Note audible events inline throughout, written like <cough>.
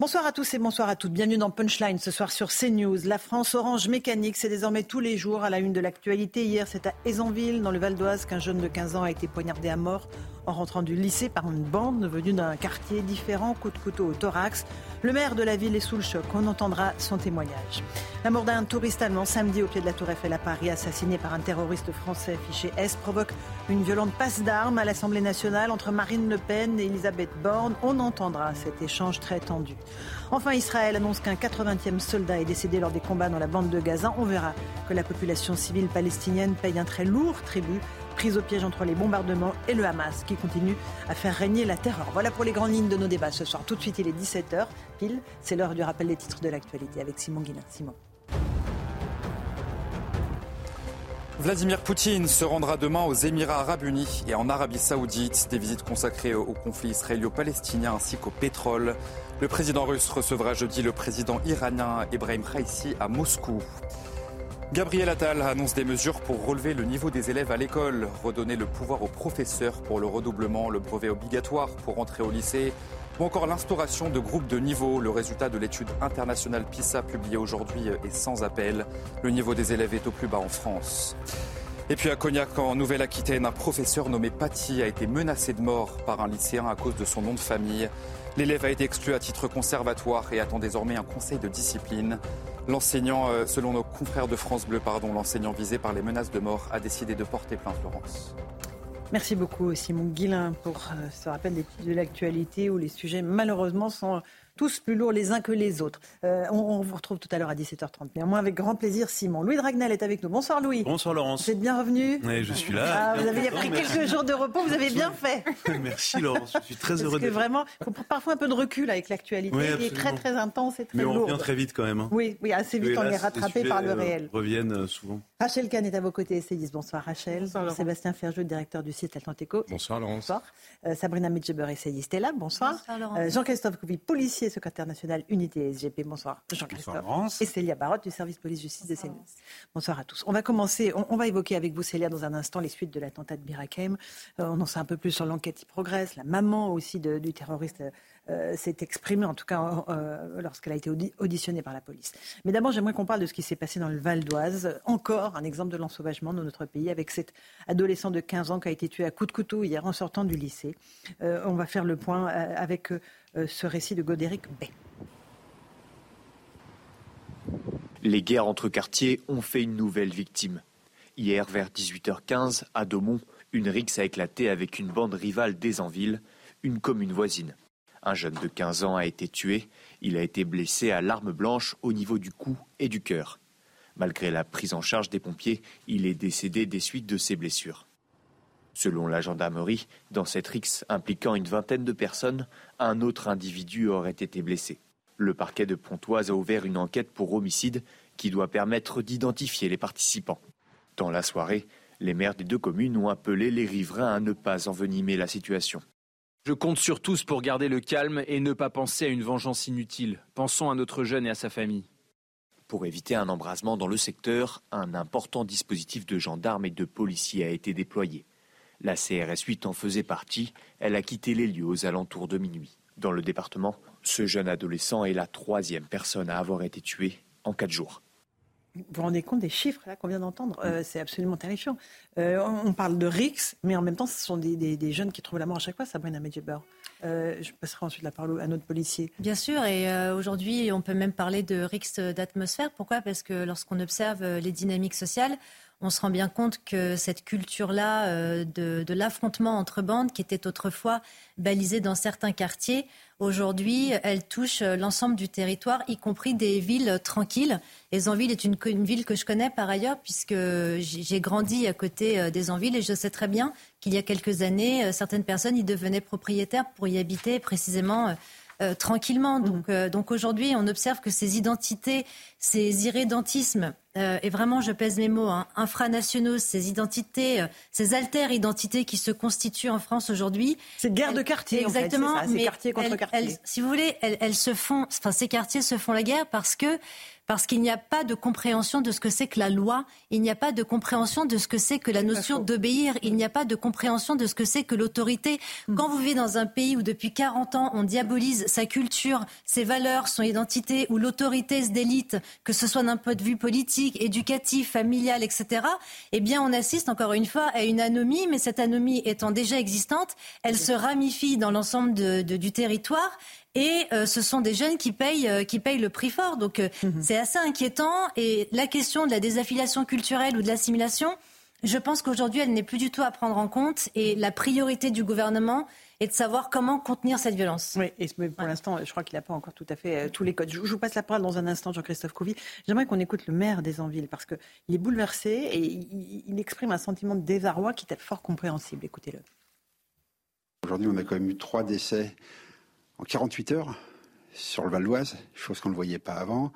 Bonsoir à tous et bonsoir à toutes. Bienvenue dans Punchline ce soir sur CNews. La France orange mécanique, c'est désormais tous les jours à la une de l'actualité. Hier, c'est à Aizanville, dans le Val d'Oise, qu'un jeune de 15 ans a été poignardé à mort en rentrant du lycée par une bande venue d'un quartier différent, coup de couteau au thorax. Le maire de la ville est sous le choc. On entendra son témoignage. La mort d'un touriste allemand samedi au pied de la Tour Eiffel à Paris, assassiné par un terroriste français affiché S, provoque une violente passe d'armes à l'Assemblée nationale entre Marine Le Pen et Elisabeth Borne. On entendra cet échange très tendu. Enfin, Israël annonce qu'un 80e soldat est décédé lors des combats dans la bande de Gaza. On verra que la population civile palestinienne paye un très lourd tribut prise au piège entre les bombardements et le Hamas qui continue à faire régner la terreur. Voilà pour les grandes lignes de nos débats ce soir. Tout de suite, il est 17h pile. C'est l'heure du rappel des titres de l'actualité avec Simon Guillain. Simon. Vladimir Poutine se rendra demain aux Émirats arabes unis et en Arabie saoudite, des visites consacrées au conflit israélo-palestinien ainsi qu'au pétrole. Le président russe recevra jeudi le président iranien Ebrahim Raisi à Moscou. Gabriel Attal annonce des mesures pour relever le niveau des élèves à l'école, redonner le pouvoir aux professeurs pour le redoublement, le brevet obligatoire pour entrer au lycée, ou encore l'instauration de groupes de niveau. Le résultat de l'étude internationale PISA publiée aujourd'hui est sans appel. Le niveau des élèves est au plus bas en France. Et puis à Cognac, en Nouvelle-Aquitaine, un professeur nommé Paty a été menacé de mort par un lycéen à cause de son nom de famille. L'élève a été exclu à titre conservatoire et attend désormais un conseil de discipline. L'enseignant, euh, selon nos confrères de France Bleu, pardon, l'enseignant visé par les menaces de mort a décidé de porter plainte, Florence. Merci beaucoup Simon Guillain pour euh, ce rappel de l'actualité où les sujets malheureusement sont tous plus lourds les uns que les autres. Euh, on, vous retrouve tout à l'heure à 17h30. Néanmoins, avec grand plaisir, Simon. Louis Dragnel est avec nous. Bonsoir Louis. Bonsoir Laurence. Vous êtes bien revenu? Oui, je suis là. Ah, vous avez pris quelques jours de repos, vous avez bien fait. <laughs> Merci Laurence, je suis très heureux Parce que vraiment, il faut parfois un peu de recul avec l'actualité oui, qui est très très intense et très Mais on lourde. revient très vite quand même. Hein. Oui, oui, assez vite, on est rattrapé par le euh, réel. reviennent euh, souvent. Rachel Kahn est à vos côtés, essayiste. Bonsoir Rachel. Bonsoir, Sébastien Ferjeux, directeur du site Atlantico. Bonsoir Laurence. Bonsoir. Euh, Sabrina Medjeber, essayiste, est là. Bonsoir. Bonsoir Euh, Jean-Christophe Couvi, policier, secrétaire national Unité SGP. Bonsoir Jean-Christophe. Laurence. Et Célia Barotte du service police-justice de CNews. Bonsoir à tous. On va commencer, on, on va évoquer avec vous Célia dans un instant les suites de l'attentat de Birakem. Euh, on en sait un peu plus sur l'enquête qui progresse. La maman aussi de- du terroriste euh, s'est exprimée, en tout cas euh, lorsqu'elle a été audi- auditionnée par la police. Mais d'abord, j'aimerais qu'on parle de ce qui s'est passé dans le Val d'Oise. Encore un exemple de l'ensauvagement dans notre pays avec cet adolescent de 15 ans qui a été tué à coups de couteau hier en sortant du lycée. Euh, on va faire le point avec ce récit de Godéric Bay. Les guerres entre quartiers ont fait une nouvelle victime. Hier, vers 18h15, à Daumont, une rixe a éclaté avec une bande rivale d'Aisanville, une commune voisine. Un jeune de 15 ans a été tué. Il a été blessé à l'arme blanche au niveau du cou et du cœur. Malgré la prise en charge des pompiers, il est décédé des suites de ses blessures. Selon la gendarmerie, dans cette rixe impliquant une vingtaine de personnes, un autre individu aurait été blessé. Le parquet de Pontoise a ouvert une enquête pour homicide qui doit permettre d'identifier les participants. Dans la soirée, les maires des deux communes ont appelé les riverains à ne pas envenimer la situation. Je compte sur tous pour garder le calme et ne pas penser à une vengeance inutile. Pensons à notre jeune et à sa famille. Pour éviter un embrasement dans le secteur, un important dispositif de gendarmes et de policiers a été déployé. La CRS 8 en faisait partie, elle a quitté les lieux aux alentours de minuit. Dans le département, ce jeune adolescent est la troisième personne à avoir été tuée en quatre jours. Vous vous rendez compte des chiffres là qu'on vient d'entendre? Euh, C'est absolument terrifiant. Euh, on parle de RIX, mais en même temps, ce sont des, jeunes qui trouvent la mort à chaque fois, Sabrina Medjeber. Euh, je passerai ensuite la parole à notre policier. Bien sûr, et euh, aujourd'hui, on peut même parler de risque d'atmosphère. Pourquoi? Parce que lorsqu'on observe les dynamiques sociales, on se rend bien compte que cette culture-là euh, de, l'affrontement entre bandes, qui était autrefois balisée dans certains quartiers, aujourd'hui, elle touche euh, l'ensemble du territoire, y compris des villes euh, tranquilles. Les Anvilles est une, ville que je connais par ailleurs, puisque j'ai grandi à côté des et je sais très bien qu'il y a quelques années, certaines personnes y devenaient propriétaires pour y habiter précisément. Euh, tranquillement. Donc, euh, donc aujourd'hui, on observe que ces identités, ces irrédentismes, euh, et vraiment, je pèse mes mots, hein, infranationaux, ces identités, ces alter-identités qui se constituent en France aujourd'hui. C'est guerre de quartier, en fait, Exactement. c'est ça, c'est mais quartier contre elles- quartier. elles- si vous voulez, elles, elles se font, enfin, ces quartiers se font la guerre parce que parce qu'il n'y a pas de compréhension de ce que c'est que la loi, il n'y a pas de compréhension de ce que c'est que la notion d'obéir, il n'y a pas de compréhension de ce que c'est que l'autorité. Mm. Quand vous vivez dans un pays où depuis 40 ans on diabolise sa culture, ses valeurs, son identité, où l'autorité se délite, que ce soit d'un point de vue politique, éducatif, familial, etc., eh bien on assiste encore une fois à une anomie, mais cette anomie étant déjà existante, elle se ramifie dans l'ensemble du territoire et euh, ce sont des jeunes qui payent, euh, qui payent le prix fort. Donc euh, mhm. c'est assez inquiétant. Et la question de la désaffiliation culturelle ou de l'assimilation, je pense qu'aujourd'hui, elle n'est plus du tout à prendre en compte. Et la priorité du gouvernement est de savoir comment contenir cette violence. Oui, et pour l'instant, je crois qu'il n'a pas encore tout à fait tous les codes. Je, vous passe la parole dans un instant, Jean-Christophe Couvi. J'aimerais qu'on écoute le maire des Anvilles parce qu'il est bouleversé et il, il, exprime un sentiment de désarroi qui est fort compréhensible. Écoutez-le. Aujourd'hui, on a quand même eu trois décès en 48 heures sur le Val d'Oise, chose qu'on ne voyait pas avant.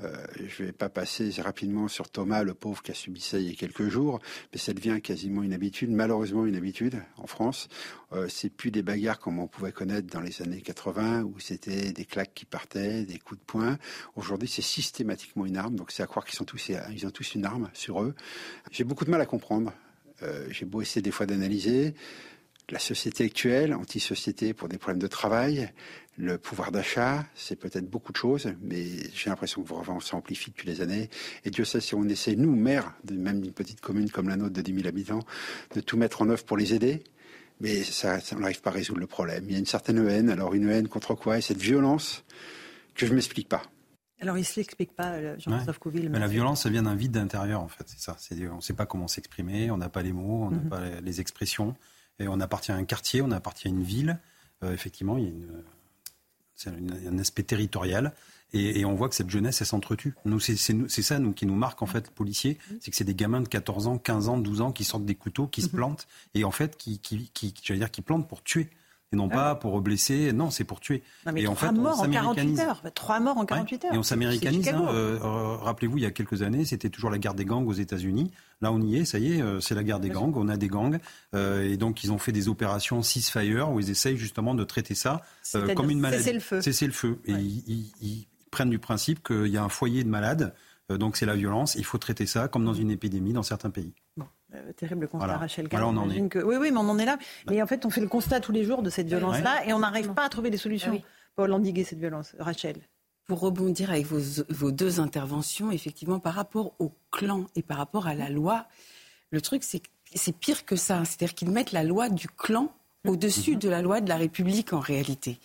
Euh, je ne vais pas passer rapidement sur Thomas, le pauvre qui a subi ça il y a quelques jours, mais ça devient quasiment une habitude, malheureusement une habitude en France. Euh, c'est plus des bagarres comme on pouvait connaître dans les années 80 où c'était des claques qui partaient, des coups de poing. Aujourd'hui, c'est systématiquement une arme, donc c'est à croire qu'ils ont tous une arme sur eux. J'ai beaucoup de mal à comprendre. Euh, j'ai beau essayer des fois d'analyser la société actuelle, anti-société pour des problèmes de travail, le pouvoir d'achat, c'est peut-être beaucoup de choses, mais j'ai l'impression que vraiment ça amplifie depuis les années. Et Dieu sait si on essaie, nous, maires, même d'une petite commune comme la nôtre de 10 000 habitants, de tout mettre en œuvre pour les aider, mais ça, on n'arrive pas à résoudre le problème. Il y a une certaine haine, alors une haine contre quoi? Et cette violence que je ne m'explique pas. Alors, il ne s'explique pas, euh, Jean-Christophe ouais. Mais la violence, ça vient d'un vide d'intérieur, en fait. C'est ça. on ne sait pas comment s'exprimer, on n'a pas les mots, on n'a mhm. pas les expressions. Et on appartient à un quartier, on appartient à une ville. Euh, effectivement, il y a une, un aspect territorial. Et, on voit que cette jeunesse, elle s'entretue. Nous, c'est, ça nous, qui nous marque, en fait, policiers. C'est que c'est des gamins de 14 ans, 15 ans, 12 ans qui sortent des couteaux, qui se mhm. plantent. Et en fait, qui, qui, qui, dire, qui plantent pour tuer et non pas pour blesser. Non, c'est pour tuer. mais et en fait, morts en 48 heures. Trois morts en 48 heures. Et on s'américanise. Hein, euh, euh, rappelez-vous, il y a quelques années, c'était toujours la guerre des gangs aux États-Unis. Là, on y est, ça y est, euh, c'est la guerre des gangs. On a des gangs. et donc, ils ont fait des opérations ceasefire où ils essayent justement de traiter ça comme une maladie. C'est le feu. C'est le feu. Et ils, prennent du principe qu'il y a un foyer de malades. donc, c'est la violence. Il faut traiter ça comme dans une épidémie dans certains pays. Euh, terrible constat, Rachel. Voilà, on en est. Que... Oui, oui, mais on en est là. Mais en fait, on fait le constat tous les jours de cette violence-là et on n'arrive pas à trouver des solutions pour endiguer cette violence. Rachel. Pour rebondir avec vos, vos, deux interventions, effectivement, par rapport au clan et par rapport à la loi, le truc, c'est c'est pire que ça. C'est-à-dire qu'ils mettent la loi du clan au-dessus mhm. de la loi de la République en réalité.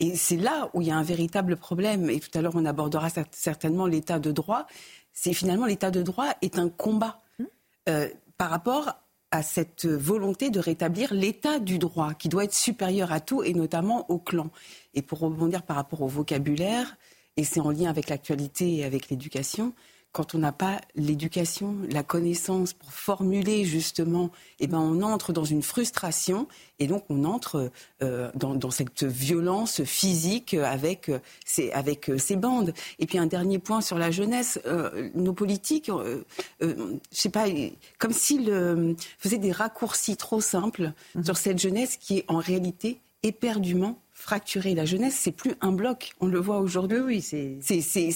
Et c'est là où il y a un véritable problème. Et tout à l'heure, on abordera certainement l'état de droit. C'est finalement l'état de droit est un combat. Mhm. Euh, par rapport à cette volonté de rétablir l'état du droit qui doit être supérieur à tout et notamment au clan. Et pour rebondir par rapport au vocabulaire, et c'est en lien avec l'actualité et avec l'éducation, quand on n'a pas l'éducation, la connaissance pour formuler justement, eh ben on entre dans une frustration et donc on entre euh, dans, cette violence physique avec ces, avec ces bandes. Et puis un dernier point sur la jeunesse, euh, nos politiques, euh, je sais pas, comme s'ils faisaient des raccourcis trop simples mmh. sur cette jeunesse qui est en réalité éperdument fracturer la jeunesse, c'est plus un bloc. On le voit aujourd'hui. Oui, c'est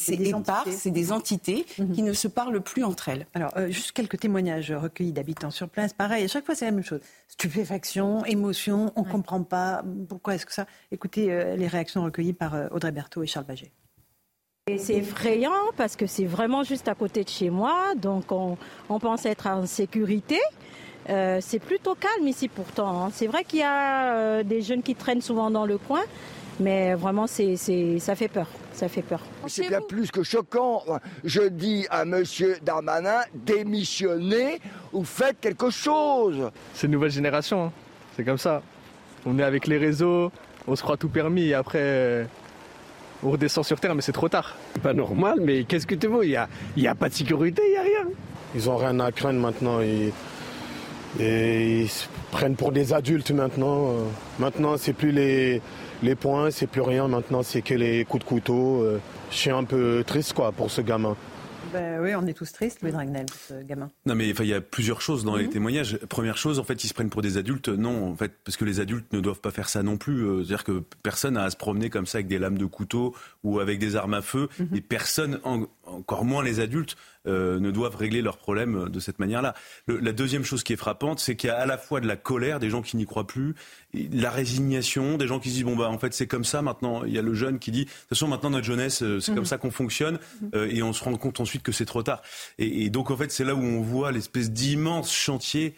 épars, c'est des entités mhm. qui ne se parlent plus entre elles. Alors, euh, juste quelques témoignages recueillis d'habitants sur place. Pareil, à chaque fois, c'est la même chose. Stupéfaction, émotion, on ne comprend pas. Pourquoi est-ce que ça? Écoutez euh, les réactions recueillies par euh, Audrey Berthaud et Charles Baget. C'est effrayant parce que c'est vraiment juste à côté de chez moi, donc on, on pense être en sécurité. Euh, c'est plutôt calme ici pourtant. Hein. C'est vrai qu'il y a euh, des jeunes qui traînent souvent dans le coin, mais vraiment c'est, ça fait peur. Ça fait peur. C'est bien plus que choquant. Je dis à Monsieur Darmanin, démissionnez ou faites quelque chose. C'est une nouvelle génération. Hein. C'est comme ça. On est avec les réseaux, on se croit tout permis et après euh, on redescend sur terre, mais c'est trop tard. Pas normal, mais qu'est-ce que tu veux? Il n'y a, y a pas de sécurité, il n'y a rien. Ils ont rien à craindre maintenant. Et ils se prennent pour des adultes maintenant. Euh, maintenant, c'est plus les, les points, c'est plus rien. Maintenant, c'est que les coups de couteau. Euh, je suis un peu triste quoi pour ce gamin. Ben oui, on est tous tristes, Louis Dragnel, ce gamin. Non, mais il y a plusieurs choses dans les mhm. témoignages. Première chose, en fait, ils se prennent pour des adultes. Non, en fait, parce que les adultes ne doivent pas faire ça non plus. Euh, c'est-à-dire que personne n'a à se promener comme ça avec des lames de couteau ou avec des armes à feu. Mhm. Et personne, encore moins les adultes, euh, ne doivent régler leurs problèmes de cette manière-là. La deuxième chose qui est frappante, c'est qu'il y a à la fois de la colère, des gens qui n'y croient plus, la résignation, des gens qui se disent bon bah en fait c'est comme ça maintenant. Il y a le jeune qui dit de toute façon maintenant notre jeunesse euh, c'est comme mhm. ça qu'on fonctionne mhm. euh, et on se rend compte ensuite que c'est trop tard. Et, donc en fait c'est là où on voit l'espèce d'immense chantier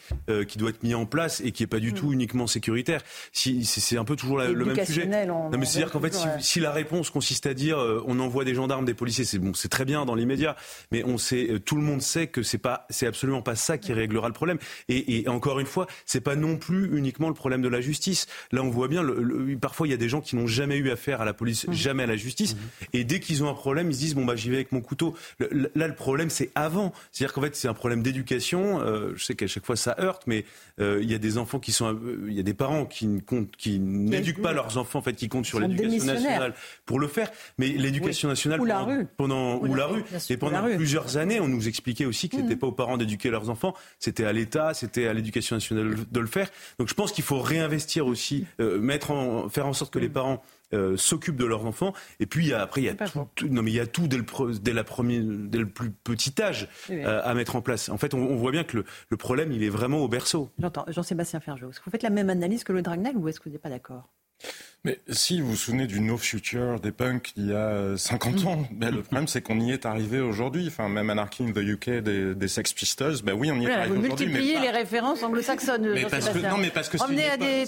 qui doit être mis en place et qui est pas du mhm. tout uniquement sécuritaire. Si, c'est un peu toujours le même sujet. Non mais c'est à dire qu'en fait si, si, la réponse consiste à dire on envoie des gendarmes, des policiers, c'est bon c'est très bien dans l'immédiat, mais on sait euh, tout le monde sait que c'est pas, c'est absolument pas ça qui réglera le problème. Et, encore une fois, c'est pas non plus uniquement le problème de la justice. Là, on voit bien, le, parfois il y a des gens qui n'ont jamais eu affaire à la police, mmh. jamais à la justice, mmh. et dès qu'ils ont un problème, ils se disent bon bah j'y vais avec mon couteau. là, le problème c'est avant, c'est-à-dire qu'en fait c'est un problème d'éducation. Euh, je sais qu'à chaque fois ça heurte, mais euh, il y a des enfants qui sont, il y a des parents qui ne comptent, qui n'éduquent pas leurs enfants, en fait, qui comptent sur l'éducation nationale pour le faire. Mais l'éducation nationale ou la rue, pendant ou, la, rue, et pendant plusieurs années, on nous expliquait aussi que ce n'était mmh. pas aux parents d'éduquer leurs enfants, c'était à l'État, c'était à l'éducation nationale de le faire. Donc je pense qu'il faut réinvestir aussi, euh, mettre en, faire en sorte que les mmh. parents euh, s'occupent de leurs enfants. Et puis après, il y a tout, non mais il y a tout dès le, dès la première, dès le plus petit âge euh, à mettre en place. En fait, on, voit bien que le, problème, il est vraiment au berceau. J'entends. Jean-Sébastien Ferjot, est-ce que vous faites la même analyse que le Dragnel ou est-ce que vous n'êtes pas d'accord? Mais si vous vous souvenez du No Future des punks il y a 50 ans, ben, le problème c'est qu'on y est arrivé aujourd'hui. Enfin, même Anarchy in the UK des, des Sex Pistols, ben oui, on y est arrivé aujourd'hui. Vous multipliez les références anglo-saxonnes. Mais parce que, non, mais parce que c'est à des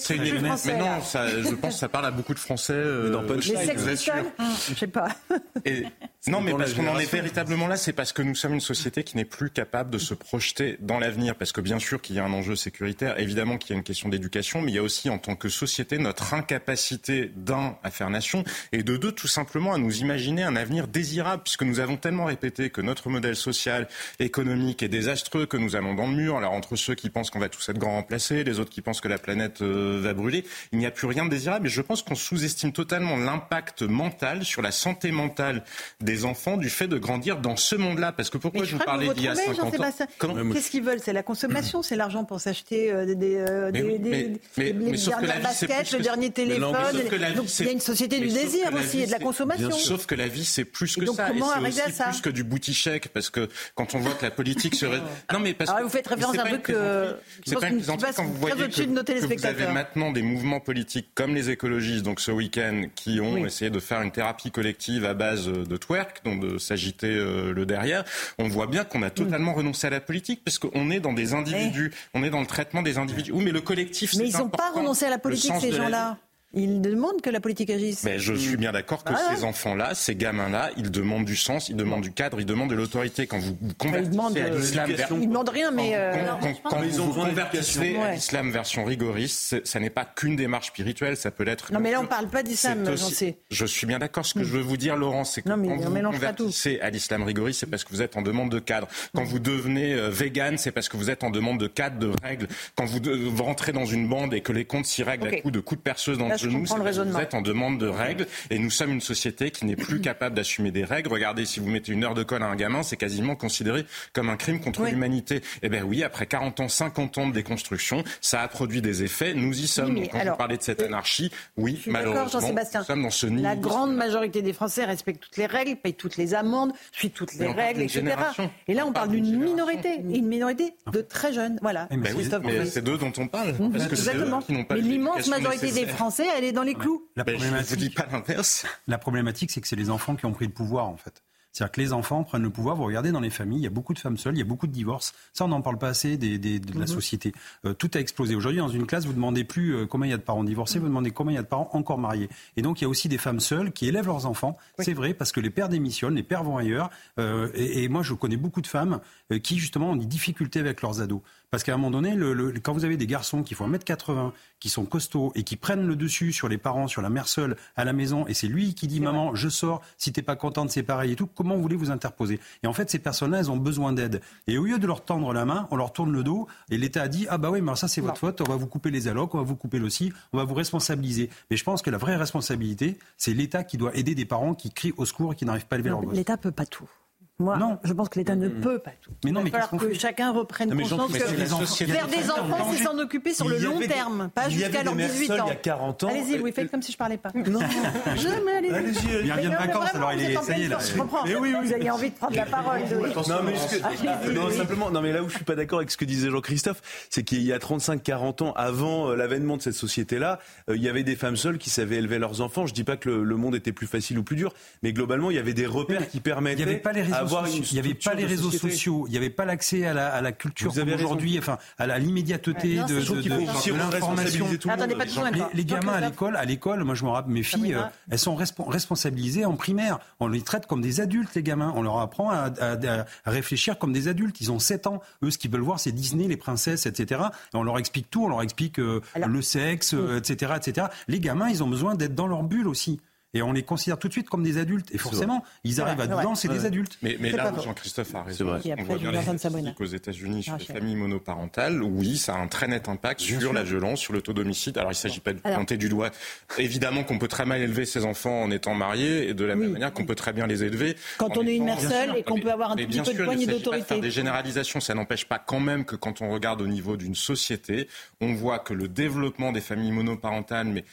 Mais non, ça, je pense que ça parle à beaucoup de Français. Euh, dans Punchline, les Sex Pistols Je sais pas. Et, <laughs> non, mais parce qu'on en est véritablement là, c'est parce que nous sommes une société qui n'est plus capable de se projeter dans l'avenir. Parce que bien sûr qu'il y a un enjeu sécuritaire, évidemment qu'il y a une question d'éducation, mais il y a aussi en tant que société notre incapacité d'un à faire nation et de deux tout simplement à nous imaginer un avenir désirable puisque nous avons tellement répété que notre modèle social, économique est désastreux, que nous allons dans le mur. Alors entre ceux qui pensent qu'on va tous être grand remplacés, les autres qui pensent que la planète euh, va brûler, il n'y a plus rien de désirable et je pense qu'on sous-estime totalement l'impact mental sur la santé mentale des enfants du fait de grandir dans ce monde-là. Parce que pourquoi je, vous parlais d'il y a 50 ans Qu'est-ce qu'ils veulent? C'est la consommation, c'est l'argent pour s'acheter euh, des, euh, des, des, mais, baskets, le dernier téléphone. Il y a une société du désir aussi et de la consommation. sauf que la vie c'est plus que et donc, ça. Comment et c'est aussi plus que du boutique parce que quand on voit que la politique serait <laughs> non mais parce que vous faites référence à un truc que c'est pas une quand vous voyez que, vous avez maintenant des mouvements politiques comme les écologistes donc ce week-end qui ont essayé de faire une thérapie collective à base de twerk donc de s'agiter euh, le derrière. On voit bien qu'on a totalement renoncé à la politique parce qu'on est dans des individus. On est dans le traitement des individus. Oui mais le collectif mais ils n'ont pas renoncé à la politique ces gens-là ils demandent que la politique agisse. Mais je suis bien d'accord que ces enfants-là, ces gamins-là, ils demandent du sens, ils demandent du cadre, ils demandent de l'autorité. Quand vous convertissez à l'islam, ils demandent rien, mais quand, ils vous convertissez à l'islam version rigoriste, ça n'est pas qu'une démarche spirituelle, ça peut l'être. Non, mais là on parle pas d'islam, j'en sais. Je suis bien d'accord. Ce que je veux vous dire, Laurent, c'est que quand vous convertissez à l'islam rigoriste, c'est parce que vous êtes en demande de cadre. Quand vous devenez euh, vegan, c'est parce que vous êtes en demande de cadre, de règles. Quand vous, rentrez dans une bande et que les comptes s'y règlent à coups de coups de perceuse dans vous êtes en demande de règles et nous sommes une société qui n'est plus <clears throat> capable d'assumer des règles. Regardez, si vous mettez une heure de colle à un gamin, c'est quasiment considéré comme un crime contre l'humanité. Eh bien oui, après 40 ans, 50 ans de déconstruction, ça a produit des effets. Nous y sommes. quand vous parlez de cette euh, anarchie, oui, malheureusement, nous sommes dans ce La grande majorité des Français respectent toutes les règles, payent toutes les amendes, suivent toutes les règles, etc. Et là, on, parle d'une minorité, une minorité de très jeunes. Voilà. Ben mais c'est d'eux dont on parle. Parce que Exactement. mais l'immense majorité des Français, elle est dans les clous. La problématique, dis pas l'inverse. La problématique, c'est que c'est les enfants qui ont pris le pouvoir, en fait. C'est-à-dire que les enfants prennent le pouvoir. Vous regardez dans les familles, il y a beaucoup de femmes seules, il y a beaucoup de divorces. Ça, on n'en parle pas assez des, de la mhm. société. Euh, tout a explosé. Aujourd'hui, dans une classe, vous demandez plus euh, combien il y a de parents divorcés, vous demandez combien il y a de parents encore mariés. Et donc, il y a aussi des femmes seules qui élèvent leurs enfants. C'est vrai, parce que les pères démissionnent, les pères vont ailleurs. Euh, et, et, moi, je connais beaucoup de femmes qui, justement, ont des difficultés avec leurs ados. Parce qu'à un moment donné, le, quand vous avez des garçons qui font 1m80, qui sont costauds et qui prennent le dessus sur les parents, sur la mère seule à la maison, et c'est lui qui dit Maman, je sors, si t'es pas contente, c'est pareil et tout, comment voulez vous interposer? Et en fait, ces personnes-là, elles ont besoin d'aide. Et au lieu de leur tendre la main, on leur tourne le dos, et l'État a dit Ah bah oui, mais ça c'est votre faute, on va vous couper les allocs, on va vous couper aussi, on va vous responsabiliser. Mais je pense que la vraie responsabilité, c'est l'État qui doit aider des parents qui crient au secours et qui n'arrivent pas à lever leur gosse. L'État peut pas tout. Moi, non. je pense que l'État ne peut pas tout. Mais non, Il va mais falloir que chacun reprenne conscience que faire des enfants, c'est s'en occuper sur le long terme, pas jusqu'à leurs 18 ans. Il y a 40 ans. Allez-y, Louis, faites comme si je parlais pas. Non, jamais, allez-y. Allez-y, il revient de vacances, alors il est essayé là. Je comprends. Mais oui, oui. Vous avez envie de prendre la parole, Louis. Non, mais non, simplement, non, mais là où je suis pas d'accord avec ce que disait Jean-Christophe, c'est qu'il y a 35-40 ans, avant l'avènement de cette société-là, il y avait des femmes seules qui savaient élever leurs enfants. Je dis pas que le monde était plus facile ou plus dur, mais globalement, il y avait des repères qui permettaient une il n'y avait pas les réseaux sociaux, il n'y avait pas l'accès à la, à la culture aujourd'hui, enfin à l'immédiateté de, de, de, l'information. Les, gamins à l'école, à l'école, moi je me rappelle, mes filles, elles sont responsabilisées en primaire. On les traite comme des adultes, les gamins. On leur apprend à, réfléchir comme des adultes. Ils ont 7 ans. Eux, ce qu'ils veulent voir, c'est Disney, les princesses, etc. Et on leur explique tout, on leur explique euh, le sexe, etc., etc. Les gamins, ils ont besoin d'être dans leur bulle aussi. Et on les considère tout de suite comme des adultes. Et forcément, ils arrivent à 12 ans, c'est des adultes. Mais, mais là, Jean-Christophe a raison. On voit bien les aux États-Unis sur les familles monoparentales. Oui, ça a un très net impact sur la violence, sur le taux d'homicide. Alors, il ne s'agit pas de pointer du doigt. Évidemment qu'on peut très mal élever ses enfants en étant marié, et de la même manière qu'on peut très bien les élever. Quand on est une mère seule et qu'on peut avoir un petit peu de poignée d'autorité. Des généralisations, ça n'empêche pas quand même que quand on regarde au niveau d'une société, on voit que le développement des familles monoparentales, mais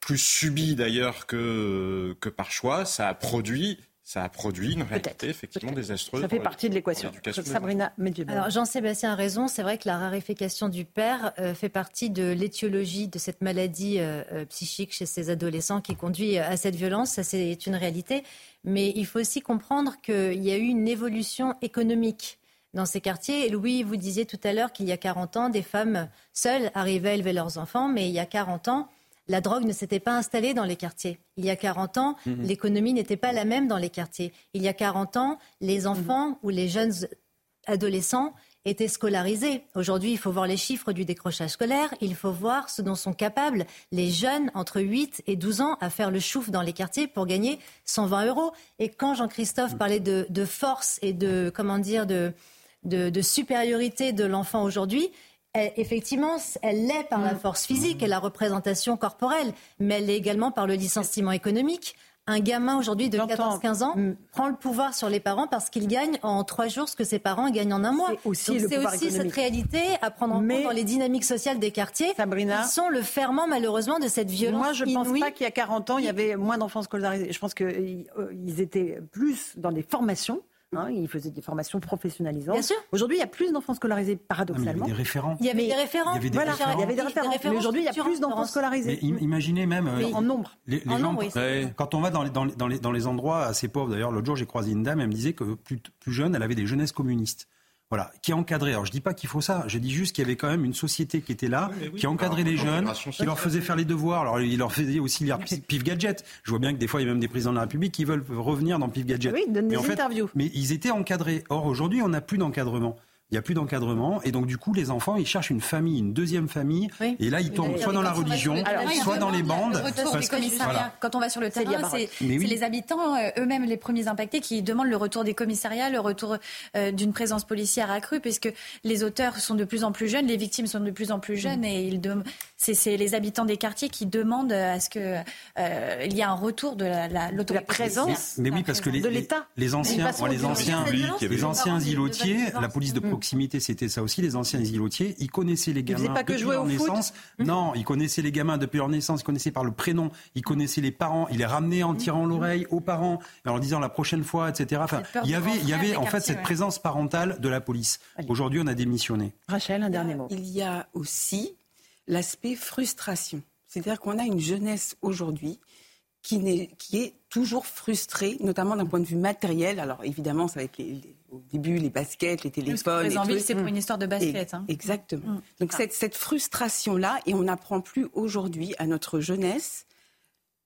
plus subi d'ailleurs que, que par choix, ça a produit ça a produit une réalité effectivement désastreuse. Ça fait partie de l'équation. Sabrina Alors Jean-Sébastien a raison, c'est vrai que la raréfaction du père euh, fait partie de l'étiologie de cette maladie euh, euh, psychique chez ces adolescents qui conduit à cette violence, ça c'est une réalité. Mais il faut aussi comprendre qu'il y a eu une évolution économique dans ces quartiers. Et Louis, vous disiez tout à l'heure qu'il y a 40 ans, des femmes seules arrivaient à élever leurs enfants, mais il y a 40 ans, la drogue ne s'était pas installée dans les quartiers. Il y a 40 ans, mhm. l'économie n'était pas la même dans les quartiers. Il y a 40 ans, les mhm. enfants ou les jeunes adolescents étaient scolarisés. Aujourd'hui, il faut voir les chiffres du décrochage scolaire, il faut voir ce dont sont capables les jeunes entre 8 et 12 ans à faire le chouf dans les quartiers pour gagner 120 euros. Et quand Jean-Christophe mhm. parlait de, force et de, comment dire, de, de supériorité de l'enfant aujourd'hui, effectivement, elle l'est par la mm. force physique et la représentation corporelle, mais elle l'est également par le licenciement économique. Un gamin aujourd'hui de 14-15 ans mm. prend le pouvoir sur les parents parce qu'il gagne en trois jours ce que ses parents gagnent en un mois. C'est aussi, aussi cette réalité à prendre en compte dans les dynamiques sociales des quartiers Sabrina, qui sont le ferment malheureusement de cette violence. Moi, je ne pense pas qu'il y a 40 ans, il y avait moins d'enfants scolarisés. Je pense qu'ils euh, étaient plus dans des formations Hein, il faisait des formations professionnalisantes. Bien sûr. Aujourd'hui, il y a plus d'enfants scolarisés, paradoxalement. il y avait des référents. Il y avait des référents. Il y avait des, référents. Il y avait des référents. Mais aujourd'hui, il y a plus d'enfants scolarisés. Mais imaginez même. Euh, en nombre. Les, en gens, nombre, Quand on va dans les, dans, les, dans les endroits assez pauvres, d'ailleurs, l'autre jour, j'ai croisé une dame, elle me disait que plus, plus jeune, elle avait des jeunesses communistes voilà, qui est encadré. Alors je dis pas qu'il faut ça, je dis juste qu'il y avait quand même une société qui était là, qui encadrait les jeunes, qui leur faisait faire les devoirs. Alors il leur faisait aussi lire Pif Gadget. Je vois bien que des fois il y a même des présidents de la République qui veulent revenir dans Pif Gadget. Oui, donner des interviews. Mais ils étaient encadrés. Or aujourd'hui on n'a plus d'encadrement il n'y a plus d'encadrement. Et donc du coup les enfants ils cherchent une famille, une deuxième famille. Et là ils tombent soit dans la religion, soit dans les bandes. Quand on va sur le terrain, c'est les habitants euh, eux-mêmes les premiers impactés qui demandent le retour des commissariats, le retour euh, d'une présence policière accrue puisque les auteurs sont de plus en plus jeunes, les victimes sont de plus en plus jeunes et ils c'est les habitants des quartiers qui demandent à ce que euh, il y ait un retour de la, la, la présence. Mais oui parce que les, les anciens, les anciens, les anciens îlotiers, la police de proximité, c'était ça aussi. Les anciens îlotiers, ils connaissaient les gamins pas que depuis leur naissance. Hum. Non, ils connaissaient les gamins depuis leur naissance. Ils connaissaient par le prénom. Ils connaissaient les parents. Ils les ramenaient en tirant hum. l'oreille aux parents, en leur disant la prochaine fois, etc. Enfin, il y avait, il y avait en fait cette présence parentale de la police. Aujourd'hui, on a démissionné. Rachel, un dernier mot. Il y a aussi l'aspect frustration. C'est-à-dire qu'on a une jeunesse aujourd'hui qui, est, qui est toujours frustrée, notamment d'un point de vue matériel. Alors évidemment, ça va être au début les baskets, les téléphones. Les envies, c'est pour une histoire de basket. Hein. Exactement. Mm. Donc cette, cette frustration-là, et on n'apprend plus aujourd'hui à notre jeunesse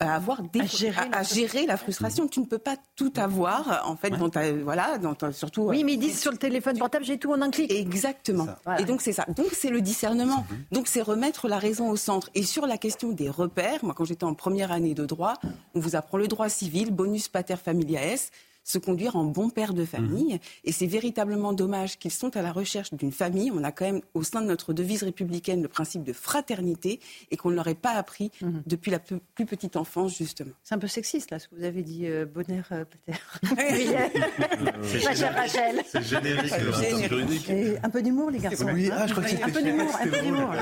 avoir des, à, gérer, la frustration. Tu ne peux pas tout avoir, en fait, dans ta, voilà, dans surtout. Oui, mais ils disent sur le téléphone portable, j'ai tout en un clic. Exactement. Et donc c'est ça. Donc c'est le discernement. Donc c'est remettre la raison au centre. Et sur la question des repères, moi quand j'étais en première année de droit, on vous apprend le droit civil, bonus pater familias se conduire en bon père de famille. Mhm. Et c'est véritablement dommage qu'ils sont à la recherche d'une famille. On a quand même au sein de notre devise républicaine le principe de fraternité et qu'on ne leur ait pas appris mhm. depuis la plus, petite enfance, justement. C'est un peu sexiste, là, ce que vous avez dit, euh, Bonner, euh, peut-être. <laughs> C'est générique. Et un peu d'humour, les garçons. Oui, ah, je crois que un peu d'humour.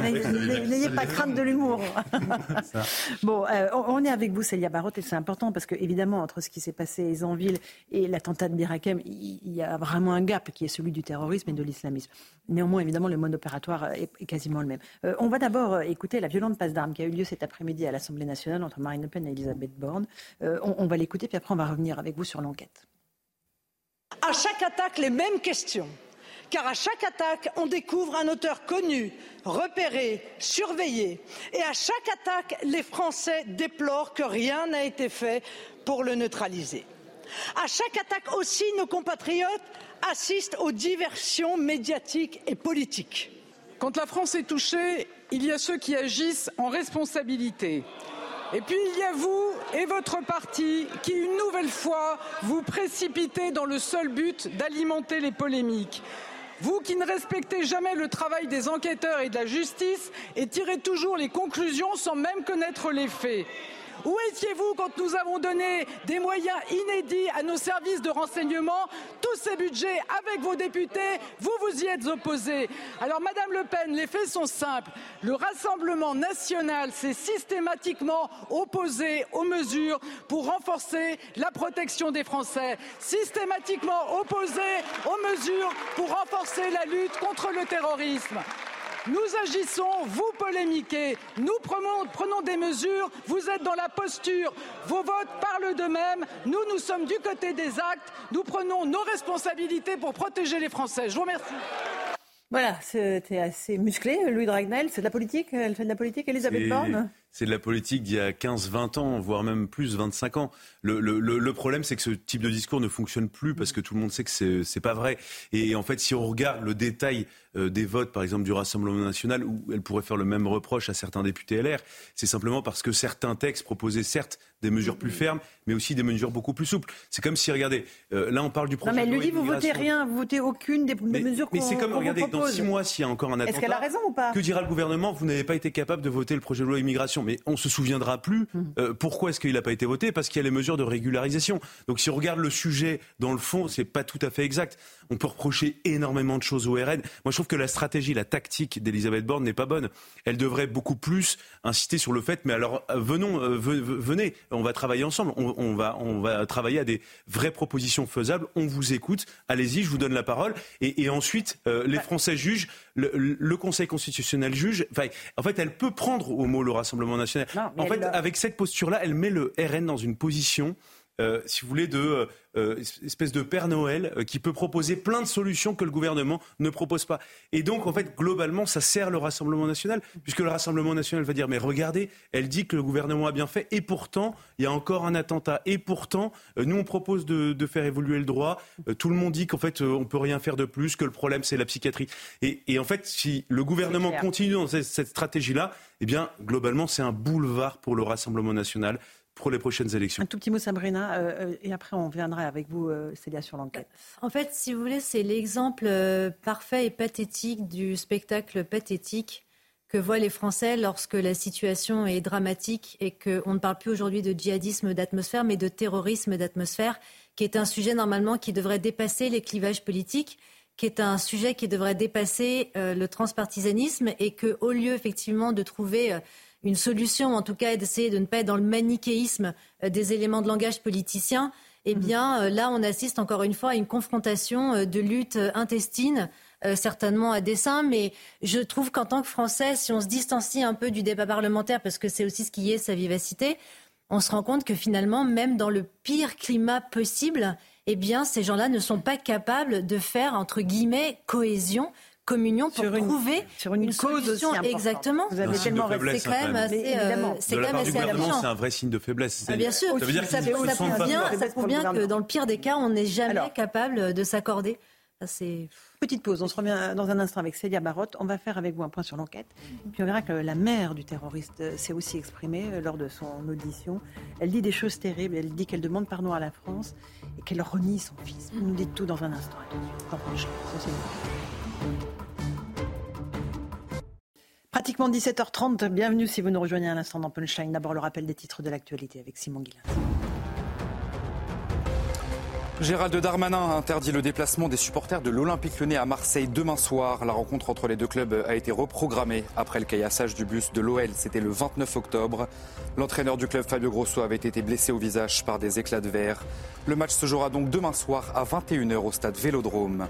N'ayez pas crainte de l'humour. bon, euh, on est avec vous, Célia Barotte, et c'est important parce que, évidemment, entre ce qui s'est passé à Zanville et l'attentat de Birakem, il y a vraiment un gap qui est celui du terrorisme et de l'islamisme. Néanmoins, évidemment, le mode opératoire est, quasiment le même. Euh, on va d'abord euh, écouter la violente passe d'armes qui a eu lieu cet après-midi à l'Assemblée nationale entre Marine Le Pen et Elisabeth Borne. Euh, on, va l'écouter, puis après, on va revenir avec vous sur l'enquête. À chaque attaque, les mêmes questions car à chaque attaque, on découvre un auteur connu, repéré, surveillé. Et à chaque attaque, les Français déplorent que rien n'a été fait pour le neutraliser. À chaque attaque aussi, nos compatriotes assistent aux diversions médiatiques et politiques. Quand la France est touchée, il y a ceux qui agissent en responsabilité. Et puis il y a vous et votre parti qui, une nouvelle fois, vous précipitez dans le seul but d'alimenter les polémiques. Vous qui ne respectez jamais le travail des enquêteurs et de la justice et tirez toujours les conclusions sans même connaître les faits. Où étiez-vous quand nous avons donné des moyens inédits à nos services de renseignement Tous ces budgets, avec vos députés, vous vous y êtes opposés. Alors, Madame Le Pen, les faits sont simples. Le Rassemblement national s'est systématiquement opposé aux mesures pour renforcer la protection des Français, systématiquement opposé aux mesures pour renforcer la lutte contre le terrorisme. Nous agissons, vous polémiquez, nous prenons, des mesures, vous êtes dans la posture, vos votes parlent d'eux-mêmes, nous, nous sommes du côté des actes, nous prenons nos responsabilités pour protéger les Français. Je vous remercie. Voilà, c'était assez musclé, Louis Dragnel. C'est de la politique Elle fait de la politique, Elisabeth Borne? c'est de la politique d'il y a 15-20 ans, voire même plus, 25 ans. Le, problème, c'est que ce type de discours ne fonctionne plus parce que tout le monde sait que c'est, c'est pas vrai. Et en fait, si on regarde le détail euh, des votes, par exemple, du Rassemblement national, où elle pourrait faire le même reproche à certains députés LR, c'est simplement parce que certains textes proposaient certes des mesures plus fermes, mais aussi des mesures beaucoup plus souples. C'est comme si, regardez, euh, là on parle du projet. Non, mais elle lui dit, vous votez rien, vous votez aucune des, mesures qu'on Mais c'est comme, regardez, dans six mois, s'il y a encore un attentat. Est-ce qu'elle a raison ou pas Que dira le gouvernement? Vous n'avez pas été capable de voter le projet de loi immigration. Mais on se souviendra plus. Hum. Euh, pourquoi est-ce qu'il n'a pas été voté? Parce qu'il y a les mesures de régularisation. Donc si on regarde le sujet dans le fond, c'est pas tout à fait exact. On peut reprocher énormément de choses au RN. Moi, je trouve que la stratégie, la tactique d'Elisabeth Borne n'est pas bonne. Elle devrait beaucoup plus insister sur le fait, mais alors euh, venons, euh, venez, on va travailler ensemble. On, va, on va travailler à des vraies propositions faisables. On vous écoute. Allez-y, je vous donne la parole. Et, ensuite, euh, les Français jugent, le, Conseil constitutionnel juge. Enfin, en fait, elle peut prendre au mot le Rassemblement national. en fait, avec cette posture-là, elle met le RN dans une position euh, si vous voulez, de euh, euh, espèce de Père Noël qui peut proposer plein de solutions que le gouvernement ne propose pas. Et donc, en fait, globalement, ça sert le Rassemblement national, puisque le Rassemblement national va dire, mais regardez, elle dit que le gouvernement a bien fait, et pourtant, il y a encore un attentat, et pourtant, nous, on propose de, faire évoluer le droit. tout le monde dit qu'en fait, on peut rien faire de plus, que le problème, c'est la psychiatrie. Et, en fait, si le gouvernement continue dans cette, cette stratégie-là, eh bien, globalement, c'est un boulevard pour le Rassemblement national pour les prochaines élections. Un tout petit mot, Sabrina, euh, euh, et après on viendra avec vous, euh, Célia, sur l'enquête. En fait, si vous voulez, c'est l'exemple parfait et pathétique du spectacle pathétique que voient les Français lorsque la situation est dramatique et qu'on ne parle plus aujourd'hui de djihadisme d'atmosphère, mais de terrorisme d'atmosphère, qui est un sujet normalement qui devrait dépasser les clivages politiques qui est un sujet qui devrait dépasser le transpartisanisme et que, au lieu effectivement de trouver une solution, en tout cas, d'essayer de ne pas être dans le manichéisme euh, des éléments de langage politiciens, eh mhm. bien, euh, là, on assiste encore une fois à une confrontation euh, de lutte intestine, certainement à dessein, mais je trouve qu'en tant que Français, si on se distancie un peu du débat parlementaire, parce que c'est aussi ce qui est sa vivacité, on se rend compte que finalement, même dans le pire climat possible, eh bien, ces gens-là ne sont pas capables de faire, entre guillemets, cohésion communion pour trouver sur une, cause solution. Aussi exactement. Vous avez tellement c'est quand même assez, euh, c'est quand même assez C'est un vrai signe de faiblesse. Ah, bien sûr, ça, veut dire ça, prouve bien, ça prouve bien que dans le pire des cas, on n'est jamais capable de s'accorder. C'est Petite pause, on se revient dans un instant avec Célia Barotte. On va faire avec vous un point sur l'enquête. Puis on verra que la mère du terroriste s'est aussi exprimée euh, lors de son audition. Elle dit des choses terribles, elle dit qu'elle demande pardon à la France et qu'elle renie son fils. Vous nous dites tout dans un instant. Pratiquement 17h30, bienvenue si vous nous rejoignez à l'instant dans Punchline. D'abord le rappel des titres de l'actualité avec Simon Guillain. Gérald Darmanin a interdit le déplacement des supporters de l'Olympique Lyonnais à Marseille demain soir. La rencontre entre les deux clubs a été reprogrammée après le caillassage du bus de l'OL. C'était le 29 octobre. L'entraîneur du club Fabio Grosso avait été blessé au visage par des éclats de verre. Le match se jouera donc demain soir à 21h au stade Vélodrome.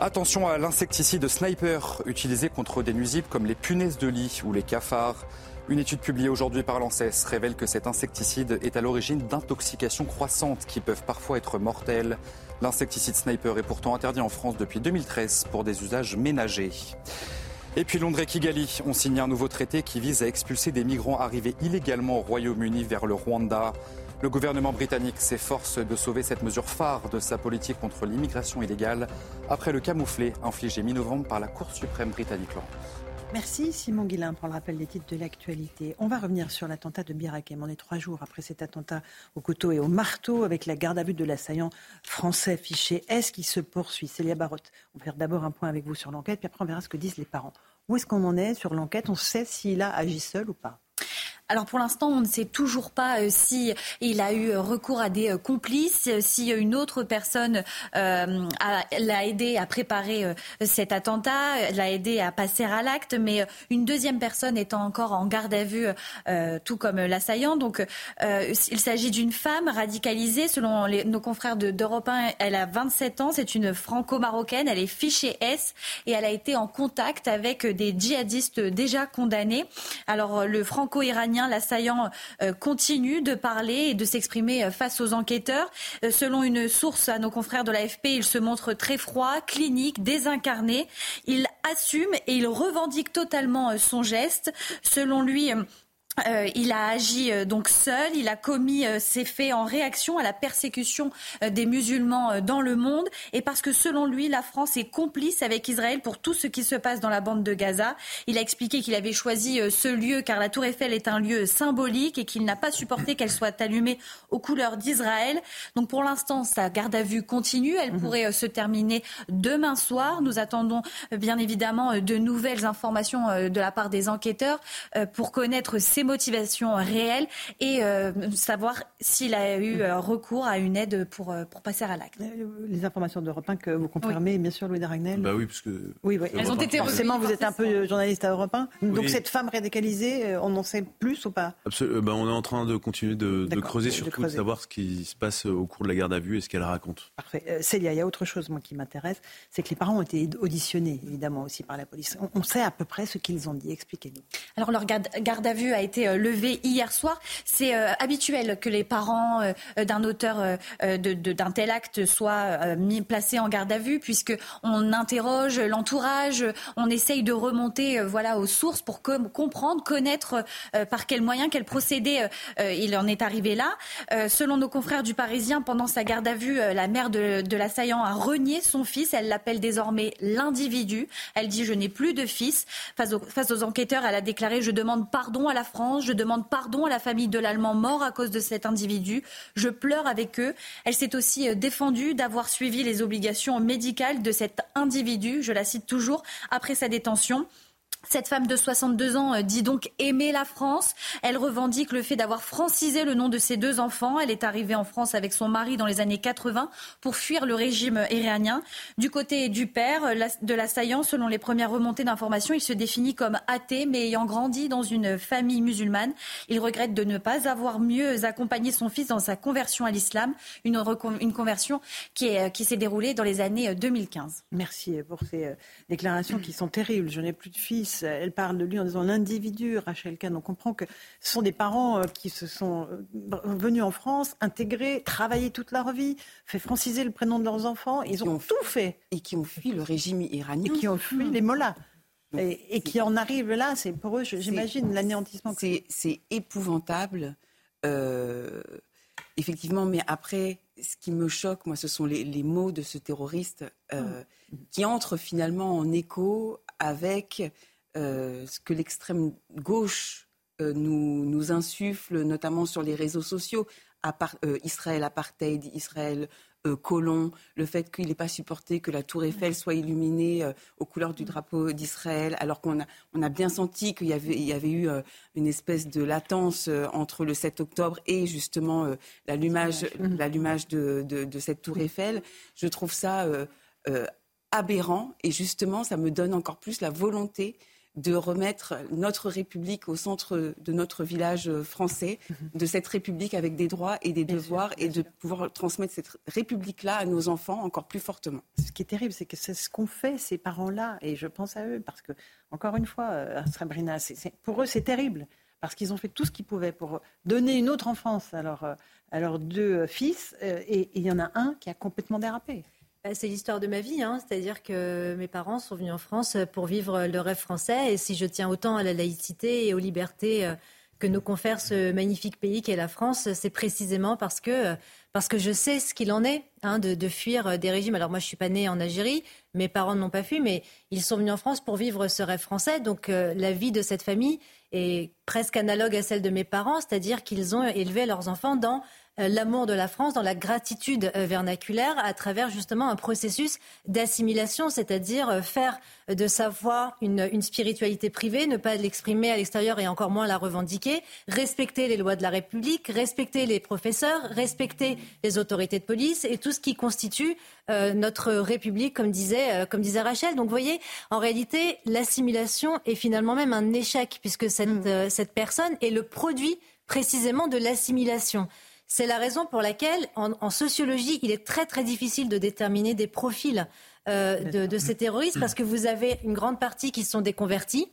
Attention à l'insecticide sniper utilisé contre des nuisibles comme les punaises de lit ou les cafards. Une étude publiée aujourd'hui par l'ANSES révèle que cet insecticide est à l'origine d'intoxications croissantes qui peuvent parfois être mortelles. L'insecticide sniper est pourtant interdit en France depuis 2013 pour des usages ménagers. Et puis Londres et Kigali ont signé un nouveau traité qui vise à expulser des migrants arrivés illégalement au Royaume-Uni vers le Rwanda. Le gouvernement britannique s'efforce de sauver cette mesure phare de sa politique contre l'immigration illégale après le camouflet infligé mi-novembre par la Cour suprême britannique. Merci Simon Guillain pour le rappel des titres de l'actualité. On va revenir sur l'attentat de Birakem. On est trois jours après cet attentat au couteau et au marteau avec la garde à vue de l'assaillant français fiché S qui se poursuit? Célia Barotte, on va faire d'abord un point avec vous sur l'enquête, puis après on verra ce que disent les parents. Où est-ce qu'on en est sur l'enquête? On sait s'il a agi seul ou pas alors pour l'instant, on ne sait toujours pas euh, si il a eu recours à des euh, complices, si une autre personne euh, l'a aidé à préparer cet attentat, l'a aidé à passer à l'acte, mais une deuxième personne étant encore en garde à vue, tout comme l'assaillant. Donc il s'agit d'une femme radicalisée, selon nos confrères d'Europe 1, elle a 27 ans, c'est une franco-marocaine, elle est fichée S et elle a été en contact avec des djihadistes déjà condamnés. Alors le franco-iranien l'assaillant euh, continue de parler et de s'exprimer euh, face aux enquêteurs. Euh, selon une source à nos confrères de l'AFP, il se montre très froid, clinique, désincarné. Il assume et il revendique totalement son geste. Selon lui, euh, il a agi euh, donc seul, il a commis euh, ces faits en réaction à la persécution des musulmans dans le monde et parce que selon lui, la France est complice avec Israël pour tout ce qui se passe dans la bande de Gaza. Il a expliqué qu'il avait choisi ce lieu car la tour Eiffel est un lieu symbolique et qu'il n'a pas supporté qu'elle soit allumée aux couleurs d'Israël. Donc pour l'instant, sa garde à vue continue, elle mhm. pourrait se terminer demain soir. Nous attendons bien évidemment de nouvelles informations de la part des enquêteurs pour connaître ses motivations réelles et euh, savoir s'il a eu euh, recours à une aide pour, euh, pour passer à l'acte. Les informations d'Europe 1 que vous confirmez, bien sûr, Louis Daragnel. Bah oui, parce que. Oui, oui. Elles ont été Forcément, vous êtes un peu journaliste à Europe 1. Donc cette femme radicalisée, on en sait plus ou pas? Absolument. Bah, on est en train de continuer de, creuser, surtout de, savoir ce qui se passe au cours de la garde à vue et ce qu'elle raconte. Parfait. Célia, il y a autre chose, moi, qui m'intéresse, c'est que les parents ont été auditionnés, évidemment, aussi par la police. On, sait à peu près ce qu'ils ont dit. Expliquez-nous. Alors leur garde, garde à vue a été euh, levé hier soir. C'est euh, habituel que les parents euh, d'un auteur d'un tel acte soient mis, placés en garde à vue, puisque on interroge l'entourage, on essaye de remonter voilà aux sources pour comprendre, connaître par quels moyens, quel procédé il en est arrivé là. selon nos confrères du Parisien, pendant sa garde à vue, la mère de, de l'assaillant a renié son fils. Elle l'appelle désormais l'individu. Elle dit je n'ai plus de fils. Face aux, face aux enquêteurs, elle a déclaré je demande pardon à la France je demande pardon à la famille de l'Allemand mort à cause de cet individu. Je pleure avec eux. Elle s'est aussi euh, défendue d'avoir suivi les obligations médicales de cet individu, je la cite toujours, après sa détention. Cette femme de 62 ans euh, dit donc aimer la France. Elle revendique le fait d'avoir francisé le nom de ses deux enfants. Elle est arrivée en France avec son mari dans les années 80 pour fuir le régime iranien. Du côté du père de l'assaillant, selon les premières remontées d'informations, il se définit comme athée mais ayant grandi dans une famille musulmane. Il regrette de ne pas avoir mieux accompagné son fils dans sa conversion à l'islam, une, conversion qui, est, qui s'est déroulée dans les années 2015. Merci pour ces euh, déclarations qui sont terribles. Je n'ai plus de fils elle parle de lui en disant l'individu, Rachel Kahn. On comprend que ce sont des parents euh, qui se sont euh, venus en France, intégrés, travaillé toute leur vie, fait franciser le prénom de leurs enfants. Ils ont, tout fait. Et qui ont fui le régime iranien. Et qui ont fui les mollahs. Et, qui en arrivent là, c'est pour eux, j'imagine, l'anéantissement. C'est épouvantable. Euh, effectivement, mais après, ce qui me choque, moi, ce sont les, mots de ce terroriste mmh. qui entrent finalement en écho avec ce que l'extrême gauche euh, nous, nous, insuffle, notamment sur les réseaux sociaux. Israël apartheid, Israël colon, le fait qu'il n'ait pas supporté que la tour Eiffel soit illuminée aux couleurs du drapeau d'Israël, alors qu'on a, on a bien senti qu'il y avait, il y avait eu une espèce de latence entre le 7 octobre et justement l'allumage, de, de, cette tour Eiffel. Je trouve ça aberrant et justement, ça me donne encore plus la volonté de remettre notre République au centre de notre village français, mhm. de cette République avec des droits et des devoirs, et de pouvoir transmettre cette République-là à nos enfants encore plus fortement. Ce qui est terrible, c'est que c'est ce qu'ont fait ces parents-là, et je pense à eux, parce que, encore une fois, euh, Sabrina, pour eux, c'est terrible, parce qu'ils ont fait tout ce qu'ils pouvaient pour donner une autre enfance à, à leurs deux fils, euh, et il y en a un qui a complètement dérapé. Bah, c'est l'histoire de ma vie, hein. c'est-à-dire que mes parents sont venus en France pour vivre le rêve français et si je tiens autant à la laïcité et aux libertés euh, que nous confère ce magnifique pays qu'est la France, c'est précisément parce que, parce que je sais ce qu'il en est hein, de, fuir des régimes. Alors moi, je suis pas née en Algérie, mes parents n'ont pas fui, mais ils sont venus en France pour vivre ce rêve français. Donc euh, la vie de cette famille est presque analogue à celle de mes parents, c'est-à-dire qu'ils ont élevé leurs enfants dans euh, l'amour de la France, dans la gratitude euh, vernaculaire, à travers justement un processus d'assimilation, c'est-à-dire euh, faire de savoir une, une spiritualité privée, ne pas l'exprimer à l'extérieur et encore moins la revendiquer, respecter les lois de la République, respecter les professeurs, respecter les autorités de police et tout ce qui constitue notre République, comme disait, comme disait Rachel. Donc, vous voyez, en réalité, l'assimilation est finalement même un échec, puisque cette, mmh. cette personne est le produit précisément de l'assimilation. C'est la raison pour laquelle, en, sociologie, il est très très difficile de déterminer des profils euh, de, ces terroristes parce que vous avez une grande partie qui sont des convertis,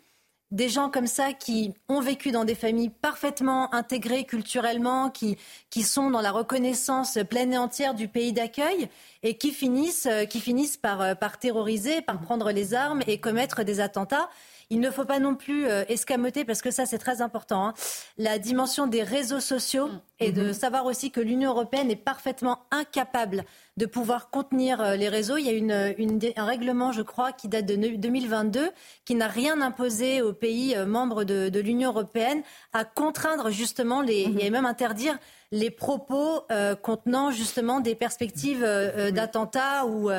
des gens comme ça qui ont vécu dans des familles parfaitement intégrées culturellement, qui, qui sont dans la reconnaissance pleine et entière du pays d'accueil et qui finissent, euh, qui finissent par, euh, par terroriser, par prendre les armes et commettre des attentats. Il ne faut pas non plus euh, escamoter, parce que ça c'est très important, hein, la dimension des réseaux sociaux et de mhm. savoir aussi que l'Union européenne est parfaitement incapable de pouvoir contenir euh, les réseaux. Il y a une, un règlement, je crois, qui date de 2022, qui n'a rien imposé aux pays euh, membres de, l'Union européenne à contraindre justement les, et même interdire les propos contenant justement des perspectives d'attentats ou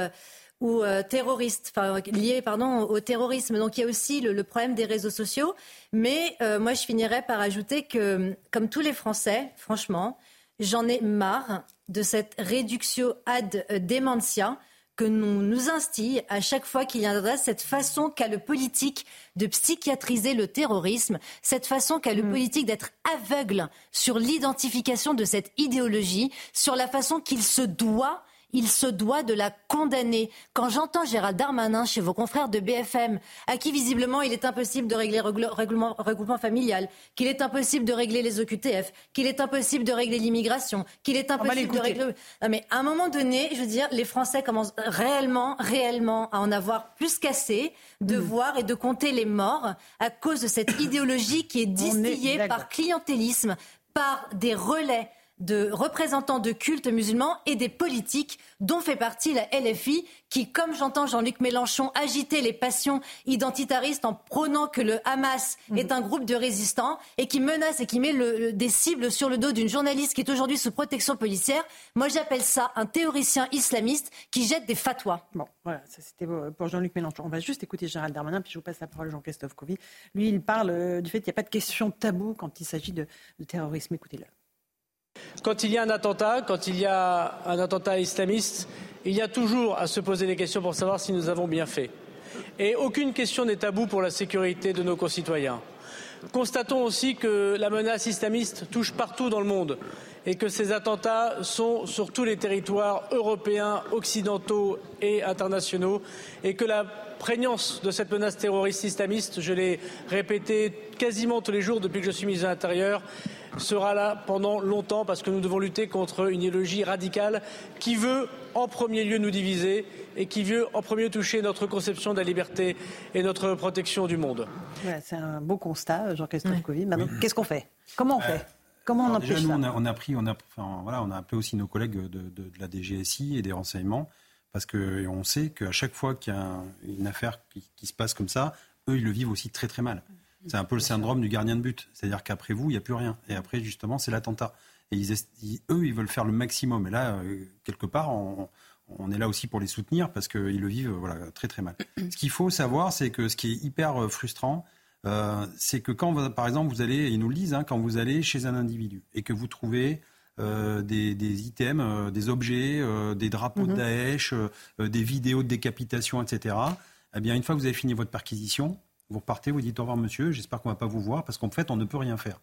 ou euh, terroristes, enfin liés pardon au terrorisme. Donc il y a aussi le, problème des réseaux sociaux. Mais euh, moi je finirais par ajouter que, comme tous les Français, franchement, j'en ai marre de cette réduction ad dementia que nous nous instille à chaque fois qu'il y a cette façon qu'a le politique de psychiatriser le terrorisme, cette façon qu'a le mm. politique d'être aveugle sur l'identification de cette idéologie, sur la façon qu'il se doit il se doit de la condamner. Quand j'entends Gérald Darmanin chez vos confrères de BFM, à qui visiblement il est impossible de régler le regroupement familial, qu'il est impossible de régler les OQTF, qu'il est impossible de régler l'immigration, qu'il est impossible de régler... Non, mais à un moment donné, je veux dire, les Français commencent réellement, réellement à en avoir plus qu'assez de mm. voir et de compter les morts à cause de cette <coughs> idéologie qui est distillée par clientélisme, par des relais de représentants de cultes musulmans et des politiques dont fait partie la LFI qui, comme j'entends Jean-Luc Mélenchon agiter les passions identitaristes en prônant que le Hamas mhm. est un groupe de résistants et qui menace et qui met des cibles sur le dos d'une journaliste qui est aujourd'hui sous protection policière, moi j'appelle ça un théoricien islamiste qui jette des fatwas. Bon, voilà, ça c'était pour Jean-Luc Mélenchon. On va juste écouter Gérald Darmanin, puis je vous passe la parole à Jean-Christophe Couvi. Lui, il parle euh, du fait qu'il n'y a pas de question tabou quand il s'agit de terrorisme. Écoutez-le. Quand il y a un attentat, quand il y a un attentat islamiste, il y a toujours à se poser des questions pour savoir si nous avons bien fait. Et aucune question n'est taboue pour la sécurité de nos concitoyens. Constatons aussi que la menace islamiste touche partout dans le monde et que ces attentats sont sur tous les territoires européens, occidentaux et internationaux et que la prégnance de cette menace terroriste islamiste, je l'ai répété quasiment tous les jours depuis que je suis ministre de l'Intérieur, sera là pendant longtemps parce que nous devons lutter contre une idéologie radicale qui veut en premier lieu nous diviser et qui veut en premier lieu toucher notre conception de la liberté et notre protection du monde. c'est un beau constat, Jean-Christophe Covid. qu'est-ce qu'on fait? Comment on euh, fait? Comment on déjà, nous, on a, pris, on a, voilà, on a appelé aussi nos collègues de, la DGSI et des renseignements parce qu'on sait qu'à chaque fois qu'il y a une affaire qui, se passe comme ça, eux, ils le vivent aussi très très mal. C'est un peu le syndrome du gardien de but. C'est-à-dire qu'après vous, il n'y a plus rien. Et après, justement, c'est l'attentat. et eux, ils veulent faire le maximum. Et là, quelque part, on, est là aussi pour les soutenir parce qu'ils le vivent voilà, très très mal. <clears throat> Ce qu'il faut savoir, c'est que ce qui est hyper frustrant, c'est que quand, par exemple, vous allez, ils nous le disent, hein, quand vous allez chez un individu et que vous trouvez des, items, des objets, des drapeaux de mhm. Daesh, des vidéos de décapitation, etc. Eh bien, une fois que vous avez fini votre perquisition, vous repartez, vous dites au revoir monsieur, j'espère qu'on ne va pas vous voir, parce qu'en fait, on ne peut rien faire.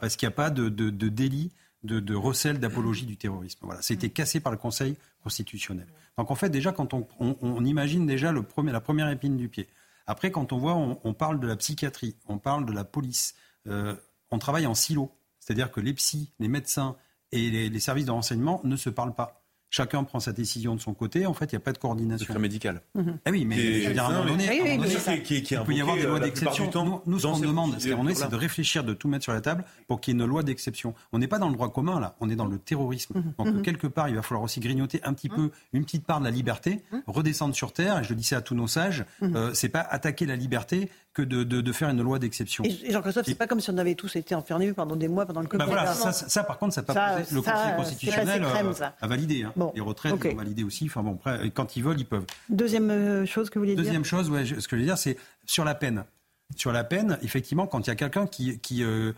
parce qu'il n'y a pas de, délit de, recel d'apologie du terrorisme. Voilà, c'était mm. cassé par le Conseil constitutionnel. Donc en fait, déjà, quand on, imagine déjà le premier, la première épine du pied. Après, quand on voit, on, parle de la psychiatrie, on parle de la police, euh, on travaille en silo. C'est-à-dire que les psys, les médecins et les services de renseignement ne se parlent pas chacun prend sa décision de son côté. En fait, il n'y a pas de coordination. Secret médical. Ah oui, mais je veux dire, à un moment donné, il peut y avoir des lois d'exception. Nous, nous, ce qu'on demande, c'est de réfléchir, de tout mettre sur la table pour qu'il y ait une loi d'exception. On n'est pas dans le droit commun, là. On est dans le terrorisme. Mhm. Donc, mhm. quelque part, il va falloir aussi grignoter un petit peu une petite part de la liberté, redescendre sur terre. Et je dis ça à tous nos sages. Euh, c'est pas attaquer la liberté que de, de, faire une loi d'exception. Et, Jean-Christophe, c'est pas comme si on avait tous été enfermés pendant des mois pendant le Covid. Bah voilà, ça, ça, par contre, ça pas le Conseil constitutionnel euh, a validé. Hein. Les retraites ont validé aussi. Enfin bon, après, quand ils veulent, ils peuvent. Deuxième euh, chose que vous voulez dire Deuxième chose, ouais, ce que je veux dire, c'est sur la peine. Sur la peine, effectivement, quand il y a quelqu'un qui, qui, euh,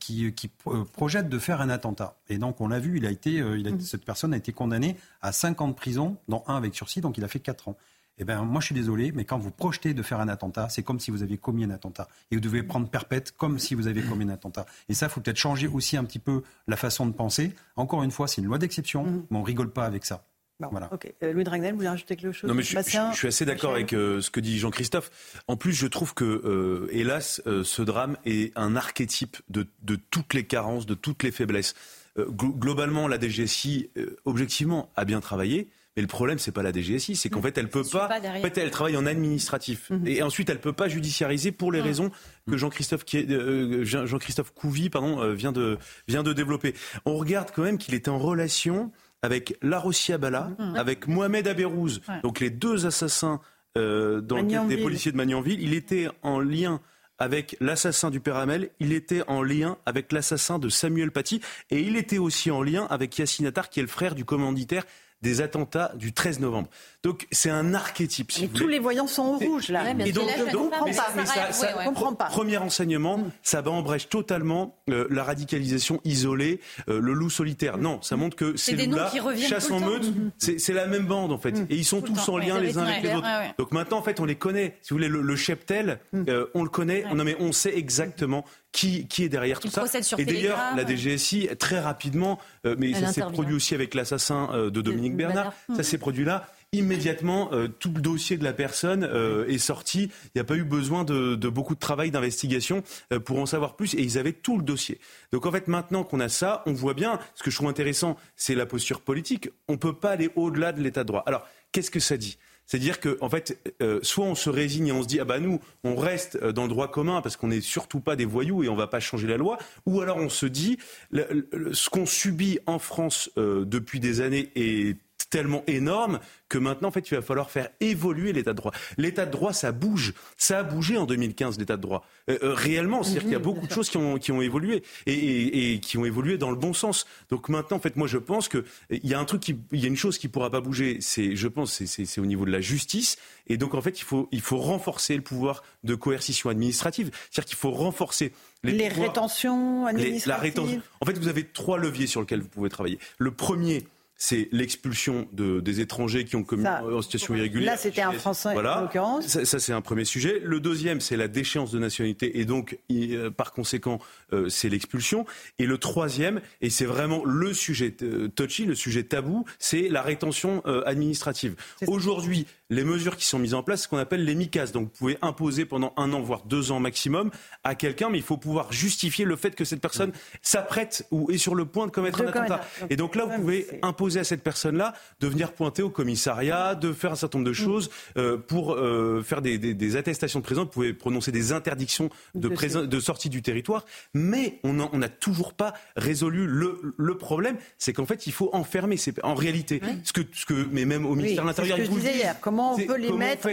qui, qui, projette de faire un attentat, et donc on l'a vu, il a été, il a, mm. cette personne a été condamnée à 5 ans de prison, dont un avec sursis, donc il a fait 4 ans. Eh bien, moi, je suis désolé, mais quand vous projetez de faire un attentat, c'est comme si vous aviez commis un attentat. Et vous devez prendre perpète comme si vous aviez commis un attentat. Et ça, il faut peut-être changer aussi un petit peu la façon de penser. Encore une fois, c'est une loi d'exception, mm-hmm. mais on rigole pas avec ça. voilà. Ok. Euh, Louis Dragnel, vous voulez rajouter quelque chose Non, mais je, suis assez d'accord avec euh, ce que dit Jean-Christophe. En plus, je trouve que, euh, hélas, ce drame est un archétype de, de, toutes les carences, de toutes les faiblesses. globalement, la DGSI, objectivement, a bien travaillé. Mais le problème, c'est pas la DGSI, c'est qu'en fait, elle peut pas. en fait, elle travaille en administratif. Mhm. Et ensuite, elle peut pas judiciariser pour les raisons que Jean-Christophe euh, Jean-Christophe Couvy, pardon, euh, vient de vient de développer. On regarde quand même qu'il était en relation avec Larossi Abala, avec Mohamed Aberouz, donc les deux assassins euh, dans des policiers de Magnanville. Il était en lien avec l'assassin du père Hamel, il était en lien avec l'assassin de Samuel Paty, et il était aussi en lien avec Yassine Attar, qui est le frère du commanditaire des attentats du 13 novembre. Donc c'est un archétype. Si tous les voyants sont au rouge là. et donc, je comprends pas. Premier enseignement, ça va en brèche totalement euh, la radicalisation isolée, euh, le loup solitaire. Non, ça montre que ces loups-là chassent en meute. Mm-hmm. C'est la même bande en fait, mm. et ils sont tous en lien les uns avec les autres. Donc maintenant en fait on les connaît. Si vous voulez le, cheptel, mm. euh, on le connaît. Non mais on sait exactement qui, qui est derrière tout ça. Et d'ailleurs, la DGSI, très rapidement, mais ça s'est produit aussi avec l'assassin de Dominique Bernard, ça s'est produit là immédiatement, euh, tout le dossier de la personne euh, est sorti. Il n'y a pas eu besoin de, beaucoup de travail d'investigation euh, pour en savoir plus. Et ils avaient tout le dossier. Donc en fait, maintenant qu'on a ça, on voit bien, ce que je trouve intéressant, c'est la posture politique. On ne peut pas aller au-delà de l'état de droit. Alors, qu'est-ce que ça dit? C'est-à-dire que, en fait, soit on se résigne et on se dit ah bah nous, on reste dans le droit commun parce qu'on n'est surtout pas des voyous et on va pas changer la loi, ou alors on se dit ce qu'on subit en France depuis des années est tellement énorme que maintenant, en fait, il va falloir faire évoluer l'état de droit. L'état de droit, ça bouge. Ça a bougé en 2015, l'état de droit. Euh, euh, réellement, c'est-à-dire qu'il y a beaucoup de choses qui ont, qui ont évolué et, et, qui ont évolué dans le bon sens. Donc maintenant, en fait, moi, je pense qu'il y a un truc, qui, il y a une chose qui pourra pas bouger. C'est, je pense, c'est au niveau de la justice. Et donc, en fait, il faut, il faut renforcer le pouvoir de coercition administrative. C'est-à-dire qu'il faut renforcer les, rétentions administratives. la rétention. En fait, vous avez trois leviers sur lesquels vous pouvez travailler. Le premier, c'est l'expulsion de, des étrangers qui ont commis en situation irrégulière. Là, c'était un Français en l'occurrence. Ça, c'est un premier sujet. Le deuxième, c'est la déchéance de nationalité et donc, euh, par conséquent, euh, c'est l'expulsion. Et le troisième, et c'est vraiment le sujet euh, touchy, le sujet tabou, c'est la rétention administrative. Aujourd'hui, les mesures qui sont mises en place, c'est ce qu'on appelle les MICAS. Donc, vous pouvez imposer pendant un an, voire deux ans maximum, à quelqu'un, mais il faut pouvoir justifier le fait que cette personne s'apprête ou est sur le point de commettre un attentat. Et donc là, vous pouvez imposer imposer à cette personne-là de venir pointer au commissariat, de faire un certain nombre de mm. choses euh, pour euh, faire des, des, des, attestations de présence, vous pouvez prononcer des interdictions de, de sortie du territoire, mais on n'a toujours pas résolu le, le problème, c'est qu'en fait, il faut enfermer. En réalité, ce, que, ce que, mais même au ministère de l'Intérieur, ce que je disais hier, comment on peut les mettre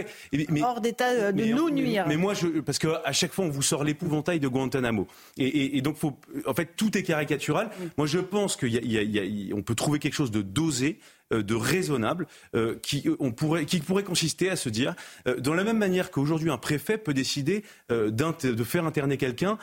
hors d'état de nous nuire Mais moi, je, parce qu'à chaque fois, on vous sort l'épouvantail de Guantanamo. Et, et, donc, faut, en fait, tout est caricatural. Moi, je pense qu'on peut trouver quelque chose de dosé euh, de raisonnable euh, qui, euh, on pourrait, qui pourrait consister à se dire, dans la même manière qu'aujourd'hui un préfet peut décider de faire interner quelqu'un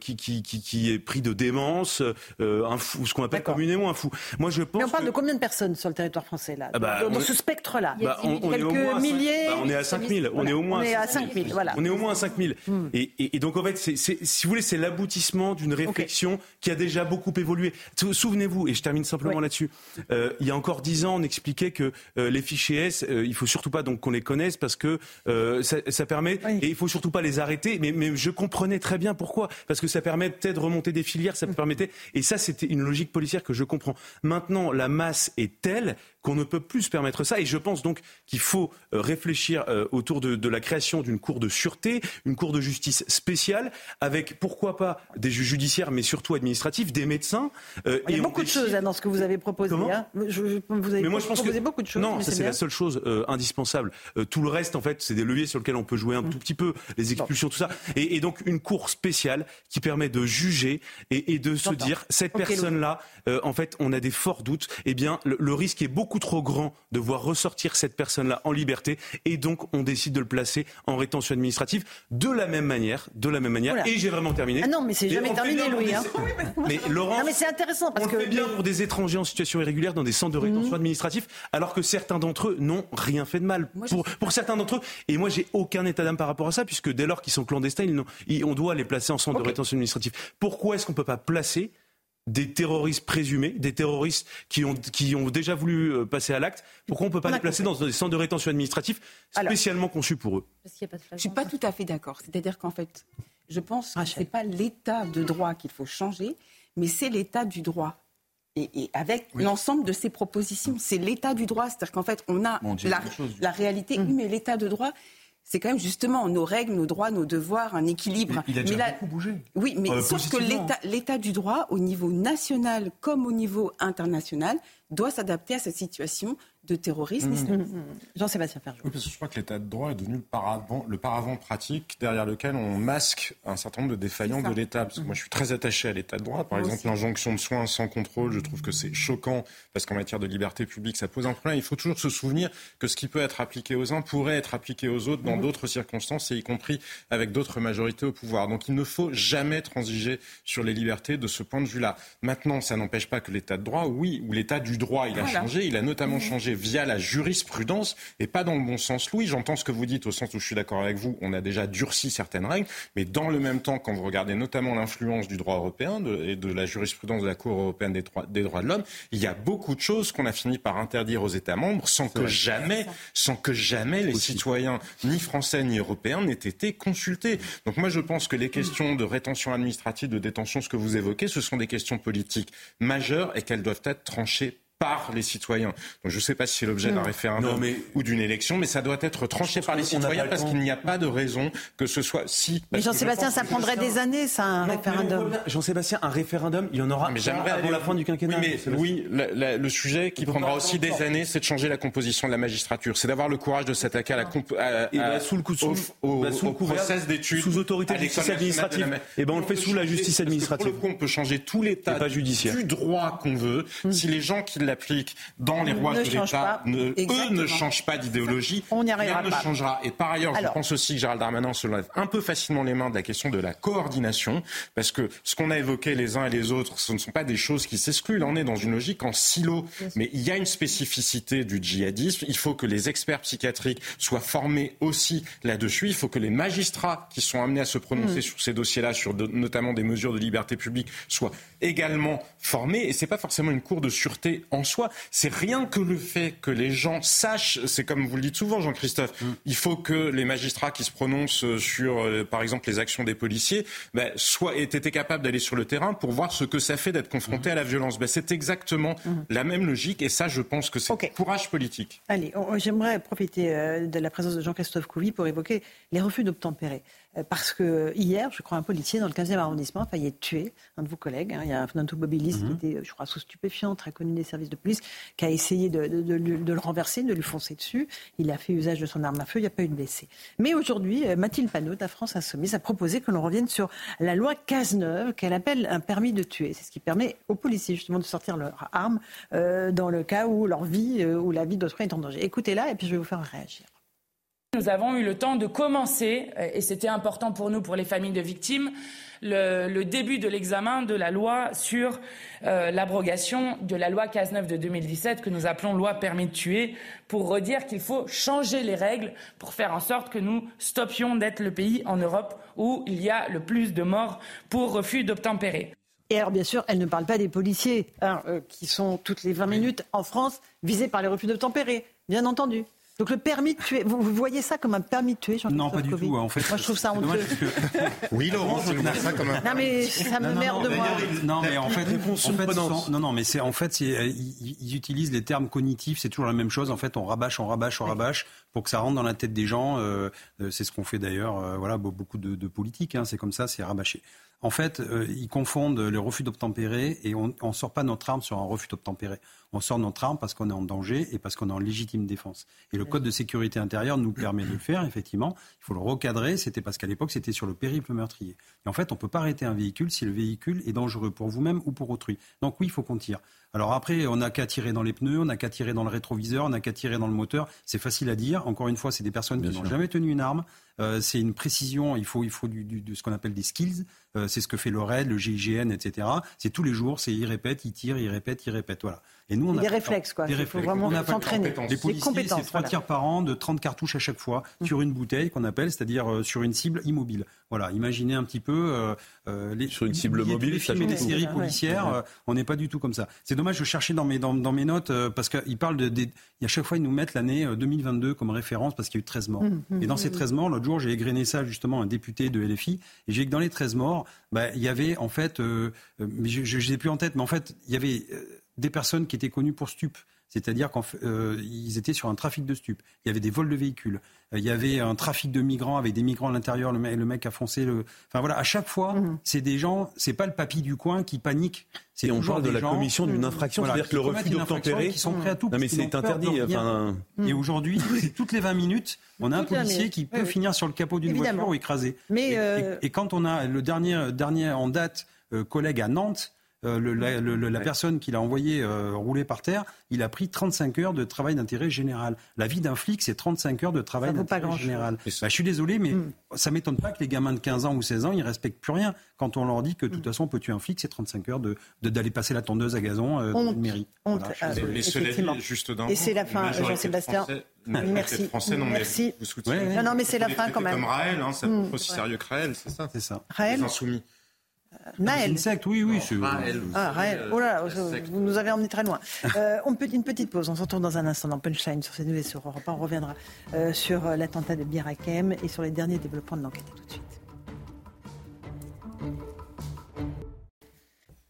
qui, qui, qui, est pris de démence, un fou, ce qu'on appelle communément un fou. Moi, je pense. Mais on parle de combien de personnes sur le territoire français là, ah bah, dans, ce spectre-là? Bah, on, Quelques est milliers. Bah, on est à 5000. On est au moins. On est à 5000. Voilà. On est au moins à 5000. Hmm. Et, et, et, donc en fait, si vous voulez, c'est l'aboutissement d'une réflexion qui a déjà beaucoup évolué. Souvenez-vous, et je termine simplement là-dessus. il y a encore 10 ans, on expliquait que euh, les fichiers S, euh, il faut surtout pas donc qu'on les connaisse parce que euh, ça, ça, permet et il faut surtout pas les arrêter. Mais, mais je comprenais très bien pourquoi, parce que ça permettait de remonter des filières, ça permettait et ça c'était une logique policière que je comprends. Maintenant, la masse est telle qu'on ne peut plus se permettre ça. Et je pense donc qu'il faut euh, réfléchir euh, autour de, la création d'une cour de sûreté, une cour de justice spéciale, avec pourquoi pas des juges judiciaires, mais surtout administratifs, des médecins. Euh, Il y a beaucoup de choses dans ce que vous avez proposé. Hein. Je, vous avez mais moi, je pense proposé beaucoup de choses. Non, ça c'est la seule chose indispensable. tout le reste, en fait, c'est des leviers sur lesquels on peut jouer un mm. tout petit peu, les expulsions, tout ça. Et, donc une cour spéciale qui permet de juger et, de se dire cette personne-là, en fait, on a des forts doutes. Eh bien, le risque est beaucoup trop grand de voir ressortir cette personne-là en liberté et donc on décide de le placer en rétention administrative de la même manière, de la même manière. Et j'ai vraiment terminé. Ah non, mais c'est jamais terminé, Louis. Hein. Mais Laurent, mais c'est intéressant parce on que fait bien pour des étrangers en situation irrégulière dans des centres de rétention mhm. administrative, alors que certains d'entre eux n'ont rien fait de mal. pour, pour certains d'entre eux, et moi j'ai aucun état d'âme par rapport à ça, puisque dès lors qu'ils sont clandestins, ils on doit les placer en centre de rétention administrative. Pourquoi est-ce qu'on peut pas placer des terroristes présumés, des terroristes qui ont, qui ont déjà voulu euh, passer à l'acte, pourquoi on ne peut pas les placer dans des centres de rétention administratif spécialement conçus pour eux? Je ne suis pas tout à fait d'accord. C'est-à-dire qu'en fait, je pense que ce n'est pas l'état de droit qu'il faut changer, mais c'est l'état du droit. Et, avec l'ensemble de ces propositions, c'est l'état du droit. C'est-à-dire qu'en fait, on a la, réalité, mmh. mais l'état de droit, c'est quand même justement nos règles, nos droits, nos devoirs, un équilibre. Il, a déjà beaucoup bougé. Oui, mais euh, sauf que l'état du droit, au niveau national comme au niveau international, doit s'adapter à cette situation de terrorisme mmh. Mmh. Jean-Sébastien Ferjou. Oui, parce que je crois que l'état de droit est devenu le paravent, le paravent pratique derrière lequel on masque un certain nombre de défaillants de l'État. Parce que moi, je suis très attaché à l'état de droit. Par exemple, l'injonction de soins sans contrôle, je trouve que c'est choquant parce qu'en matière de liberté publique, ça pose un problème. Il faut toujours se souvenir que ce qui peut être appliqué aux uns pourrait être appliqué aux autres dans mmh. d'autres circonstances, et y compris avec d'autres majorités au pouvoir. Donc, il ne faut jamais transiger sur les libertés de ce point de vue-là. Maintenant, ça n'empêche pas que l'état de droit, oui, ou l'état du droit, il a changé. Il a notamment changé via la jurisprudence et pas dans le bon sens. Louis, j'entends ce que vous dites au sens où je suis d'accord avec vous. On a déjà durci certaines règles, mais dans le même temps, quand vous regardez notamment l'influence du droit européen et de la jurisprudence de la Cour européenne des, droits, de l'homme, il y a beaucoup de choses qu'on a fini par interdire aux États membres sans que jamais, sans que jamais les citoyens, ni français ni européens, n'aient été consultés. Donc moi, je pense que les questions de rétention administrative, de détention, ce que vous évoquez, ce sont des questions politiques majeures et qu'elles doivent être tranchées par les citoyens. Donc je ne sais pas si c'est l'objet d'un référendum ou d'une élection, mais ça doit être tranché par les citoyens parce qu'il n'y a pas de raison que ce soit si. Mais Jean-Sébastien, ça prendrait des années, ça, un référendum. Jean-Sébastien, un référendum, il y en aura mais avant la fin du quinquennat. Oui, mais oui, le sujet qui prendra aussi des années, c'est de changer la composition de la magistrature. C'est d'avoir le courage de s'attaquer à la comp sous le coup sous, au, sous process d'études sous autorité de justice administrative. Et eh ben on le fait sous la justice administrative. Pour le coup, on peut changer tout l'état du droit qu'on veut hmm. si les gens qui l'appliquent dans les rois de l'État, eux ne changent pas d'idéologie. On n'y arrivera rien ne changera. Et par ailleurs, je pense aussi que Gérald Darmanin se lève un peu facilement les mains de la question de la coordination, parce que ce qu'on a évoqué les uns et les autres, ce ne sont pas des choses qui s'excluent. Là, on est dans une logique en silo. Mais il y a une spécificité du djihadisme. Il faut que les experts psychiatriques soient formés aussi là-dessus. Il faut que les magistrats qui sont amenés à se prononcer mm. sur ces dossiers-là, sur notamment des mesures de liberté publique, soient également formés. Et c'est pas forcément une cour de sûreté en soi, c'est rien que le fait que les gens sachent, c'est comme vous le dites souvent, Jean-Christophe, mm. il faut que les magistrats qui se prononcent sur, euh, par exemple, les actions des policiers, ben, soient, aient été capables d'aller sur le terrain pour voir ce que ça fait d'être confronté mm. à la violence. Ben, c'est exactement mm. la même logique et ça, je pense que c'est courage politique. Allez, j'aimerais profiter euh, de la présence de Jean-Christophe Couvi pour évoquer les refus d'obtempérer. Euh, parce que hier, je crois, un policier dans le 15e arrondissement a failli être tué, un de vos collègues. Hein. il y a un automobiliste qui mhm. était, je crois, sous stupéfiant, très connu des services de police, qui a essayé de, le renverser, de lui foncer dessus. Il a fait usage de son arme à feu, il n'y a pas eu de blessé. Mais aujourd'hui, euh, Mathilde Panot, la France Insoumise, a proposé que l'on revienne sur la loi Cazeneuve, qu'elle appelle un permis de tuer. C'est ce qui permet aux policiers, justement, de sortir leur arme euh, dans le cas où leur vie ou la vie d'autrui est en danger. Écoutez-la et puis je vais vous faire réagir. Nous avons eu le temps de commencer, et c'était important pour nous, pour les familles de victimes, le, début de l'examen de la loi sur euh, l'abrogation de la loi Cazeneuve de 2017 que nous appelons loi permis de tuer, pour redire qu'il faut changer les règles pour faire en sorte que nous stoppions d'être le pays en Europe où il y a le plus de morts pour refus d'obtempérer. Et alors, bien sûr, elle ne parle pas des policiers hein, euh, qui sont toutes les 20 minutes en France visés par les refus d'obtempérer, bien entendu. Donc le permis de tuer, vous, voyez ça comme un permis de tuer jean Non, pas du tout. En fait, Moi, je trouve ça honteux. <laughs> oui, Laurent, c'est ça comme un. Non, mais ça me merde moi. Non, mais en fait, en fait non, non, mais c'est en fait, ils, utilisent les termes cognitifs. C'est toujours la même chose. En fait, on rabâche, on rabâche, on rabâche pour que ça rentre dans la tête des gens. Euh, euh, c'est ce qu'on fait d'ailleurs. Euh, voilà, beaucoup de, de politiques. Hein, c'est comme ça, c'est rabâché. En fait, ils confondent les refus d'obtempérer et on ne sort pas notre arme sur un refus d'obtempérer on sort notre arme parce qu'on est en danger et parce qu'on est en légitime défense. Et le Code de sécurité intérieure nous permet de le faire, effectivement. Il faut le recadrer. C'était parce qu'à l'époque, c'était sur le périple meurtrier. Et en fait, on ne peut pas arrêter un véhicule si le véhicule est dangereux pour vous-même ou pour autrui. Donc oui, il faut qu'on tire. Alors après, on n'a qu'à tirer dans les pneus, on n'a qu'à tirer dans le rétroviseur, on n'a qu'à tirer dans le moteur. C'est facile à dire. Encore une fois, c'est des personnes qui n'ont jamais tenu une arme. Euh, c'est une précision. Il faut, il faut du, de ce qu'on appelle des skills. Euh, c'est ce que fait le RAID, le GIGN, etc. C'est tous les jours. C'est il répète, il tire, il répète, il répète. Voilà. Et nous, on a des réflexes, quoi. Des réflexes. Faut vraiment s'entraîner. Les policiers, c'est trois tirs par an de 30 cartouches à chaque fois mm. sur une bouteille qu'on appelle, c'est-à-dire euh, sur une cible immobile. Voilà, imaginez un petit peu euh, les, sur une cible mobile, les films et les séries policières. Euh, on n'est pas du tout comme ça. C'est dommage. Je cherchais dans mes dans, dans mes notes parce qu'ils parlent de, à chaque fois ils nous mettent l'année 2022 comme référence parce qu'il y a eu 13 morts. Mm, mm, et dans ces 13 morts, jour, j'ai égrené ça justement un député de LFI et j'ai que dans les 13 morts, bah, il y avait en fait, mais je n'ai plus en tête, mais en fait, il y avait des personnes qui étaient connues pour stupes. C'est-à-dire qu'ils euh, étaient sur un trafic de stupes. Il y avait des vols de véhicules. Euh, il y avait un trafic de migrants avec des migrants à l'intérieur. Le, mec, le mec a foncé le. Enfin voilà, à chaque fois, mhm. c'est des gens. C'est pas le papy du coin qui panique. Et on parle de la commission d'une infraction, c'est-à-dire que le refus d'obtempérer. Qui sont prêts à tout. Non mais c'est interdit. Enfin... Et aujourd'hui, <laughs> toutes les 20 minutes, on a un policier qui peut finir sur le capot d'une voiture ou écrasé. Mais et, euh, et, quand on a le dernier, dernier en date collègue à Nantes euh, le, la, personne qui l'a envoyé euh, rouler par terre, il a pris 35 heures de travail d'intérêt général. La vie d'un flic, c'est 35 heures de travail d'intérêt général. Bah, je suis désolé, mais mm. ça m'étonne pas que les gamins de 15 ans ou 16 ans, ils respectent plus rien quand on leur dit que de toute mm. façon, on peut tuer un flic, c'est 35 heures de d'aller passer la tondeuse à gazon euh, honte, mairie. Honte, voilà, ah, juste Et c'est la fin, Jean-Sébastien. Merci. Français, non, Merci. non, non, mais c'est la fin quand même. Comme Raël, hein, ça mm. aussi sérieux que Raël, c'est ça. C'est ça. Raël. Les insoumis. Naël. Insecte, oui, oui. Raël. Ah, Raël. Oh là, vous nous avez emmené très loin. Euh, on peut une petite pause. On se retrouve dans un instant dans Punchline sur CNews et sur Europe On reviendra euh, sur euh, l'attentat de Birakem et sur les derniers développements de l'enquête. tout de suite.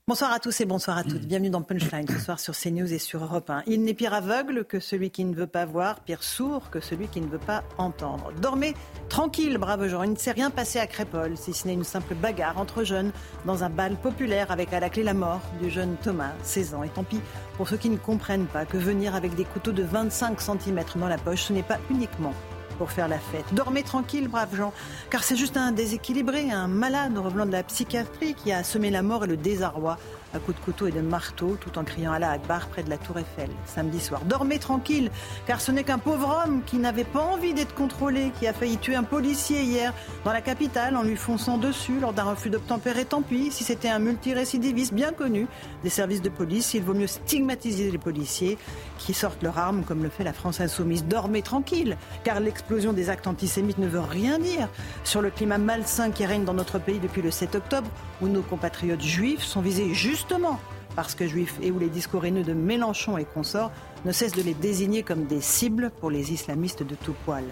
Bonsoir à tous et bonsoir à toutes. Bienvenue dans Punchline ce soir sur CNews et sur Europe 1. Il n'est pire aveugle que celui qui ne veut pas voir, pire sourd que celui qui ne veut pas entendre. Dormez tranquille, brave gens. Il ne s'est rien passé à Crépole, si ce n'est une simple bagarre entre jeunes dans un bal populaire avec à la clé la mort du jeune Thomas, 16 ans. Et tant pis pour ceux qui ne comprennent pas que venir avec des couteaux de 25 cm dans la poche, ce n'est pas uniquement pour faire la fête. Dormez tranquille, braves gens, car c'est juste un déséquilibré, un malade revenant de la psychiatrie qui a semé la mort et le désarroi à coups de couteau et de marteau, tout en criant à la Akbar près de la Tour Eiffel, samedi soir. Dormez tranquille, car ce n'est qu'un pauvre homme qui n'avait pas envie d'être contrôlé, qui a failli tuer un policier hier dans la capitale en lui fonçant dessus lors d'un refus d'obtempérer. Tant pis, si c'était un multirécidiviste bien connu des services de police, il vaut mieux stigmatiser les policiers qui sortent leurs armes comme le fait la France insoumise. Dormez tranquille, car l'explosion des actes antisémites ne veut rien dire sur le climat malsain qui règne dans notre pays depuis le 7 octobre, où nos compatriotes juifs sont visés juste justement parce que juifs et où les discours haineux de Mélenchon et consorts ne cessent de les désigner comme des cibles pour les islamistes de tout poil.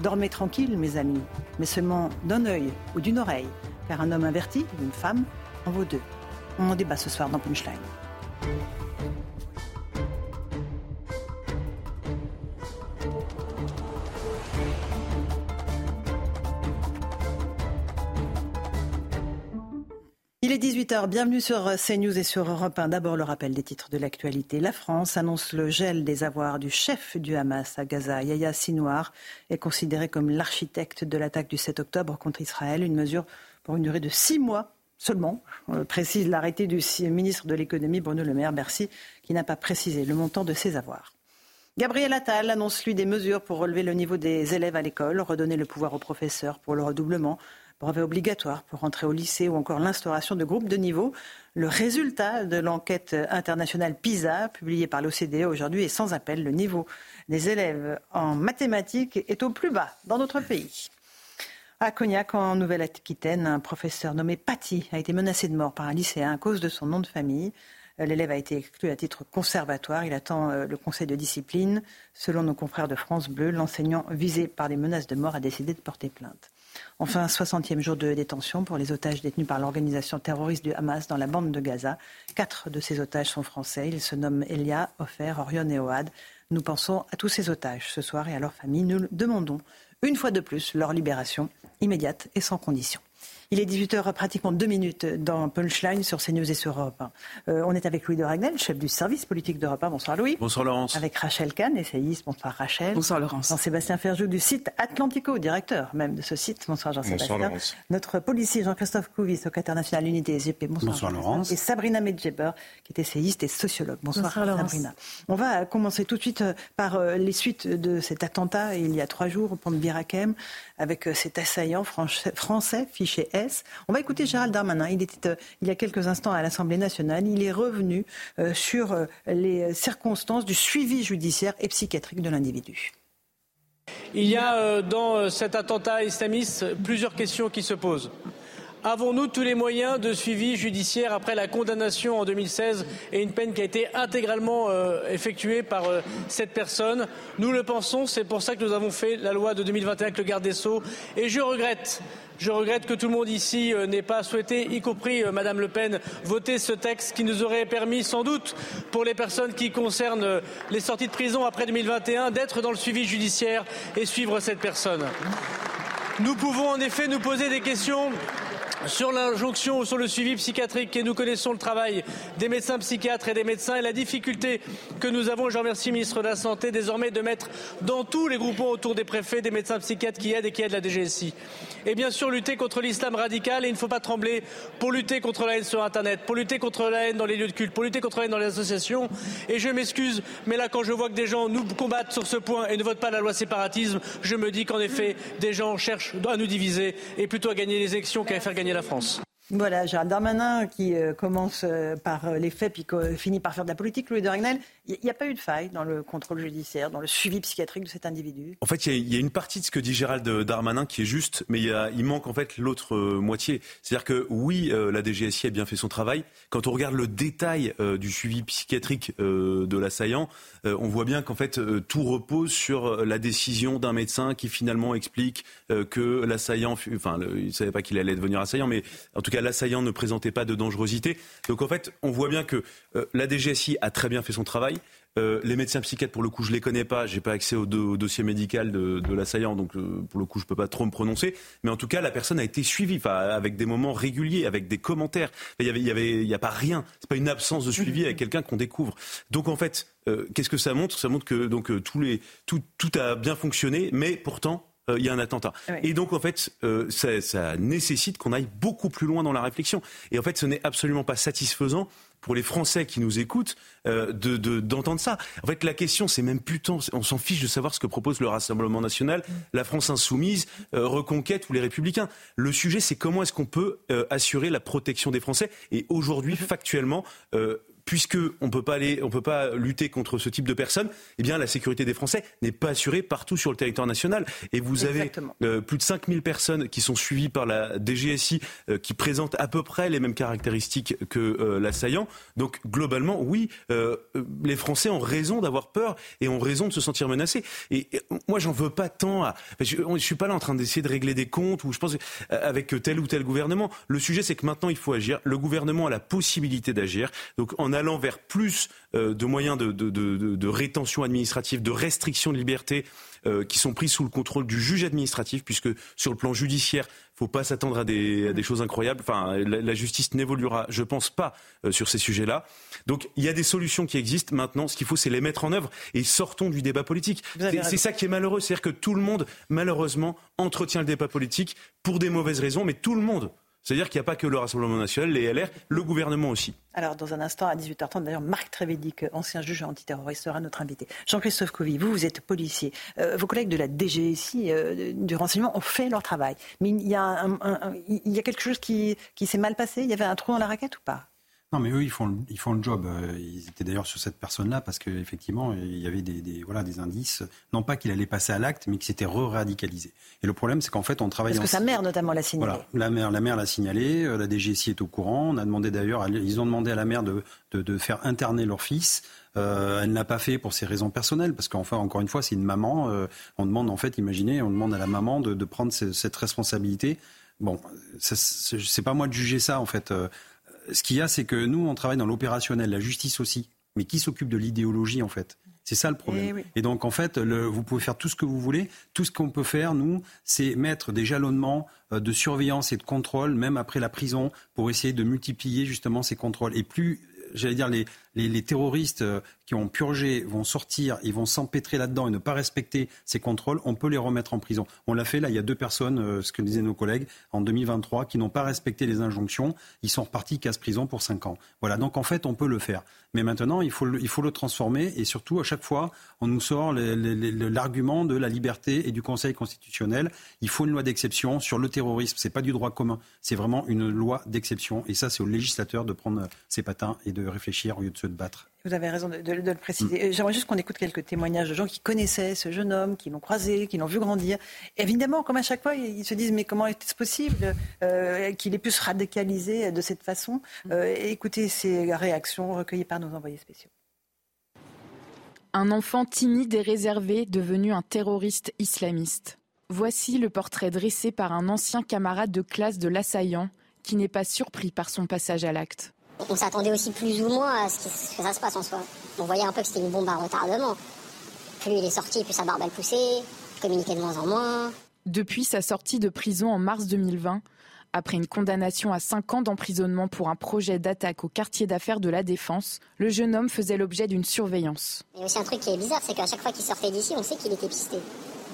Dormez tranquille, mes amis, mais seulement d'un œil ou d'une oreille, car un homme averti, une femme, en vaut deux. On en débat ce soir dans Punchline. Il est 18h, bienvenue sur CNews et sur Europe 1. D'abord le rappel des titres de l'actualité. La France annonce le gel des avoirs du chef du Hamas à Gaza. Yahya Sinwar est considéré comme l'architecte de l'attaque du 7 octobre contre Israël, une mesure pour une durée de six mois seulement, euh, précise l'arrêté du ministre de l'économie Bruno Le Maire, Bercy, qui n'a pas précisé le montant de ses avoirs. Gabriel Attal annonce lui des mesures pour relever le niveau des élèves à l'école, redonner le pouvoir aux professeurs pour le redoublement, brevet obligatoire pour entrer au lycée ou encore l'instauration de groupes de niveau. Le résultat de l'enquête internationale PISA, publiée par l'OCDE aujourd'hui, est sans appel. Le niveau des élèves en mathématiques est au plus bas dans notre pays. À Cognac, en Nouvelle-Aquitaine, un professeur nommé Paty a été menacé de mort par un lycéen à cause de son nom de famille. L'élève a été exclu à titre conservatoire. Il attend euh, le conseil de discipline. Selon nos confrères de France Bleu, l'enseignant visé par des menaces de mort a décidé de porter plainte. Enfin, 60e jour de détention pour les otages détenus par l'organisation terroriste du Hamas dans la bande de Gaza. Quatre de ces otages sont français. Ils se nomment Elia, Ofer, Orion et Oad. Nous pensons à tous ces otages ce soir et à leurs familles. Nous demandons une fois de plus leur libération immédiate et sans condition. Il est 18h, pratiquement deux minutes dans Punchline sur CNews et sur Europe. Euh, on est avec Louis de Ragnel, chef du service politique d'Europe 1. Bonsoir Louis. Bonsoir Laurence. Avec Rachel Kahn, essayiste. Bonsoir Rachel. Bonsoir Laurence. Jean-Sébastien Ferjou du site Atlantico, directeur même de ce site. Bonsoir Jean-Sébastien. Bonsoir Laurence. Notre policier Jean-Christophe Couvis, secrétaire national unité SGP. Bonsoir, Bonsoir Laurence. Et Sabrina Medjeber, qui est essayiste et sociologue. Bonsoir, Bonsoir Sabrina. On va commencer tout de suite euh, par euh, les suites de cet attentat il y a trois jours au pont de Birakem avec cet assaillant français, fiché On va écouter Gérald Darmanin. Il était euh, il y a quelques instants à l'Assemblée nationale. Il est revenu euh, sur euh, les circonstances du suivi judiciaire et psychiatrique de l'individu. Il y a dans cet attentat islamiste plusieurs questions qui se posent. Avons-nous tous les moyens de suivi judiciaire après la condamnation en 2016 et une peine qui a été intégralement effectuée par cette personne? Nous le pensons, c'est pour ça que nous avons fait la loi de 2021 avec le garde des Sceaux. Et je regrette je regrette que tout le monde ici euh, n'ait pas souhaité, y compris euh, Madame Le Pen, voter ce texte qui nous aurait permis sans doute, pour les personnes qui concernent euh, les sorties de prison après 2021, d'être dans le suivi judiciaire et suivre cette personne. Nous pouvons en effet nous poser des questions sur l'injonction ou sur le suivi psychiatrique et nous connaissons le travail des médecins psychiatres et des médecins et la difficulté que nous avons, je remercie le ministre de la Santé, désormais de mettre dans tous les groupements autour des préfets des médecins psychiatres qui aident et qui aident la DGSI. Et bien sûr, lutter contre l'islam radical et il ne faut pas trembler pour lutter contre la haine sur Internet, pour lutter contre la haine dans les lieux de culte, pour lutter contre la haine dans les associations. Et je m'excuse, mais là, quand je vois que des gens nous combattent sur ce point et ne votent pas la loi séparatisme, je me dis qu'en effet, des gens cherchent à nous diviser et plutôt à gagner les élections qu'à faire gagner la France. Voilà, Gérald Darmanin qui euh, commence euh, par euh, les faits puis finit par faire de la politique, Louis de Ragnel. Il n'y a pas eu de faille dans le contrôle judiciaire, dans le suivi psychiatrique de cet individu? En fait, il y, a une partie de ce que dit Gérald Darmanin qui est juste, mais il, manque en fait l'autre moitié. C'est-à-dire que oui, la DGSI a bien fait son travail. Quand on regarde le détail du suivi psychiatrique de l'assaillant, on voit bien qu'en fait tout repose sur la décision d'un médecin qui finalement explique que l'assaillant, enfin, il ne savait pas qu'il allait devenir assaillant, mais en tout cas l'assaillant ne présentait pas de dangerosité. Donc en fait, on voit bien que euh, la DGSI a très bien fait son travail. Euh, les médecins psychiatres, pour le coup, je les connais pas. J'ai pas accès au, dossier médical de, l'assaillant, donc euh, pour le coup, je peux pas trop me prononcer. Mais en tout cas, la personne a été suivie, avec des moments réguliers, avec des commentaires. Il y avait, il y avait, il y a pas rien. C'est pas une absence de suivi avec quelqu'un qu'on découvre. Donc en fait, qu'est-ce que ça montre? Ça montre que donc tous les, tout, tout a bien fonctionné, mais pourtant euh, il y a un attentat. Et donc, en fait, euh, ça, ça, nécessite qu'on aille beaucoup plus loin dans la réflexion. Et en fait, ce n'est absolument pas satisfaisant pour les Français qui nous écoutent euh, d'entendre de, ça. En fait, la question, c'est même putain, on s'en fiche de savoir ce que propose le Rassemblement national, la France insoumise, Reconquête ou les Républicains. Le sujet, c'est comment est-ce qu'on peut assurer la protection des Français. Et aujourd'hui, factuellement, puisque on peut pas aller, on peut pas lutter contre ce type de personnes, eh bien la sécurité des Français n'est pas assurée partout sur le territoire national. Et vous avez euh, plus de 5000 personnes qui sont suivies par la DGSI, euh, qui présentent à peu près les mêmes caractéristiques que euh, l'assaillant. Donc globalement, oui, les Français ont raison d'avoir peur et ont raison de se sentir menacés. Et, moi, j'en veux pas tant à. Je, je suis pas là en train d'essayer de régler des comptes ou je pense avec tel ou tel gouvernement. Le sujet, c'est que maintenant, il faut agir. Le gouvernement a la possibilité d'agir. Donc en allant vers plus euh, de moyens de, de, de, de, rétention administrative, de restriction de liberté euh, qui sont pris sous le contrôle du juge administratif, puisque sur le plan judiciaire, il ne faut pas s'attendre à des, à des, choses incroyables. Enfin, la, justice n'évoluera, je pense pas, euh, sur ces sujets-là. Donc, il y a des solutions qui existent. Maintenant, ce qu'il faut, c'est les mettre en œuvre et sortons du débat politique. C'est ça qui est malheureux, c'est-à-dire que tout le monde, malheureusement, entretient le débat politique pour des mauvaises raisons, mais tout le monde. C'est-à-dire qu'il n'y a pas que le Rassemblement national, les LR, le gouvernement aussi. Alors, dans un instant, à 18h30, d'ailleurs, Marc Trévédic, ancien juge antiterroriste, sera notre invité. Jean-Christophe Covy, vous, vous êtes policier. Euh, vos collègues de la DGSI, euh, du renseignement, ont fait leur travail. Mais il y a, quelque chose qui s'est mal passé? Il y avait un trou dans la raquette ou pas? Non, mais eux, ils font, ils font le job. Euh, ils étaient d'ailleurs sur cette personne-là parce qu'effectivement, il y avait des, voilà, des indices. Non pas qu'il allait passer à l'acte, mais qu'il s'était re-radicalisé. Et le problème, c'est qu'en fait, on travaille. Parce que sa mère, notamment, l'a signalé. Voilà, la mère, la mère l'a signalé. Euh, la DGSI est au courant. On a demandé d'ailleurs, ils ont demandé à la mère de, de, de faire interner leur fils. Euh, elle ne l'a pas fait pour ses raisons personnelles, parce qu'enfin, encore une fois, c'est une maman. Euh, on demande, en fait, imaginez, on demande à la maman de, de prendre cette responsabilité. Bon, c'est pas moi de juger ça, en fait ce qu'il y a, c'est que nous, on travaille dans l'opérationnel, la justice aussi. Mais qui s'occupe de l'idéologie, en fait? C'est ça le problème. Eh Et, donc, en fait, vous pouvez faire tout ce que vous voulez. Tout ce qu'on peut faire, nous, c'est mettre des jalonnements euh, de surveillance et de contrôle, même après la prison, pour essayer de multiplier justement ces contrôles. Et plus, j'allais dire, les, les, terroristes euh, qui ont purgé vont sortir, ils vont s'empêtrer là-dedans et ne pas respecter ces contrôles, on peut les remettre en prison. On l'a fait là, il y a deux personnes, euh, ce que disaient nos collègues, en 2023, qui n'ont pas respecté les injonctions. Ils sont repartis casse-prison pour cinq ans. Voilà, donc en fait, on peut le faire. Mais maintenant, il faut, le, transformer et surtout, à chaque fois, on nous sort l'argument de la liberté et du Conseil constitutionnel. Il faut une loi d'exception sur le terrorisme. C'est pas du droit commun, c'est vraiment une loi d'exception. Et ça, c'est au législateur de prendre ses patins et de réfléchir au lieu de se battre. Vous avez raison de, le préciser. Mm. J'aimerais juste qu'on écoute quelques témoignages de gens qui connaissaient ce jeune homme, qui l'ont croisé, qui l'ont vu grandir. évidemment, comme à chaque fois, ils se disent mais comment est-ce possible euh, qu'il ait pu se radicaliser de cette façon mm. euh, Écoutez ces réactions recueillies par nos envoyés spéciaux. Un enfant timide et réservé devenu un terroriste islamiste. Voici le portrait dressé par un ancien camarade de classe de l'assaillant qui n'est pas surpris par son passage à l'acte. On s'attendait aussi plus ou moins à ce que, ça se passe en soi. On voyait un peu que c'était une bombe à retardement. Plus il est sorti, plus sa barbe elle poussait, communiquait de moins en moins. Depuis sa sortie de prison en mars 2020, après une condamnation à 5 ans d'emprisonnement pour un projet d'attaque au quartier d'affaires de la Défense, le jeune homme faisait l'objet d'une surveillance. Il y a aussi un truc qui est bizarre, c'est qu'à chaque fois qu'il sortait d'ici, on sait qu'il était pisté.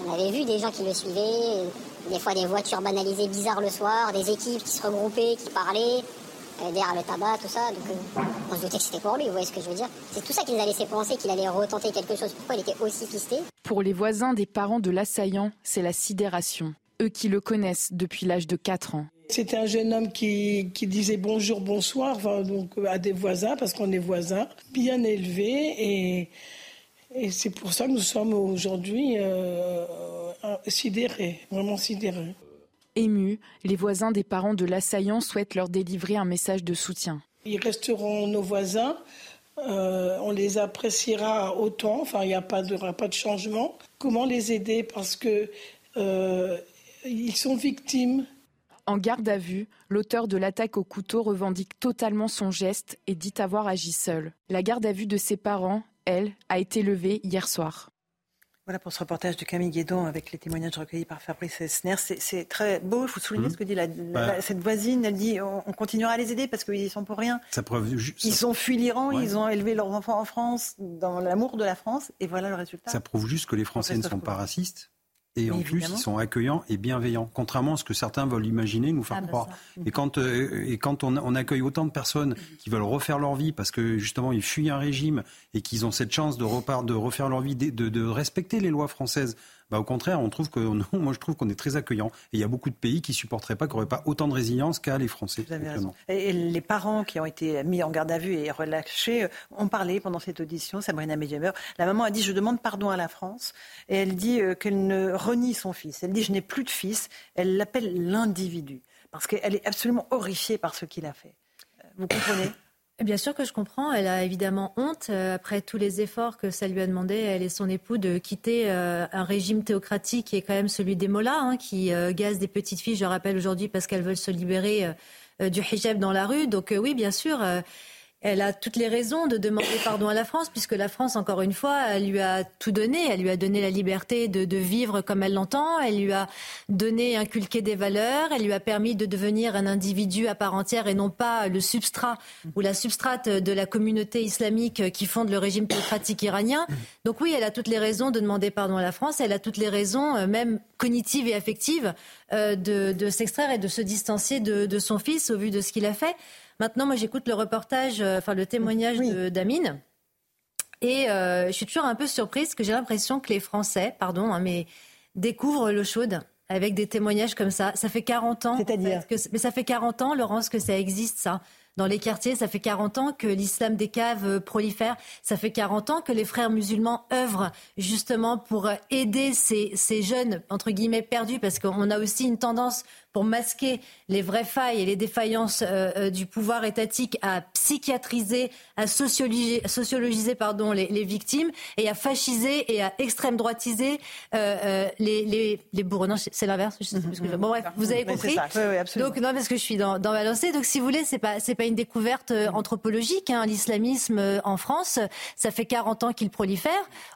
On avait vu des gens qui le suivaient, des fois des voitures banalisées bizarres le soir, des équipes qui se regroupaient, qui parlaient. Derrière le tabac, tout ça. Donc euh, on se doutait que c'était pour lui, vous voyez ce que je veux dire C'est tout ça qui nous a laissé penser qu'il allait retenter quelque chose. Pourquoi il était aussi pisté Pour les voisins des parents de l'assaillant, c'est la sidération. Eux qui le connaissent depuis l'âge de 4 ans. C'était un jeune homme qui, qui disait bonjour, bonsoir donc, à des voisins, parce qu'on est voisins, bien élevé. Et, et c'est pour ça que nous sommes aujourd'hui euh, sidérés, vraiment sidérés. Émus, les voisins des parents de l'assaillant souhaitent leur délivrer un message de soutien. Ils resteront nos voisins. Euh, on les appréciera autant. Enfin, il n'y a pas de, pas de changement. Comment les aider? Parce que euh, ils sont victimes. En garde à vue, l'auteur de l'attaque au couteau revendique totalement son geste et dit avoir agi seul. La garde à vue de ses parents, elle, a été levée hier soir. Voilà pour ce reportage de Camille Guédon avec les témoignages recueillis par Fabrice Esner. C'est très beau. Il faut souligner mmh. ce que dit la, cette voisine. Elle dit on, continuera à les aider parce qu'ils sont pour rien. Ça preuve, ils ont fui l'Iran, ils ont élevé leurs enfants en France, dans l'amour de la France, et voilà le résultat. Ça prouve juste que les Français ne sont pas racistes et en plus, ils sont accueillants et bienveillants, contrairement à ce que certains veulent imaginer, nous faire ah, bah croire. Et quand, euh, et quand on, accueille autant de personnes qui veulent refaire leur vie parce que justement ils fuient un régime et qu'ils ont cette chance de, repart, de refaire leur vie, de, de, respecter les lois françaises, Bah, au contraire, on trouve que <laughs> moi je trouve qu'on est très accueillant. Et il y a beaucoup de pays qui supporteraient pas, qui n'auraient pas autant de résilience qu'à les Français. Et les parents qui ont été mis en garde à vue et relâchés euh, ont parlé pendant cette audition. Sabrina Medjemer. La maman a dit je demande pardon à la France et elle dit euh, qu'elle ne renie son fils. Elle dit je n'ai plus de fils. Elle l'appelle l'individu parce qu'elle est absolument horrifiée par ce qu'il a fait. Euh, vous comprenez? Bien sûr que je comprends. Elle a évidemment honte euh, après tous les efforts que ça lui a demandé, elle et son époux, de quitter euh, un régime théocratique qui est quand même celui des mollahs, hein, qui euh, gazent des petites filles, je rappelle aujourd'hui, parce qu'elles veulent se libérer du hijab dans la rue. Donc oui, bien sûr elle a toutes les raisons de demander pardon à la France, puisque la France, encore une fois, elle lui a tout donné. Elle lui a donné la liberté de, vivre comme elle l'entend. Elle lui a donné, inculqué des valeurs. Elle lui a permis de devenir un individu à part entière et non pas le substrat ou la substrate de la communauté islamique qui fonde le régime théocratique iranien. Donc oui, elle a toutes les raisons de demander pardon à la France. Elle a toutes les raisons, euh, même cognitives et affectives, euh, de, s'extraire et de se distancier de son fils au vu de ce qu'il a fait. Maintenant, moi, j'écoute le reportage, euh, enfin le témoignage d'Amine. Et euh, je suis toujours un peu surprise parce que j'ai l'impression que les Français, pardon, hein, mais découvrent l'eau chaude avec des témoignages comme ça. Ça fait 40 ans. C'est-à-dire Mais ça fait 40 ans, Laurence, que ça existe, ça dans les quartiers. Ça fait 40 ans que l'islam des caves euh, prolifère. Ça fait 40 ans que les frères musulmans œuvrent justement pour aider ces, ces jeunes, entre guillemets, perdus, parce qu'on a aussi une tendance pour masquer les vraies failles et les défaillances euh, euh, du pouvoir étatique à psychiatriser, à sociologiser, sociologiser pardon, les, les, victimes et à fasciser et à extrême droitiser euh, les, les, les bourreaux. Non, c'est l'inverse. Bon bref, vous avez compris. Donc non, parce que je suis dans, dans ma lancée. Donc si vous voulez, c'est pas c'est pas une découverte anthropologique. Hein. L'islamisme en France, ça fait 40 ans qu'il prolifère.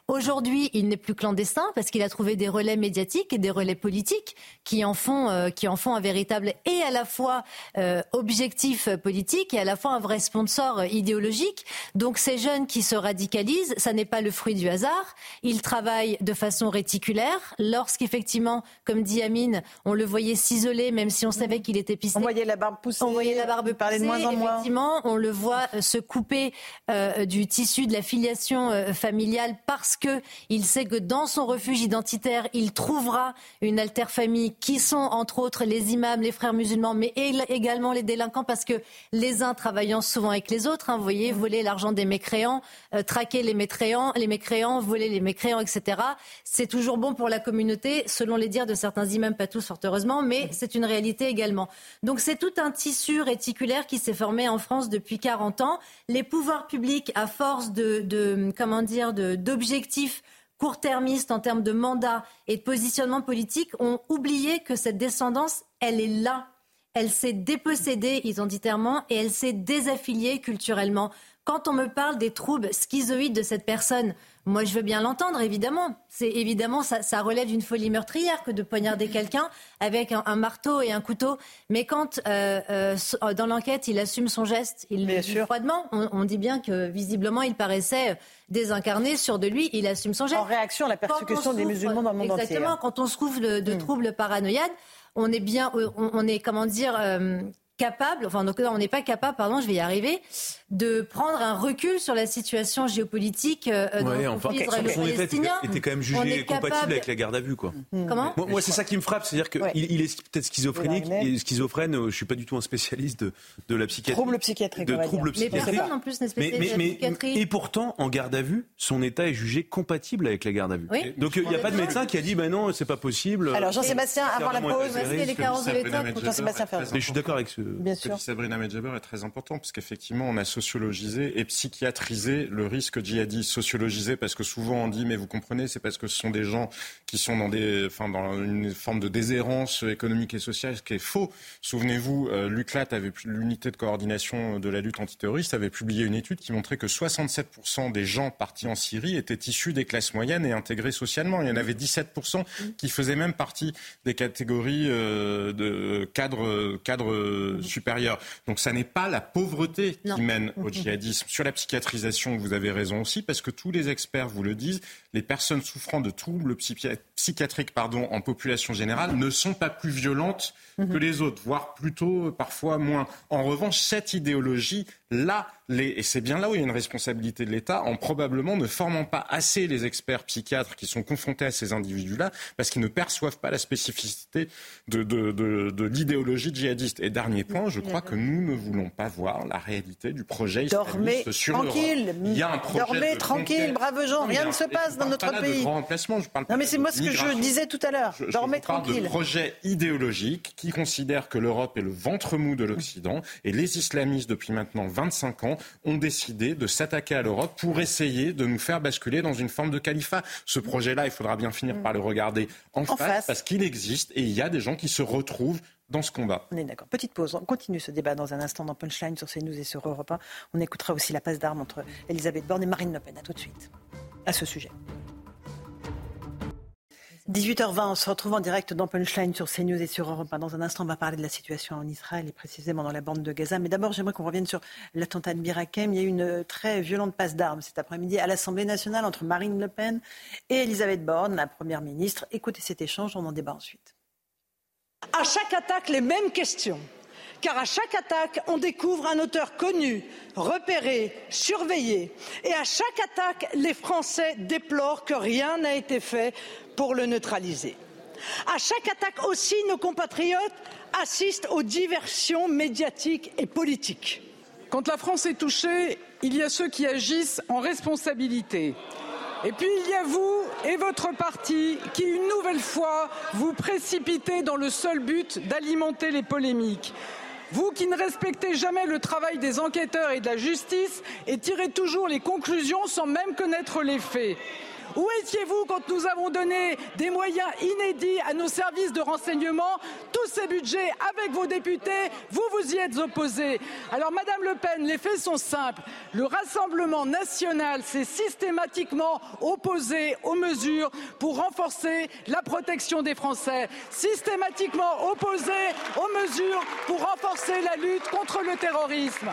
Aujourd'hui, il n'est plus clandestin parce qu'il a trouvé des relais médiatiques et des relais politiques qui en font qui en font un véritable et à la fois euh, objectif politique et à la fois un vrai sponsor idéologique. Donc ces jeunes qui se radicalisent, ça n'est pas le fruit du hasard. Ils travaillent de façon réticulaire. Lorsqu'effectivement, comme dit Amine, on le voyait s'isoler, même si on savait qu'il était pisté. On voyait la barbe pousser. On voyait la barbe pousser. de moins en moins. Effectivement, on le voit euh, se couper euh, du tissu de la filiation familiale parce que il sait que dans son refuge identitaire, il trouvera une alter famille qui sont entre autres les les imams, les frères musulmans, mais également les délinquants, parce que les uns travaillant souvent avec les autres, hein, vous voyez, voler l'argent des mécréants, euh, traquer les mécréants, les mécréants, voler les mécréants, etc. C'est toujours bon pour la communauté, selon les dires de certains imams, pas tous fort heureusement, mais c'est une réalité également. Donc c'est tout un tissu réticulaire qui s'est formé en France depuis 40 ans. Les pouvoirs publics, à force de, de comment dire, d'objectifs court-termistes en termes de mandat et de positionnement politique ont oublié que cette descendance, elle est là. Elle s'est dépossédée identitairement et elle s'est désaffiliée culturellement. Quand on me parle des troubles schizoïdes de cette personne, moi, je veux bien l'entendre, évidemment. C'est évidemment ça, relève d'une folie meurtrière que de poignarder quelqu'un avec un, marteau et un couteau. Mais quand euh, euh, dans l'enquête il assume son geste, il le dit froidement. On, dit bien que visiblement il paraissait désincarné, sûr de lui. Il assume son geste. En réaction à la persécution des musulmans dans le monde entier. Exactement. Quand on se trouve de, de hmm. troubles paranoïades, on est bien, on, est comment dire. Euh, capable, enfin donc on n'est pas capable, pardon, je vais y arriver, de prendre un recul sur la situation géopolitique euh, ouais, dans enfin, son était, était, quand même jugé compatible avec la garde à vue, quoi. Mm. Comment Moi, c'est ça qui me frappe, c'est-à-dire qu'il il est peut-être schizophrénique, et schizophrène. Euh, je suis pas du tout un spécialiste de, de la psychiatrie. Troubles psychiatriques. De troubles psychiatriques. Mais personne en plus n'est spécialiste mais, de la psychiatrie. Et pourtant, en garde à vue, son état est jugé compatible avec la garde à vue. Oui. Donc il n'y a pas de médecin qui a dit, ben non, c'est pas possible. Alors Jean-Sébastien, avant la pause, les carences de l'État. Jean-Sébastien Mais je suis d'accord avec ce. Bien sûr. Sabrina Medjaber est très important parce qu'effectivement, on a sociologisé et psychiatriser le risque djihadiste, sociologisé parce que souvent on dit, mais vous comprenez, c'est parce que ce sont des gens qui sont dans, des, enfin, dans une forme de déshérence économique et sociale, ce qui est faux. Souvenez-vous, euh, l'UCLAT, avait, l'unité de coordination de la lutte antiterroriste, avait publié une étude qui montrait que 67% des gens partis en Syrie étaient issus des classes moyennes et intégrés socialement. Il y en avait 17% qui faisaient même partie des catégories euh, de cadres, cadres supérieurs. Donc ça n'est pas la pauvreté qui mène au djihadisme. Sur la psychiatrisation, vous avez raison aussi, parce que tous les experts vous le disent, les personnes souffrant de troubles psychiatriques pardon, en population générale ne sont pas plus violentes que mhm. les autres, voire plutôt parfois moins. En revanche, cette idéologie, là, les, et c'est bien là où il y a une responsabilité de l'État, en probablement ne formant pas assez les experts psychiatres qui sont confrontés à ces individus-là, parce qu'ils ne perçoivent pas la spécificité de, de, de, de l'idéologie djihadiste. Et dernier point, je crois que nous ne voulons pas voir la réalité du projet Dormez sur tranquille, Il y a un projet Dormez tranquille, braves gens, rien ne se passe dans notre pays. De je parle non, mais c'est moi ce que je disais tout à l'heure. Dormez je tranquille. Parle de projet idéologique qui considère que l'Europe est le ventre mou de l'Occident et les islamistes depuis maintenant 25 ans ont décidé de s'attaquer à l'Europe pour essayer de nous faire basculer dans une forme de califat. Ce projet-là, il faudra bien finir par le regarder en, face, parce qu'il existe et il y a des gens qui se retrouvent dans ce combat. On est d'accord. Petite pause. On continue ce débat dans un instant dans Punchline sur CNews et sur Europe 1. On écoutera aussi la passe d'armes entre Elisabeth Borne et Marine Le Pen. À tout de suite. À ce sujet. 18h20, on se retrouve en direct dans Punchline sur CNews et sur Europe 1. Dans un instant, on va parler de la situation en Israël et précisément dans la bande de Gaza. Mais d'abord, j'aimerais qu'on revienne sur l'attentat de Birakem. Il y a eu une très violente passe d'armes cet après-midi à l'Assemblée nationale entre Marine Le Pen et Elisabeth Borne, la Première ministre. Écoutez cet échange, on en débat ensuite. À chaque attaque, les mêmes questions. Car à chaque attaque, on découvre un auteur connu, repéré, surveillé. Et à chaque attaque, les Français déplorent que rien n'a été fait pour le neutraliser. À chaque attaque aussi, nos compatriotes assistent aux diversions médiatiques et politiques. Quand la France est touchée, il y a ceux qui agissent en responsabilité. Et puis il y a vous et votre parti qui, une nouvelle fois, vous précipitez dans le seul but d'alimenter les polémiques. Vous qui ne respectez jamais le travail des enquêteurs et de la justice et tirez toujours les conclusions sans même connaître les faits. Où étiez-vous quand nous avons donné des moyens inédits à nos services de renseignement Tous ces budgets, avec vos députés, vous vous y êtes opposés. Alors, Madame Le Pen, les faits sont simples. Le Rassemblement national s'est systématiquement opposé aux mesures pour renforcer la protection des Français, systématiquement opposé aux mesures pour renforcer la lutte contre le terrorisme.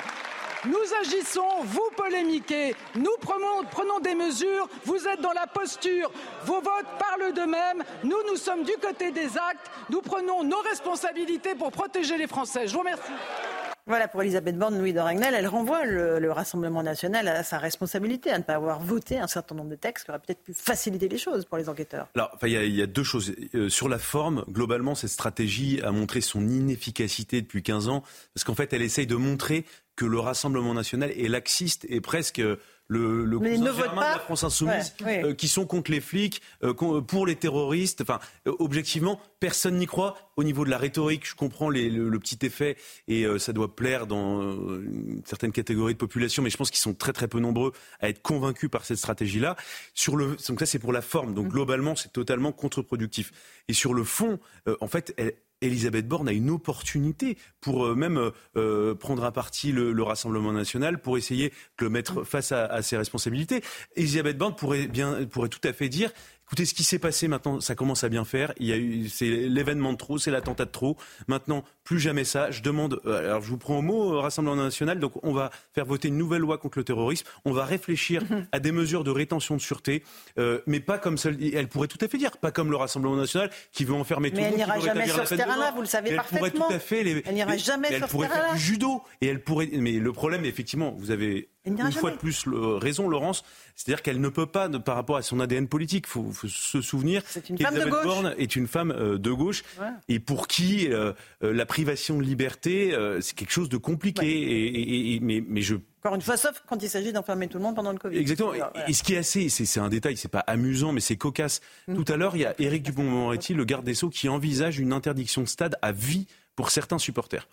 Nous agissons, vous polémiquez, nous prenons, prenons, des mesures, vous êtes dans la posture, vos votes parlent d'eux-mêmes, nous, nous sommes du côté des actes, nous prenons nos responsabilités pour protéger les Français. Je vous remercie. Voilà pour Elisabeth Borne, Louis de Ragnel. Elle renvoie le, Rassemblement national à sa responsabilité, à ne pas avoir voté un certain nombre de textes qui auraient peut-être pu faciliter les choses pour les enquêteurs. Alors, il y, y, a deux choses. Euh, sur la forme, globalement, cette stratégie a montré son inefficacité depuis 15 ans, parce qu'en fait, elle essaye de montrer que le Rassemblement national est laxiste et presque euh, le, le cousin de la France insoumise, euh, qui sont contre les flics, euh, pour les terroristes. Enfin, objectivement, personne n'y croit. Au niveau de la rhétorique, je comprends les, le, petit effet et ça doit plaire dans une certaine catégorie de population, mais je pense qu'ils sont très très peu nombreux à être convaincus par cette stratégie-là. Sur le, donc ça c'est pour la forme. Donc mmh. globalement, c'est totalement contre-productif. Et sur le fond, en fait, elle, Elisabeth Borne a une opportunité pour euh, même euh, euh, prendre à partie le, Rassemblement national pour essayer de le mettre face à, à ses responsabilités. Elisabeth Borne pourrait, bien, pourrait tout à fait dire Écoutez, ce qui s'est passé maintenant, ça commence à bien faire. Il y a eu, c'est l'événement de trop, c'est l'attentat de trop. Maintenant, plus jamais ça. Je demande, euh, alors je vous prends au mot, euh, Rassemblement national. Donc, on va faire voter une nouvelle loi contre le terrorisme. On va réfléchir mhm. à des mesures de rétention de sûreté, euh, mais pas comme celle. Elle pourrait tout à fait dire, pas comme le Rassemblement national qui veut enfermer tout le monde. Elle n'ira jamais sur ce terrain-là, vous le savez elle parfaitement. Pourrait tout à fait les, elle n'ira jamais elle sur pourrait faire du judo et elle pourrait. Mais le problème, effectivement, vous avez une fois de plus raison, Laurence. C'est-à-dire qu'elle ne peut pas, par rapport à son ADN politique, il faut, se souvenir qu'Elisabeth Borne est une femme euh, de gauche et pour qui euh, euh, la privation de liberté, c'est quelque chose de compliqué. Et, mais, mais je encore une fois, sauf quand il s'agit d'enfermer tout le monde pendant le Covid. Exactement. Et ce qui est assez, c'est un détail, c'est pas amusant, mais c'est cocasse. Mm. Tout à l'heure, il y a Éric Dupond-Moretti, le garde des Sceaux, qui envisage une interdiction de stade à vie pour certains supporters.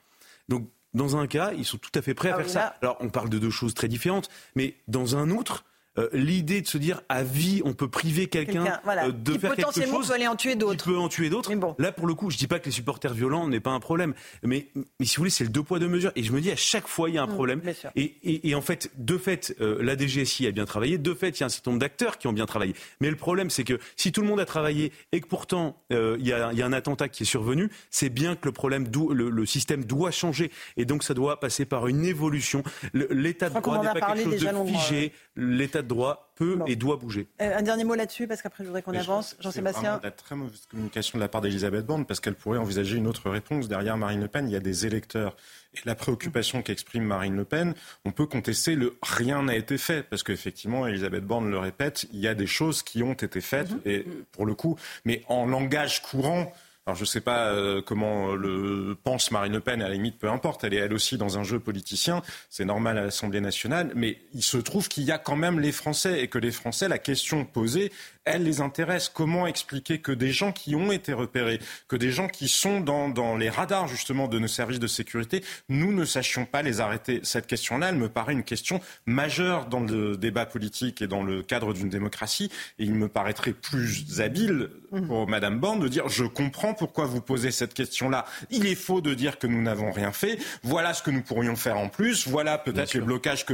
Donc dans un cas, ils sont tout à fait prêts à ah faire ça. Alors, on parle de deux choses très différentes, mais dans un autre, euh, l'idée de se dire à vie on peut priver quelqu'un euh, de faire quelque chose peut aller en tuer d'autres. Peut en tuer d'autres. Là pour le coup, je dis pas que les supporters violents n'est pas un problème, mais, mais si vous voulez c'est le deux poids deux mesures. Et je me dis à chaque fois il y a un mmh, problème. et, et, et, en fait de fait euh, la DGSI a bien travaillé, de fait il y a un certain nombre d'acteurs qui ont bien travaillé. Mais le problème c'est que si tout le monde a travaillé et que pourtant il y, a, y, a, un attentat qui est survenu, c'est bien que le problème le, le, système doit changer et donc ça doit passer par une évolution. L'état de droit n'est pas quelque chose de figé. L'état de droit peut et doit bouger. Euh, un dernier mot là-dessus, parce qu'après je voudrais qu'on avance. Jean-Sébastien. La très mauvaise communication de la part d'Elisabeth Borne, parce qu'elle pourrait envisager une autre réponse. Derrière Marine Le Pen, il y a des électeurs. Et la préoccupation qu'exprime Marine Le Pen, on peut contester le rien n'a été fait, parce qu'effectivement, Elisabeth Borne le répète, il y a des choses qui ont été faites, mm-hmm. et pour le coup, mais en langage courant, alors je ne sais pas euh, comment le pense Marine Le Pen, à la limite peu importe, elle est elle aussi dans un jeu politicien, c'est normal à l'Assemblée nationale, mais il se trouve qu'il y a quand même les Français et que les Français, la question posée, elle les intéresse. Comment expliquer que des gens qui ont été repérés, que des gens qui sont dans, dans les radars justement de nos services de sécurité, nous ne sachions pas les arrêter? Cette question-là, elle me paraît une question majeure dans le débat politique et dans le cadre d'une démocratie. Et il me paraîtrait plus habile mmh. pour Madame Borne de dire je comprends pourquoi vous posez cette question-là. Il est faux de dire que nous n'avons rien fait. Voilà ce que nous pourrions faire en plus. Voilà peut-être les blocages que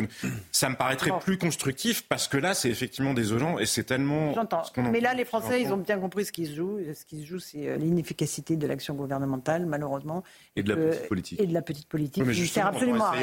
ça me paraîtrait plus constructif parce que là c'est effectivement désolant et c'est tellement mais là, les Français, ils ont bien compris ce qui se joue. Ce qui se joue, c'est euh, l'inefficacité de l'action gouvernementale, malheureusement. Et de la petite politique. Et de la petite politique. Oui, sert absolument à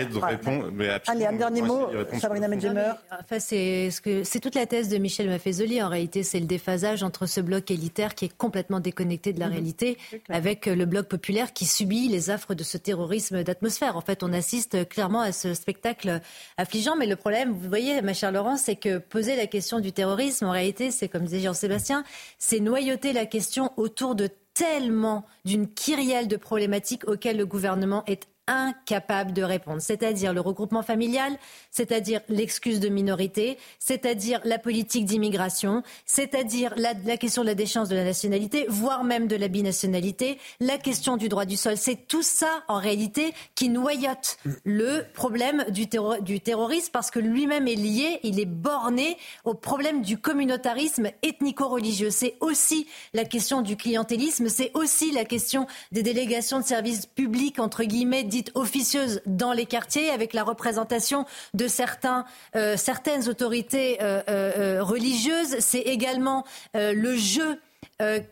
Allez, un dernier mot, Sabrina Medjemer. Enfin, c'est ce toute la thèse de Michel Maffezoli. En réalité, c'est le déphasage entre ce bloc élitaire qui est complètement déconnecté de la mhm. réalité, avec le bloc populaire qui subit les affres de ce terrorisme d'atmosphère. En fait, on assiste clairement à ce spectacle affligeant. Mais le problème, vous voyez, ma chère Laurence, c'est que poser la question du terrorisme, en réalité, c'est comme disait Jean-Sébastien, c'est noyauter la question autour de tellement d'une kyrielle de problématiques auxquelles le gouvernement est incapable de répondre, c'est-à-dire le regroupement familial, c'est-à-dire l'excuse de minorité, c'est-à-dire la politique d'immigration, c'est-à-dire la, question de la déchéance de la nationalité, voire même de la binationalité, la question du droit du sol. C'est tout ça, en réalité, qui noyote le problème du, du terrorisme parce que lui-même est lié, il est borné au problème du communautarisme ethnico-religieux. C'est aussi la question du clientélisme, c'est aussi la question des délégations de services publics, entre guillemets, officieuse dans les quartiers avec la représentation de certains, euh, certaines autorités euh, euh, religieuses. C'est également le jeu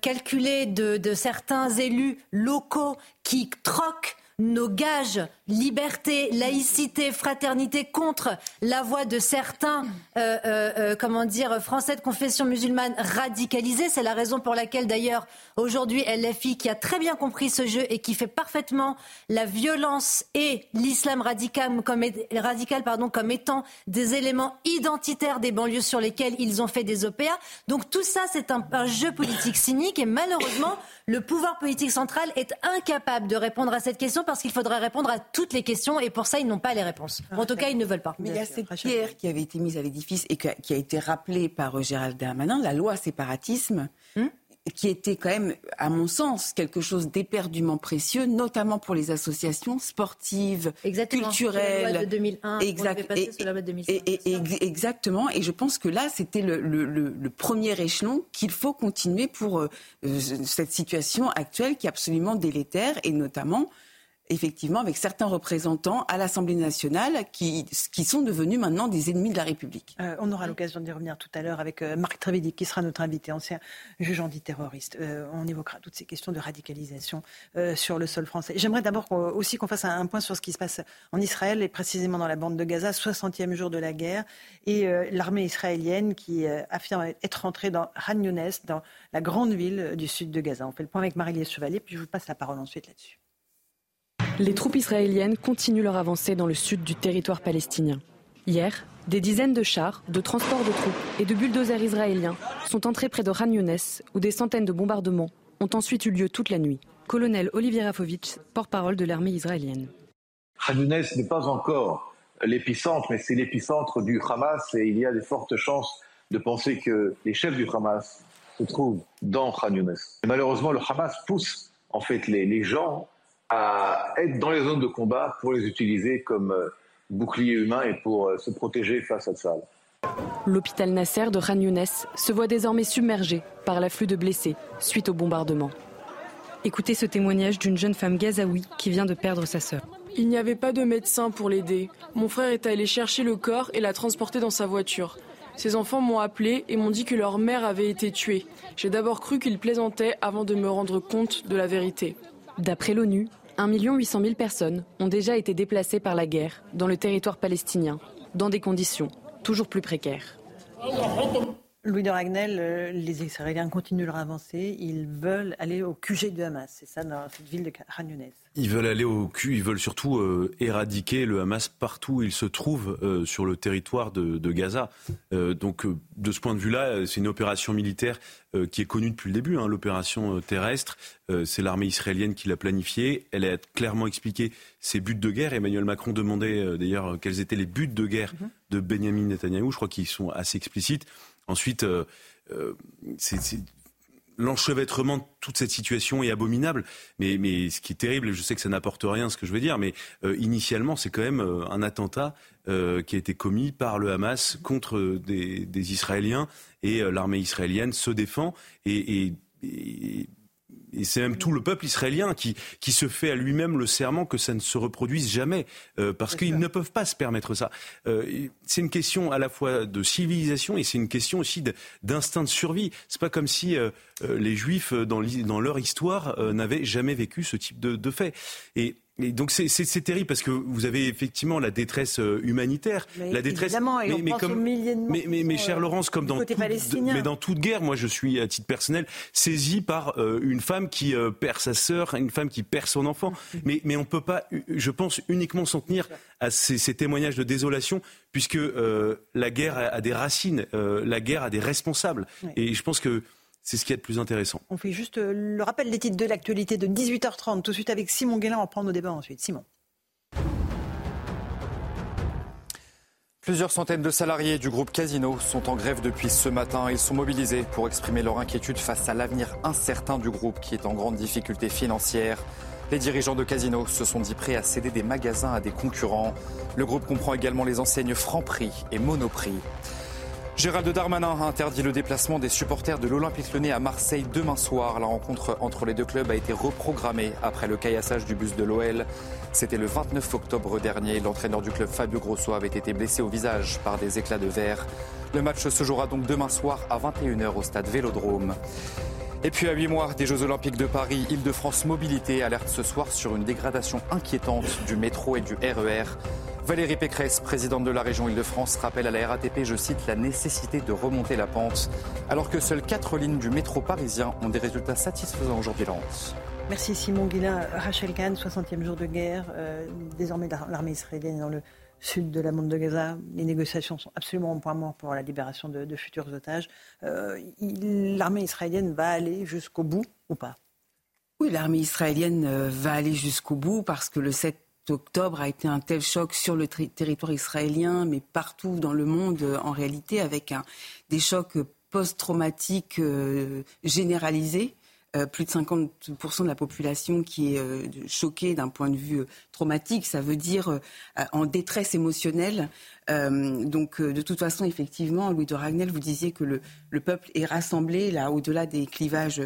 calculé de, de certains élus locaux qui troquent nos gages liberté, laïcité, fraternité contre la voix de certains, euh, euh, euh, comment dire, français de confession musulmane radicalisés. C'est la raison pour laquelle d'ailleurs aujourd'hui LFI, qui a très bien compris ce jeu et qui fait parfaitement la violence et l'islam radical comme, radical, pardon, comme étant des éléments identitaires des banlieues sur lesquels ils ont fait des OPA. Donc tout ça, c'est un jeu politique cynique et malheureusement, le pouvoir politique central est incapable de répondre à cette question parce qu'il faudrait répondre à toutes les questions et pour ça, ils n'ont pas les réponses. En tout cas, ils ne veulent pas. Mais il y a cette pierre qui avait été mise à l'édifice et qui a été rappelée par euh, Gérald Darmanin, la loi séparatisme. Hmm qui était quand même, à mon sens, quelque chose d'éperdument précieux, notamment pour les associations sportives, exactement. culturelles. La loi de 2001, exact, et, la loi de 2005, et, exactement. Et je pense que là, c'était le, le, le, premier échelon qu'il faut continuer pour euh, cette situation actuelle qui est absolument délétère, et notamment effectivement avec certains représentants à l'Assemblée nationale qui, qui sont devenus maintenant des ennemis de la République. Euh, on aura l'occasion d'y revenir tout à l'heure avec euh, Marc Trévidy qui sera notre invité, ancien juge antiterroriste. Euh, on évoquera toutes ces questions de radicalisation sur le sol français. J'aimerais d'abord aussi qu'on fasse un, point sur ce qui se passe en Israël et précisément dans la bande de Gaza, 60e jour de la guerre, et l'armée israélienne qui affirme être rentrée dans Han Younes, dans la grande ville du sud de Gaza. On fait le point avec Marie-Lise Chevalier, puis je vous passe la parole ensuite là-dessus. Les troupes israéliennes continuent leur avancée dans le sud du territoire palestinien. Hier, des dizaines de chars, de transports de troupes et de bulldozers israéliens sont entrés près de Khan Younes, où des centaines de bombardements ont ensuite eu lieu toute la nuit. Colonel Olivier Rafovitch, porte-parole de l'armée israélienne. Khan Younes n'est pas encore l'épicentre, mais c'est l'épicentre du Hamas et il y a de fortes chances de penser que les chefs du Hamas se trouvent dans Khan Younes. malheureusement, le Hamas pousse en fait les, les gens à être dans les zones de combat pour les utiliser comme euh, bouclier humain et pour euh, se protéger face à ça. L'hôpital Nasser de Khan Younes se voit désormais submergé par l'afflux de blessés suite au bombardement. Écoutez ce témoignage d'une jeune femme gazaoui qui vient de perdre sa sœur. Il n'y avait pas de médecin pour l'aider. Mon frère est allé chercher le corps et l'a transporté dans sa voiture. Ses enfants m'ont appelé et m'ont dit que leur mère avait été tuée. J'ai d'abord cru qu'ils plaisantaient avant de me rendre compte de la vérité. D'après l'ONU, 1 800 000 personnes ont déjà été déplacées par la guerre dans le territoire palestinien, dans des conditions toujours plus précaires. Louis de Ragnel, euh, les Israéliens continuent leur avancée. Ils veulent aller au QG de Hamas. C'est ça, dans cette ville de Khan Ils veulent aller au Q. Ils veulent surtout euh, éradiquer le Hamas partout où il se trouve euh, sur le territoire de, Gaza. donc, de ce point de vue-là, c'est une opération militaire qui est connue depuis le début. Hein, l'opération terrestre, c'est l'armée israélienne qui l'a planifiée. Elle a clairement expliqué ses buts de guerre. Emmanuel Macron demandait d'ailleurs quels étaient les buts de guerre mhm. de Benjamin Netanyahou. Je crois qu'ils sont assez explicites. Ensuite, euh, euh, l'enchevêtrement de toute cette situation est abominable. Mais, mais, ce qui est terrible, et je sais que ça n'apporte rien ce que je veux dire, mais euh, initialement, c'est quand même un attentat qui a été commis par le Hamas contre des, Israéliens et l'armée israélienne se défend. et et c'est même tout le peuple israélien qui, qui se fait à lui-même le serment que ça ne se reproduise jamais, euh, parce qu'ils ne peuvent pas se permettre ça. Euh, c'est une question à la fois de civilisation et c'est une question aussi d'instinct de, survie. C'est pas comme si euh, les Juifs, dans, dans leur histoire, n'avaient jamais vécu ce type de, de fait. Et et donc c'est terrible parce que vous avez effectivement la détresse euh, humanitaire, la détresse. mais, mais, comme, mais, mais, mais chère Laurence, comme dans toute, mais dans toute guerre, moi je suis à titre personnel saisi par euh, une femme qui euh, perd sa sœur, une femme qui perd son enfant. <laughs> mais mais on peut pas, je pense, uniquement s'en tenir à ces, ces, témoignages de désolation, puisque la guerre a, a des racines, la guerre a des responsables. Et je pense que c'est ce qui est le plus intéressant. On fait juste euh, le rappel des titres de l'actualité de 18h30, tout de suite avec Simon Guélin. On va prendre nos débats ensuite. Simon. Plusieurs centaines de salariés du groupe Casino sont en grève depuis ce matin. Ils sont mobilisés pour exprimer leur inquiétude face à l'avenir incertain du groupe qui est en grande difficulté financière. Les dirigeants de Casino se sont dit prêts à céder des magasins à des concurrents. Le groupe comprend également les enseignes Franprix et Monoprix. Gérald Darmanin a interdit le déplacement des supporters de l'Olympique Lyonnais à Marseille demain soir. La rencontre entre les deux clubs a été reprogrammée après le caillassage du bus de l'OL. C'était le 29 octobre dernier. L'entraîneur du club Fabio Grosso avait été blessé au visage par des éclats de verre. Le match se jouera donc demain soir à 21h au stade Vélodrome. Et puis à 8 mois des Jeux Olympiques de Paris, Île-de-France Mobilité alerte ce soir sur une dégradation inquiétante du métro et du RER. Valérie Pécresse, présidente de la région Île-de-France, rappelle à la RATP, je cite, la nécessité de remonter la pente, alors que seules quatre lignes du métro parisien ont des résultats satisfaisants aujourd'hui, Laurence. Merci Simon Guillain. Rachel Kahn, 60e jour de guerre. Euh, désormais, l'armée israélienne est dans le sud de la bande de Gaza. Les négociations sont absolument au point mort pour la libération de, futurs otages. Euh, l'armée israélienne va aller jusqu'au bout ou pas? Oui, l'armée israélienne euh, va aller jusqu'au bout parce que le 7 octobre a été un tel choc sur le territoire israélien, mais partout dans le monde euh, en réalité, avec un, des chocs post-traumatiques euh, généralisés. Euh, plus de 50% de la population qui est choquée d'un point de vue traumatique, ça veut dire en détresse émotionnelle. donc, de toute façon, effectivement, Louis de Ragnel, vous disiez que le, le peuple est rassemblé là, au-delà des clivages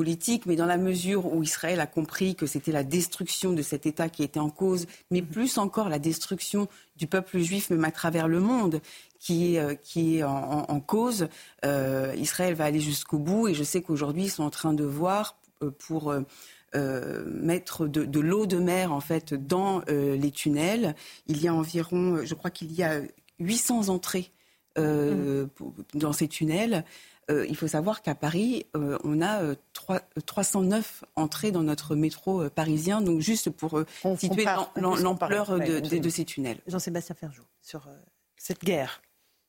politique, mais dans la mesure où Israël a compris que c'était la destruction de cet État qui était en cause, mais plus encore la destruction du peuple juif, même à travers le monde, qui est, euh, qui est en, cause, euh, Israël va aller jusqu'au bout. Et je sais qu'aujourd'hui, ils sont en train de voir euh, pour... mettre de, l'eau de mer en fait dans les tunnels. Il y a environ, je crois qu'il y a 800 entrées mmh. dans ces tunnels. Euh, il faut savoir qu'à Paris, euh, on a 309 euh, entrées dans notre métro parisien, donc juste pour situer l'ampleur de, ces tunnels. Jean-Sébastien Ferjou, sur cette guerre.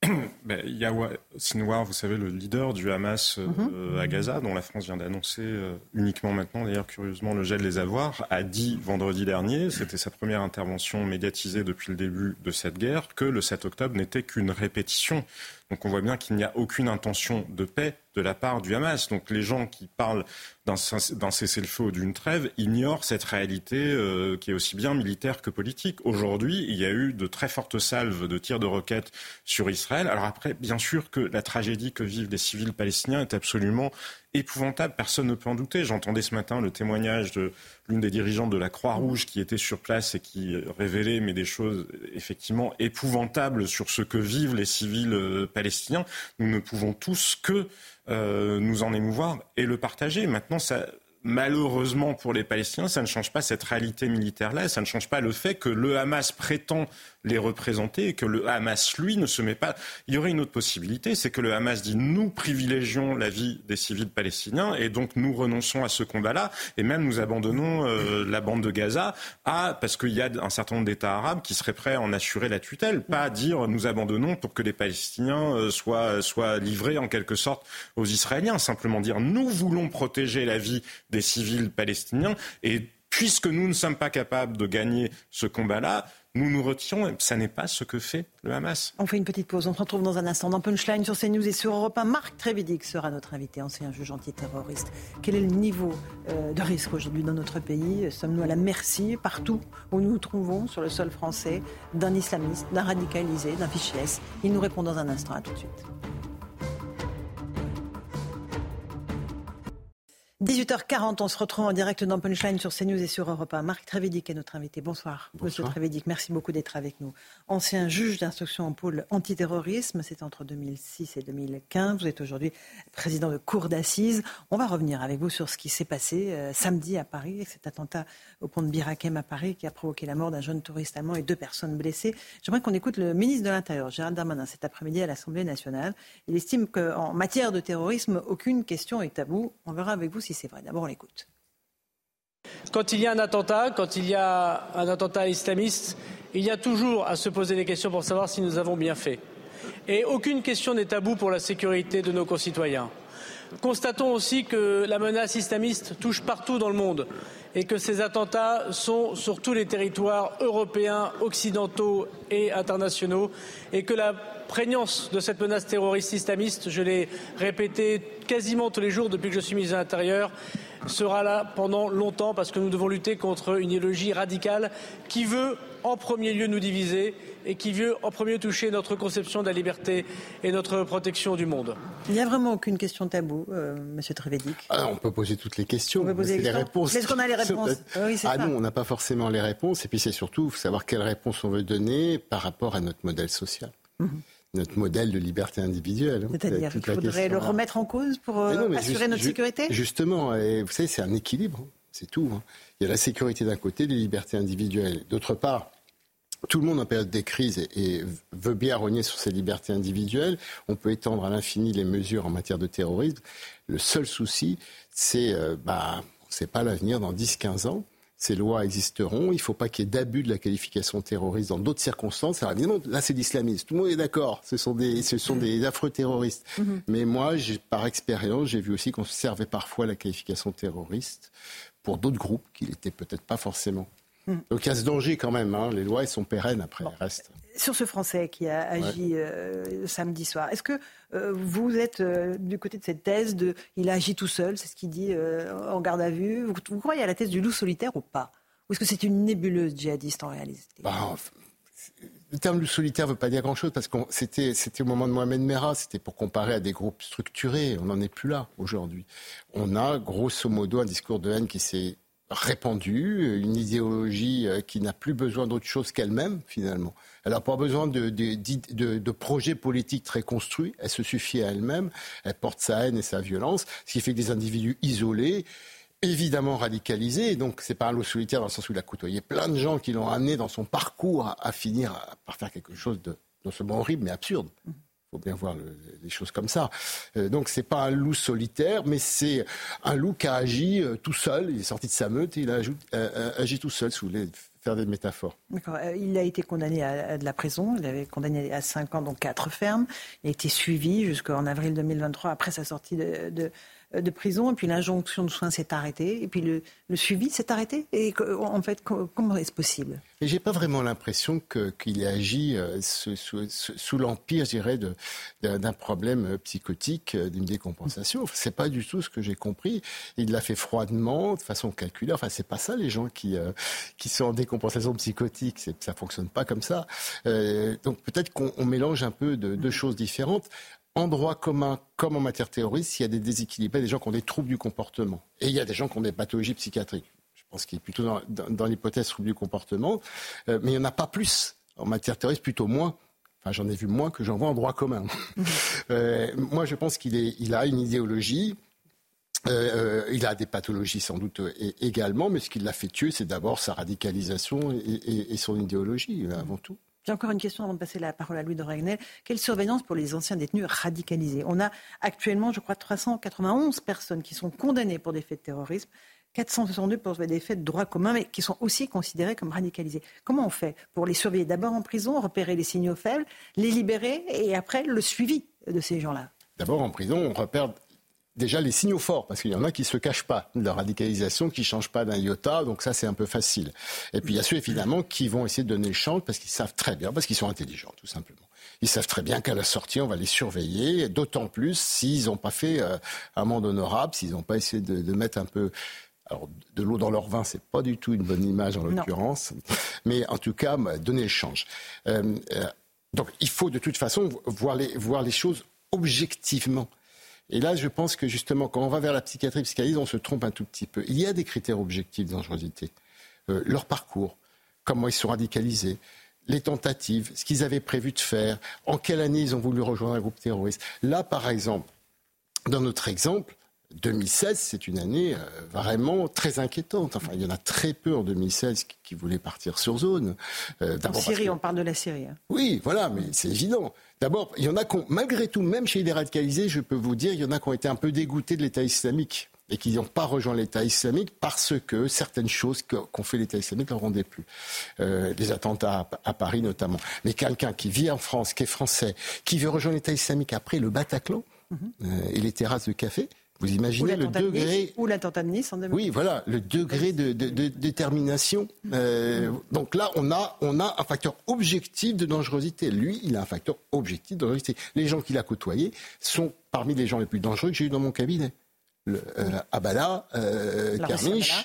<coughs> Ben, Yahya Sinwar, vous savez, le leader du Hamas mhm. à Gaza, dont la France vient d'annoncer uniquement maintenant, d'ailleurs curieusement, le gel des avoirs, a dit vendredi dernier, c'était sa première intervention médiatisée depuis le début de cette guerre, que le 7 octobre n'était qu'une répétition donc on voit bien qu'il n'y a aucune intention de paix de la part du Hamas. Donc les gens qui parlent d'un cessez-le-feu ou d'une trêve ignorent cette réalité euh, qui est aussi bien militaire que politique. Aujourd'hui, il y a eu de très fortes salves de tirs de roquettes sur Israël. Alors après, bien sûr que la tragédie que vivent les civils palestiniens est absolument épouvantable, personne ne peut en douter. J'entendais ce matin le témoignage de l'une des dirigeantes de la Croix-Rouge qui était sur place et qui révélait mais des choses effectivement épouvantables sur ce que vivent les civils euh, palestiniens. Nous ne pouvons tous que euh, nous en émouvoir et le partager. Maintenant, ça, malheureusement pour les Palestiniens, ça ne change pas cette réalité militaire-là, ça ne change pas le fait que le Hamas prétend les représenter et que le Hamas, lui, ne se met pas. Il y aurait une autre possibilité, c'est que le Hamas dit nous privilégions la vie des civils palestiniens et donc nous renonçons à ce combat-là et même nous abandonnons euh, la bande de Gaza à parce qu'il y a un certain nombre d'États arabes qui seraient prêts à en assurer la tutelle, pas dire nous abandonnons pour que les Palestiniens euh, soient, soient livrés en quelque sorte aux Israéliens, simplement dire nous voulons protéger la vie des civils palestiniens et puisque nous ne sommes pas capables de gagner ce combat-là, nous nous retirons. Ça n'est pas ce que fait le Hamas. On fait une petite pause. On se retrouve dans un instant dans Punchline sur CNews et sur Europe 1. Marc Trévidic sera notre invité, ancien juge antiterroriste. Quel est le niveau euh, de risque aujourd'hui dans notre pays? Sommes-nous à la merci, partout où nous nous trouvons, sur le sol français, d'un islamiste, d'un radicalisé, d'un fichier Il nous répond dans un instant. À tout de suite. 18h40, on se retrouve en direct dans Punchline sur CNews et sur Europe 1. Marc Trévédic est notre invité. Bonsoir, Monsieur Trévédic. Merci beaucoup d'être avec nous. Ancien juge d'instruction en pôle antiterrorisme, c'est entre 2006 et 2015. Vous êtes aujourd'hui président de cour d'assises. On va revenir avec vous sur ce qui s'est passé euh, samedi à Paris, cet attentat au pont de Birakem à Paris qui a provoqué la mort d'un jeune touriste allemand et deux personnes blessées. J'aimerais qu'on écoute le ministre de l'Intérieur, Gérald Darmanin, cet après-midi à l'Assemblée nationale. Il estime qu'en matière de terrorisme, aucune question est tabou. On verra avec vous si c'est vrai. D'abord, on l'écoute. Quand il y a un attentat, quand il y a un attentat islamiste, il y a toujours à se poser des questions pour savoir si nous avons bien fait. Et aucune question n'est taboue pour la sécurité de nos concitoyens. Constatons aussi que la menace islamiste touche partout dans le monde et que ces attentats sont sur tous les territoires européens, occidentaux et internationaux et que la prégnance de cette menace terroriste islamiste, je l'ai répété quasiment tous les jours depuis que je suis ministre de l'Intérieur, sera là pendant longtemps parce que nous devons lutter contre une idéologie radicale qui veut en premier lieu nous diviser et qui veut en premier lieu toucher notre conception de la liberté et notre protection du monde. Il n'y a vraiment aucune question tabou, euh, Monsieur Trévédic. Ah, on peut poser toutes les questions. On peut poser les, réponses. Est-ce qu'on a les réponses Ah non, on n'a pas forcément les réponses. Et puis c'est surtout savoir quelles réponses on veut donner par rapport à notre modèle social. Mhm notre modèle de liberté individuelle. C'est-à-dire qu'il faudrait le remettre en cause pour assurer notre sécurité? Justement, et vous savez, c'est un équilibre, hein. C'est tout. Hein. Il y a la sécurité d'un côté, les libertés individuelles. D'autre part, tout le monde en période de crise et veut bien rogner sur ses libertés individuelles. On peut étendre à l'infini les mesures en matière de terrorisme. Le seul souci, c'est, euh, bah, c'est pas l'avenir dans 10-15 ans ces lois existeront. Il ne faut pas qu'il y ait d'abus de la qualification terroriste dans d'autres circonstances. Alors évidemment, là, c'est l'islamiste. Tout le monde est d'accord. Ce sont des, ce sont des affreux terroristes. Mhm. Mais moi, par expérience, j'ai vu aussi qu'on servait parfois la qualification terroriste pour d'autres groupes qui n'étaient peut-être pas forcément. Mhm. Donc il y a ce danger quand même. Hein. Les lois, elles sont pérennes après. Bon. Reste. Sur ce Français qui a agi euh, samedi soir, est-ce que euh, vous êtes euh, du côté de cette thèse de il a agi tout seul, c'est ce qu'il dit en garde à vue vous, croyez à la thèse du loup solitaire ou pas? Ou est-ce que c'est une nébuleuse djihadiste en réalité? Bah, Le terme loup solitaire ne veut pas dire grand-chose parce que c'était, c'était au moment de Mohamed Merah, c'était pour comparer à des groupes structurés. On n'en est plus là aujourd'hui. On a grosso modo un discours de haine qui s'est répandue, une idéologie euh, qui n'a plus besoin d'autre chose qu'elle-même, finalement. Elle n'a pas besoin de, de, de, projets politiques très construits, elle se suffit à elle-même, elle porte sa haine et sa violence, ce qui fait que des individus isolés, évidemment radicalisés, donc c'est pas un loup solitaire dans le sens où il a côtoyé plein de gens qui l'ont amené dans son parcours à, finir par faire quelque chose de non seulement horrible, mais absurde. Mmh faut bien voir le, les choses comme ça. Euh, donc c'est pas un loup solitaire, mais c'est un loup qui a agi euh, tout seul. Il est sorti de sa meute et il a agi, euh, agi tout seul, si vous voulez faire des métaphores. Euh, il a été condamné à, de la prison. Il avait condamné à 5 ans, donc 4 fermes. Il a été suivi jusqu'en avril 2023, après sa sortie de de prison, et puis l'injonction de soins s'est arrêtée, et puis le, suivi s'est arrêté. Et en fait, comment est-ce possible? Et j'ai pas vraiment l'impression qu'il ait agi euh, sous, sous, l'empire, je dirais, d'un problème euh, psychotique, euh, d'une décompensation. C'est pas du tout ce que j'ai compris. Il l'a fait froidement, de façon calculaire. Enfin, c'est pas ça les gens qui qui sont en décompensation psychotique. Ça fonctionne pas comme ça. Donc peut-être qu'on mélange un peu de deux choses différentes en droit commun comme en matière terroriste, il y a des déséquilibres, des gens qui ont des troubles du comportement. Et il y a des gens qui ont des pathologies psychiatriques. Je pense qu'il est plutôt dans, dans, dans l'hypothèse trouble du comportement. Euh, mais il n'y en a pas plus. En matière terroriste, plutôt moins. Enfin, j'en ai vu moins que j'en vois en droit commun. <laughs> euh, moi, je pense qu'il il a une idéologie Euh, il a des pathologies sans doute également, mais ce qui l'a fait tuer, c'est d'abord sa radicalisation et, son idéologie, avant tout. J'ai encore une question avant de passer la parole à Louis de Ragnel. Quelle surveillance pour les anciens détenus radicalisés? On a actuellement, je crois, 391 personnes qui sont condamnées pour des faits de terrorisme. 462 pour des faits de droit commun, mais qui sont aussi considérés comme radicalisés. Comment on fait pour les surveiller d'abord en prison, repérer les signaux faibles, les libérer et après le suivi de ces gens-là? D'abord en prison, on repère déjà les signaux forts, parce qu'il y en a qui ne se cachent pas de la radicalisation, qui ne changent pas d'un iota, donc ça c'est un peu facile. Et puis il y a ceux évidemment qui vont essayer de donner le champ parce qu'ils savent très bien, parce qu'ils sont intelligents tout simplement. Ils savent très bien qu'à la sortie on va les surveiller, d'autant plus s'ils n'ont pas fait euh, un monde honorable, s'ils n'ont pas essayé de mettre un peu alors, de l'eau dans leur vin, c'est pas du tout une bonne image en l'occurrence, mais en tout cas, bah, donner le change. Euh, euh, donc, il faut de toute façon voir les, voir les choses objectivement. Et là, je pense que justement, quand on va vers la psychiatrie, psychanalyse, on se trompe un tout petit peu. Il y a des critères objectifs de dangerosité. Euh, leur parcours, comment ils sont radicalisés, les tentatives, ce qu'ils avaient prévu de faire, en quelle année ils ont voulu rejoindre un groupe terroriste. Là, par exemple, dans notre exemple, 2016, c'est une année euh, vraiment très inquiétante. Enfin, il y en a très peu en 2016 qui, voulaient partir sur zone. Euh, en Syrie, on parle de la Syrie. Hein. Oui, voilà, mais c'est évident. D'abord, il y en a qui malgré tout, même chez les radicalisés, je peux vous dire, il y en a qui ont été un peu dégoûtés de l'État islamique et qui n'ont pas rejoint l'État islamique parce que certaines choses qu'ont fait l'État islamique ne leur rendaient plus. Euh, les attentats à, Paris notamment. Mais quelqu'un qui vit en France, qui est français, qui veut rejoindre l'État islamique après le Bataclan mhm. et les terrasses de café, vous imaginez le degré. ou l'attentat de Nice en Oui, voilà, le degré de, détermination. Euh, donc là, on a, on a un facteur objectif de dangerosité. Lui, il a un facteur objectif de dangerosité. Les gens qu'il a côtoyés sont parmi les gens les plus dangereux que j'ai eu dans mon cabinet. Le, euh, Abala, euh,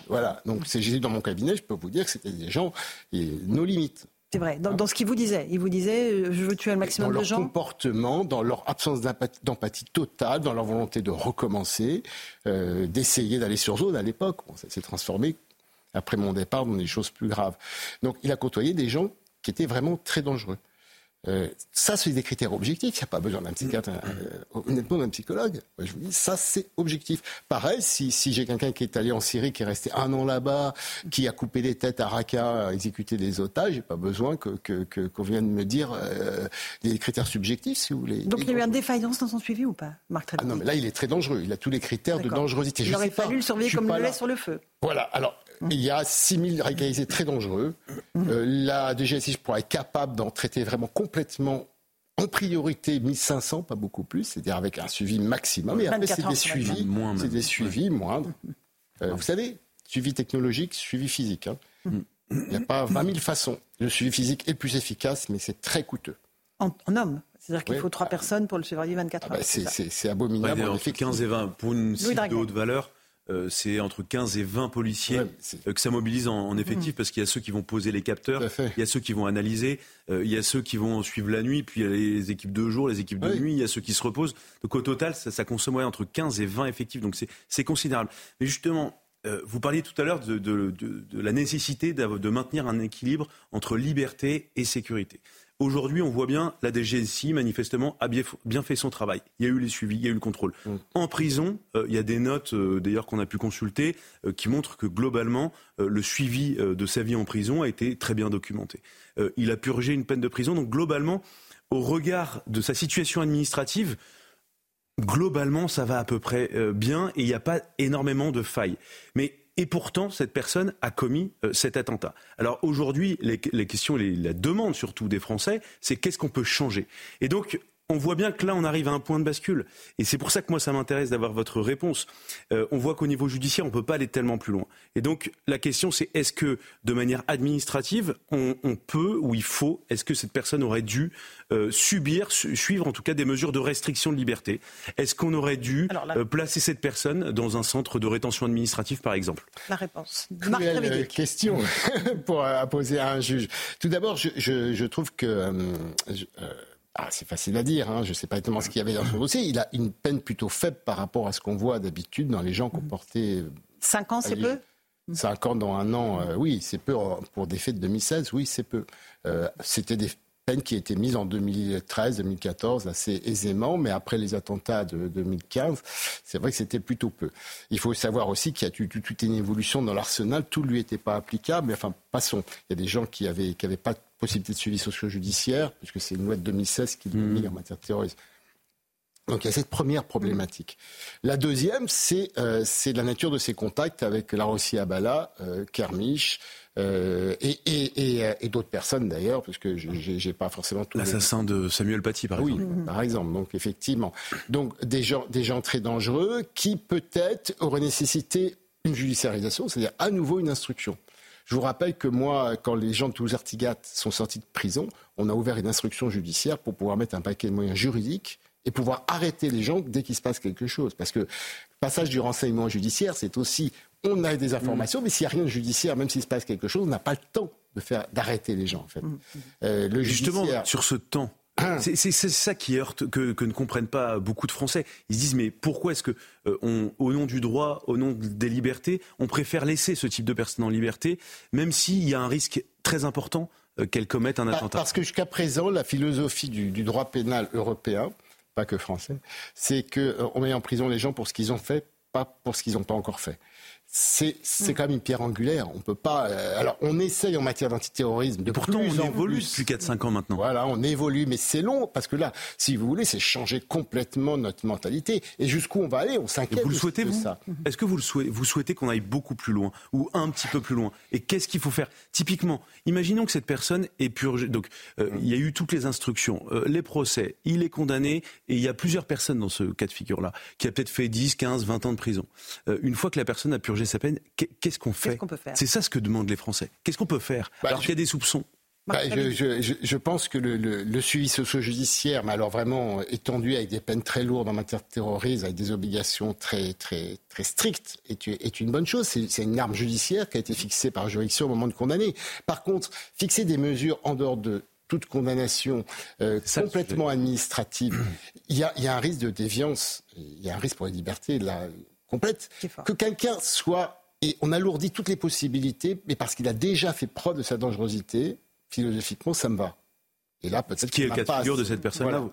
voilà. Donc, j'ai eu dans mon cabinet, je peux vous dire que c'était des gens, et nos limites. C'est vrai. Dans, ce qu'il vous disait, il vous disait, euh, je veux tuer un maximum de gens. Dans leur comportement, dans leur absence d'empathie totale, dans leur volonté de recommencer, euh, d'essayer d'aller sur zone à l'époque. ça s'est transformé après mon départ dans des choses plus graves. Donc, il a côtoyé des gens qui étaient vraiment très dangereux. Euh, ça, c'est des critères objectifs. Il n'y a pas besoin d'un psychiatre, euh, honnêtement, d'un psychologue. je vous dis, ça, c'est objectif. Pareil, si, si j'ai quelqu'un qui est allé en Syrie, qui est resté un an là-bas, qui a coupé des têtes à Raqqa, exécuté des otages, j'ai pas besoin que, qu'on vienne me dire euh, des critères subjectifs, si vous voulez. Donc il y a eu une défailles dans son suivi ou pas, Marc ah Non, mais là, il est très dangereux. Il a tous les critères de dangerosité. Il aurait fallu le surveiller comme le lait sur le feu. Voilà. Alors, il y a 6000 radicalisés très dangereux. Euh, la DGSI pourrait être capable d'en traiter vraiment complètement en priorité 1500, pas beaucoup plus, c'est-à-dire avec un suivi maximum. Et après, c'est des suivis, c'est des suivis moindres. Euh, vous savez, suivi technologique, suivi physique. Hein. Il n'y a pas 20 000 façons. Le suivi physique est plus efficace, mais c'est très coûteux. En, homme c'est-à-dire qu'il faut trois personnes pour le surveiller 24 ah bah, heures. c'est abominable. en entre 15 et 20 pour une cible de haute valeur. Euh, c'est entre 15 et 20 policiers euh, que ça mobilise en, effectif, mmh. parce qu'il y a ceux qui vont poser les capteurs, il y a ceux qui vont analyser, euh, il y a ceux qui vont suivre la nuit, puis il y a les équipes de jour, les équipes de nuit, il y a ceux qui se reposent. Donc au total, ça, consomme entre 15 et 20 effectifs, donc c'est considérable. Mais justement, vous parliez tout à l'heure de, la nécessité de maintenir un équilibre entre liberté et sécurité. Aujourd'hui, on voit bien la DGSI, manifestement, a bien fait son travail. Il y a eu les suivis, il y a eu le contrôle. Mm. En prison, euh, il y a des notes, euh, d'ailleurs, qu'on a pu consulter, euh, qui montrent que globalement, le suivi de sa vie en prison a été très bien documenté. il a purgé une peine de prison, donc globalement, au regard de sa situation administrative, globalement, ça va à peu près bien et il n'y a pas énormément de failles. Mais et pourtant, cette personne a commis euh, cet attentat. Alors aujourd'hui, les, questions, la demande surtout des Français, c'est qu'est-ce qu'on peut changer? Et donc, on voit bien que là, on arrive à un point de bascule. Et c'est pour ça que moi, ça m'intéresse d'avoir votre réponse. Euh, on voit qu'au niveau judiciaire, on ne peut pas aller tellement plus loin. Et donc, la question, c'est est-ce que, de manière administrative, on, peut ou il faut, est-ce que cette personne aurait dû euh, subir, suivre en tout cas des mesures de restriction de liberté? Est-ce qu'on aurait dû euh, placer cette personne dans un centre de rétention administrative, par exemple? La réponse. Cruelle question <laughs> pour poser à un juge. Tout d'abord, je, trouve que... Ah, c'est facile à dire, hein. je ne sais pas exactement ce qu'il y avait dans son dossier. Il a une peine plutôt faible par rapport à ce qu'on voit d'habitude dans les gens qui ont porté. Cinq ans, c'est peu? Cinq ans dans un an, euh, oui, c'est peu. Pour des faits de 2016, oui, c'est peu. Euh, c'était des peine qui a été mise en 2013-2014 assez aisément, mais après les attentats de 2015, c'est vrai que c'était plutôt peu. Il faut savoir aussi qu'il y a toute une évolution dans l'arsenal, tout ne lui était pas applicable, mais enfin, passons. Il y a des gens qui n'avaient qui avaient pas de possibilité de suivi socio-judiciaire, puisque c'est une loi de 2016 qui l'a mis mmh. en matière de terrorisme. Donc il y a cette première problématique. La deuxième, c'est euh, la nature de ses contacts avec la Russie Abala, euh, Kermiche, euh, et, et, et, et d'autres personnes d'ailleurs, parce que j'ai pas forcément tout. L'assassin de Samuel Paty, par exemple. Oui, par exemple. Donc effectivement, donc des gens, des gens très dangereux qui peut-être auraient nécessité une judiciarisation, c'est-à-dire à nouveau une instruction. Je vous rappelle que moi, quand les gens de Toulouse-Artigat sont sortis de prison, on a ouvert une instruction judiciaire pour pouvoir mettre un paquet de moyens juridiques et pouvoir arrêter les gens dès qu'il se passe quelque chose. Parce que le passage du renseignement judiciaire, c'est aussi on a des informations, mais s'il n'y a rien de judiciaire, même s'il se passe quelque chose, on n'a pas le temps de faire d'arrêter les gens. En fait. Euh, le Justement, sur ce temps. <clears throat> C'est ça qui heurte, que, ne comprennent pas beaucoup de Français. Ils se disent mais pourquoi est-ce que, euh, au nom du droit, au nom des libertés, on préfère laisser ce type de personnes en liberté, même s'il y a un risque très important euh, qu'elles commettent un attentat? Parce que jusqu'à présent, la philosophie du, droit pénal européen, pas que français, c'est qu'on met en prison les gens pour ce qu'ils ont fait, pas pour ce qu'ils n'ont pas encore fait c'est c'est mm. quand même une pierre angulaire. On peut pas. Euh, alors, on essaye en matière d'antiterrorisme. De pourtant, on évolue depuis 4-5 ans maintenant. Voilà, on évolue, mais c'est long parce que là, si vous voulez, c'est changer complètement notre mentalité. Et jusqu'ù on va aller, on s'inquiète. Vous le souhaitez vous Est-ce que vous le souhaitez Vous souhaitez qu'on aille beaucoup plus loin ou un petit peu plus loin? Et qu'est-ce qu'il faut faire? Typiquement, imaginons que cette personne est purgée. Donc, euh, il y a eu toutes les instructions, euh, les procès. Il est condamné et il y a plusieurs personnes dans ce cas de figure-là qui a peut-être fait 10, 15, 20 ans de prison. une fois que la personne a purgé sa peine, qu'est-ce qu'on fait C'est ça ce que demandent les Français. Qu'est-ce qu'on peut faire bah, Alors qu'il y a des soupçons. Bah, je, pense que le, suivi socio-judiciaire, mais alors vraiment étendu avec des peines très lourdes en matière de terrorisme, avec des obligations très très très strictes, est, une bonne chose. C'est une arme judiciaire qui a été fixée par juridiction au moment de condamner. Par contre, fixer des mesures en dehors de toute condamnation euh, complètement administrative, <clears throat> il y, a, il y a un risque de déviance, il y a un risque pour les libertés. Là, complète, que quelqu'un soit et on alourdit toutes les possibilités, mais parce qu'il a déjà fait preuve de sa dangerosité, philosophiquement, ça me va. Et là, peut-être qui est le cas de figure de cette personne-là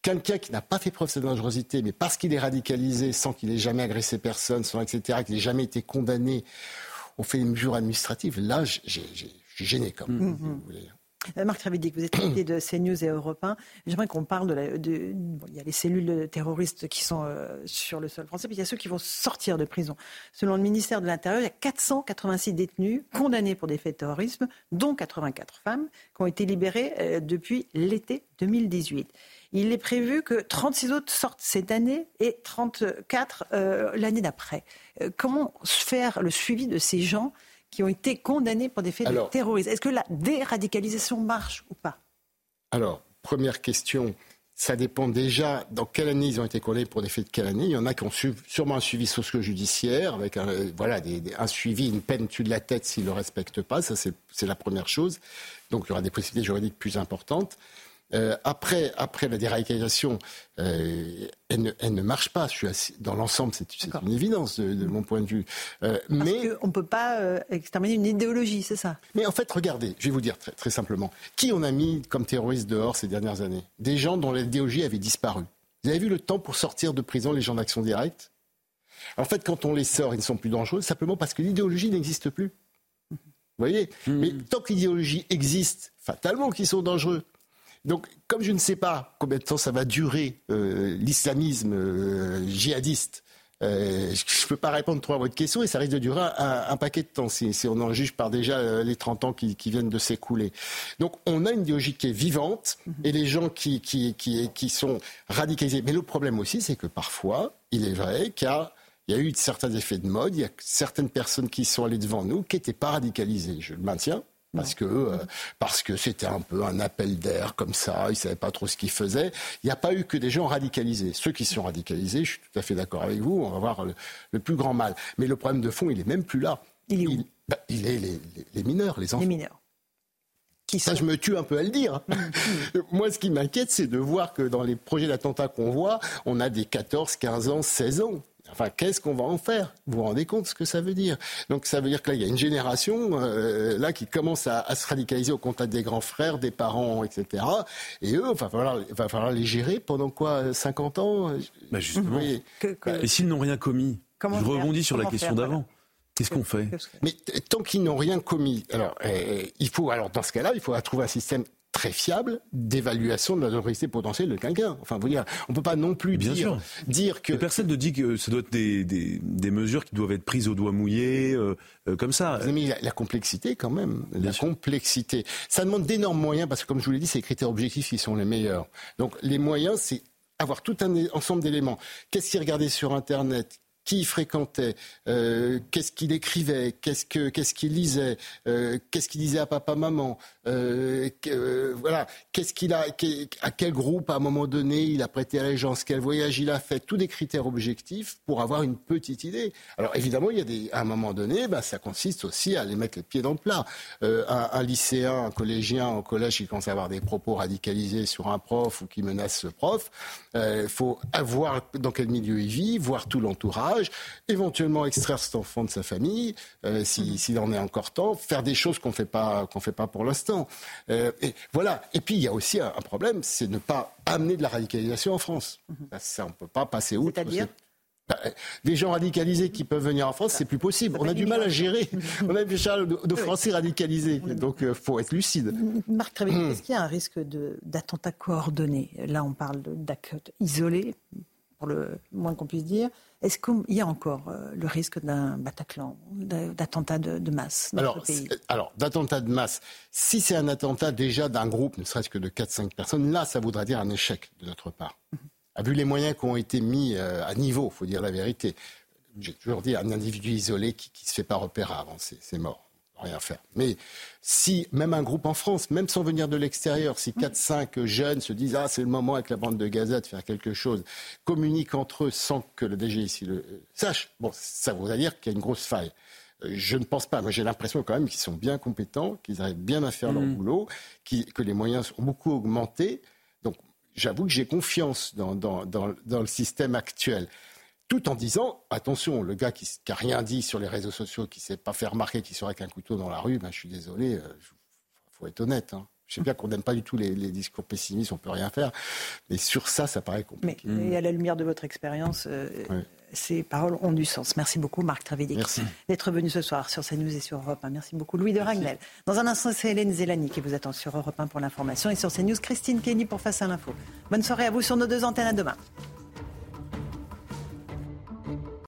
Quelqu'un qui n'a pas fait preuve de sa dangerosité, mais parce qu'il est radicalisé, sans qu'il ait jamais agressé personne, sans etc., qu'il n'ait jamais été condamné, on fait une mesure administrative. Là, j'ai gêné comme mm-hmm. vous voulez. Euh, Marc Travidi, vous êtes invité de CNews et Europe 1. J'aimerais qu'on parle de, il y a les cellules terroristes qui sont euh, sur le sol français, puis il y a ceux qui vont sortir de prison. Selon le ministère de l'Intérieur, il y a 486 détenus condamnés pour des faits de terrorisme, dont 84 femmes, qui ont été libérées euh, depuis l'été 2018. Il est prévu que 36 autres sortent cette année et 34 l'année d'après. comment faire le suivi de ces gens qui ont été condamnés pour des faits de terrorisme. Est-ce que la déradicalisation marche ou pas? Alors, première question. Ça dépend déjà dans quelle année ils ont été condamnés pour des faits de quelle année. Il y en a qui ont sûrement un suivi socio-judiciaire, avec un, voilà, un suivi, une peine dessus de la tête s'ils ne le respectent pas. Ça, c'est la première chose. Donc, il y aura des possibilités juridiques plus importantes. Euh, après, après la déradicalisation, euh, elle, ne, elle, ne, marche pas. Je suis dans l'ensemble, c'est une évidence de, mon point de vue. Euh, Parce mais on ne peut pas euh, exterminer une idéologie, c'est ça? Mais en fait, regardez, je vais vous dire très, très simplement, qui on a mis comme terroriste dehors ces dernières années? Des gens dont l'idéologie avait disparu. Vous avez vu le temps pour sortir de prison les gens d'action directe? En fait, quand on les sort, ils ne sont plus dangereux simplement parce que l'idéologie n'existe plus. Vous voyez? Mmh. Mais tant que l'idéologie existe, fatalement qu'ils sont dangereux. Donc, comme je ne sais pas combien de temps ça va durer euh, l'islamisme euh, djihadiste, euh, je ne peux pas répondre trop à votre question et ça risque de durer un, paquet de temps si, on en juge par déjà les 30 ans qui, viennent de s'écouler. Donc on a une idéologie qui est vivante mhm. et les gens qui, qui, qui, sont radicalisés. Mais le problème aussi, c'est que parfois, il est vrai qu'il y a eu certains effets de mode, il y a certaines personnes qui sont allées devant nous qui n'étaient pas radicalisées, je le maintiens, parce que euh, parce que c'était un peu un appel d'air comme ça, ils savaient pas trop ce qu'ils faisaient. Il n'y a pas eu que des gens radicalisés. Ceux qui sont radicalisés, je suis tout à fait d'accord avec vous, on va voir le, plus grand mal. Mais le problème de fond, il est même plus là. Il est où? bah, il, est les, mineurs, les enfants. Les mineurs. Qui ça, je me tue un peu à le dire. <laughs> Moi, ce qui m'inquiète, c'est de voir que dans les projets d'attentat qu'on voit, on a des 14, 15 ans, 16 ans Enfin, qu'est-ce qu'on va en faire? Vous vous rendez compte ce que ça veut dire? Donc, ça veut dire que là, il y a une génération euh, là qui commence à, se radicaliser au contact des grands frères, des parents, etc. Et eux, il va falloir, va falloir les gérer pendant quoi 50 ans? Bah justement. Et s'ils n'ont rien commis Je rebondis sur la question d'avant. Qu'est-ce qu'on fait? Mais tant qu'ils n'ont rien commis, alors euh, il faut alors dans ce cas-là, il faut trouver un système très fiable d'évaluation de la dangerosité potentielle de quelqu'un. Enfin, vous dire, on peut pas non plus Bien dire, sûr. dire que. personne ne dit que ça doit être des, des, des, mesures qui doivent être prises au doigt mouillé, euh, euh, comme ça. Mais la, la, complexité, quand même. la complexité. Ça demande d'énormes moyens, parce que, comme je vous l'ai dit, c'est les critères objectifs qui sont les meilleurs. Donc, les moyens, c'est avoir tout un ensemble d'éléments. Qu'est-ce qui est regardé sur Internet? Qui il fréquentait, euh, qu'est-ce qu'il écrivait, qu'est-ce que qu'est-ce qu'il lisait, euh, qu'est-ce qu'il disait à papa maman, euh, voilà, qu'est-ce qu'il a, à quel groupe à un moment donné il a prêté allégeance, quel voyage il a fait, tous des critères objectifs pour avoir une petite idée. Alors évidemment, il y a des, à un moment donné, bah, ça consiste aussi à les mettre les pieds dans le plat. Un, un, lycéen, un collégien au collège qui commence à avoir des propos radicalisés sur un prof ou qui menace ce prof, il faut voir dans quel milieu il vit, voir tout l'entourage éventuellement extraire cet enfant de sa famille, euh, mhm. s'il en est encore temps, faire des choses qu'on ne fait pas pour l'instant. Euh, et voilà. Et puis il y a aussi un, problème, c'est ne pas amener de la radicalisation en France. Mhm. Ça, on ne peut pas passer outre. C'est-à-dire bah, des gens radicalisés qui peuvent venir en France, c'est plus possible. On a du mal à gérer. <laughs> On a déjà de, Français radicalisés. Donc, il euh, faut être lucide. Marc hmm. <clears throat> est-ce qu'il y a un risque d'attentat coordonné Là, on parle d'actes isolés, pour le moins qu'on puisse dire. Est-ce qu'il y a encore euh, le risque d'un Bataclan, d'attentat de, masse dans alors, pays? Alors, d'attentat de masse, si c'est un attentat déjà d'un groupe, ne serait-ce que de 4-5 personnes, là, ça voudrait dire un échec de notre part. A mhm. vu les moyens qui ont été mis euh, à niveau, il faut dire la vérité. J'ai toujours dit, un individu isolé qui ne se fait pas repérer avant, c'est mort rien faire. Mais si, même un groupe en France, même sans venir de l'extérieur, si 4-5 jeunes se disent Ah, c'est le moment avec la bande de Gaza de faire quelque chose, communiquent entre eux sans que le DG ici le sache, bon, ça voudrait dire qu'il y a une grosse faille. Euh, je ne pense pas. Moi, j'ai l'impression quand même qu'ils sont bien compétents, qu'ils arrivent bien à faire leur mmh. boulot, que les moyens ont beaucoup augmenté. Donc, j'avoue que j'ai confiance dans, dans le système actuel tout en disant attention, le gars qui n'a rien dit sur les réseaux sociaux, qui ne s'est pas fait remarquer qu'il serait avec un couteau dans la rue, ben, je suis désolé, il euh, faut être honnête. Hein. Je sais bien qu'on n'aime pas du tout les, discours pessimistes, on peut rien faire, mais sur ça, ça paraît compliqué. Mais et à la lumière de votre expérience, euh, ces paroles ont du sens. Merci beaucoup, Marc Travedic, d'être venu ce soir sur CNews et sur Europe 1. Merci beaucoup, Louis de Ragnel. Dans un instant, c'est Hélène Zélani qui vous attend sur Europe 1 pour l'information et sur CNews, Christine Kenny pour Face à l'info. Bonne soirée à vous sur nos deux antennes. À demain.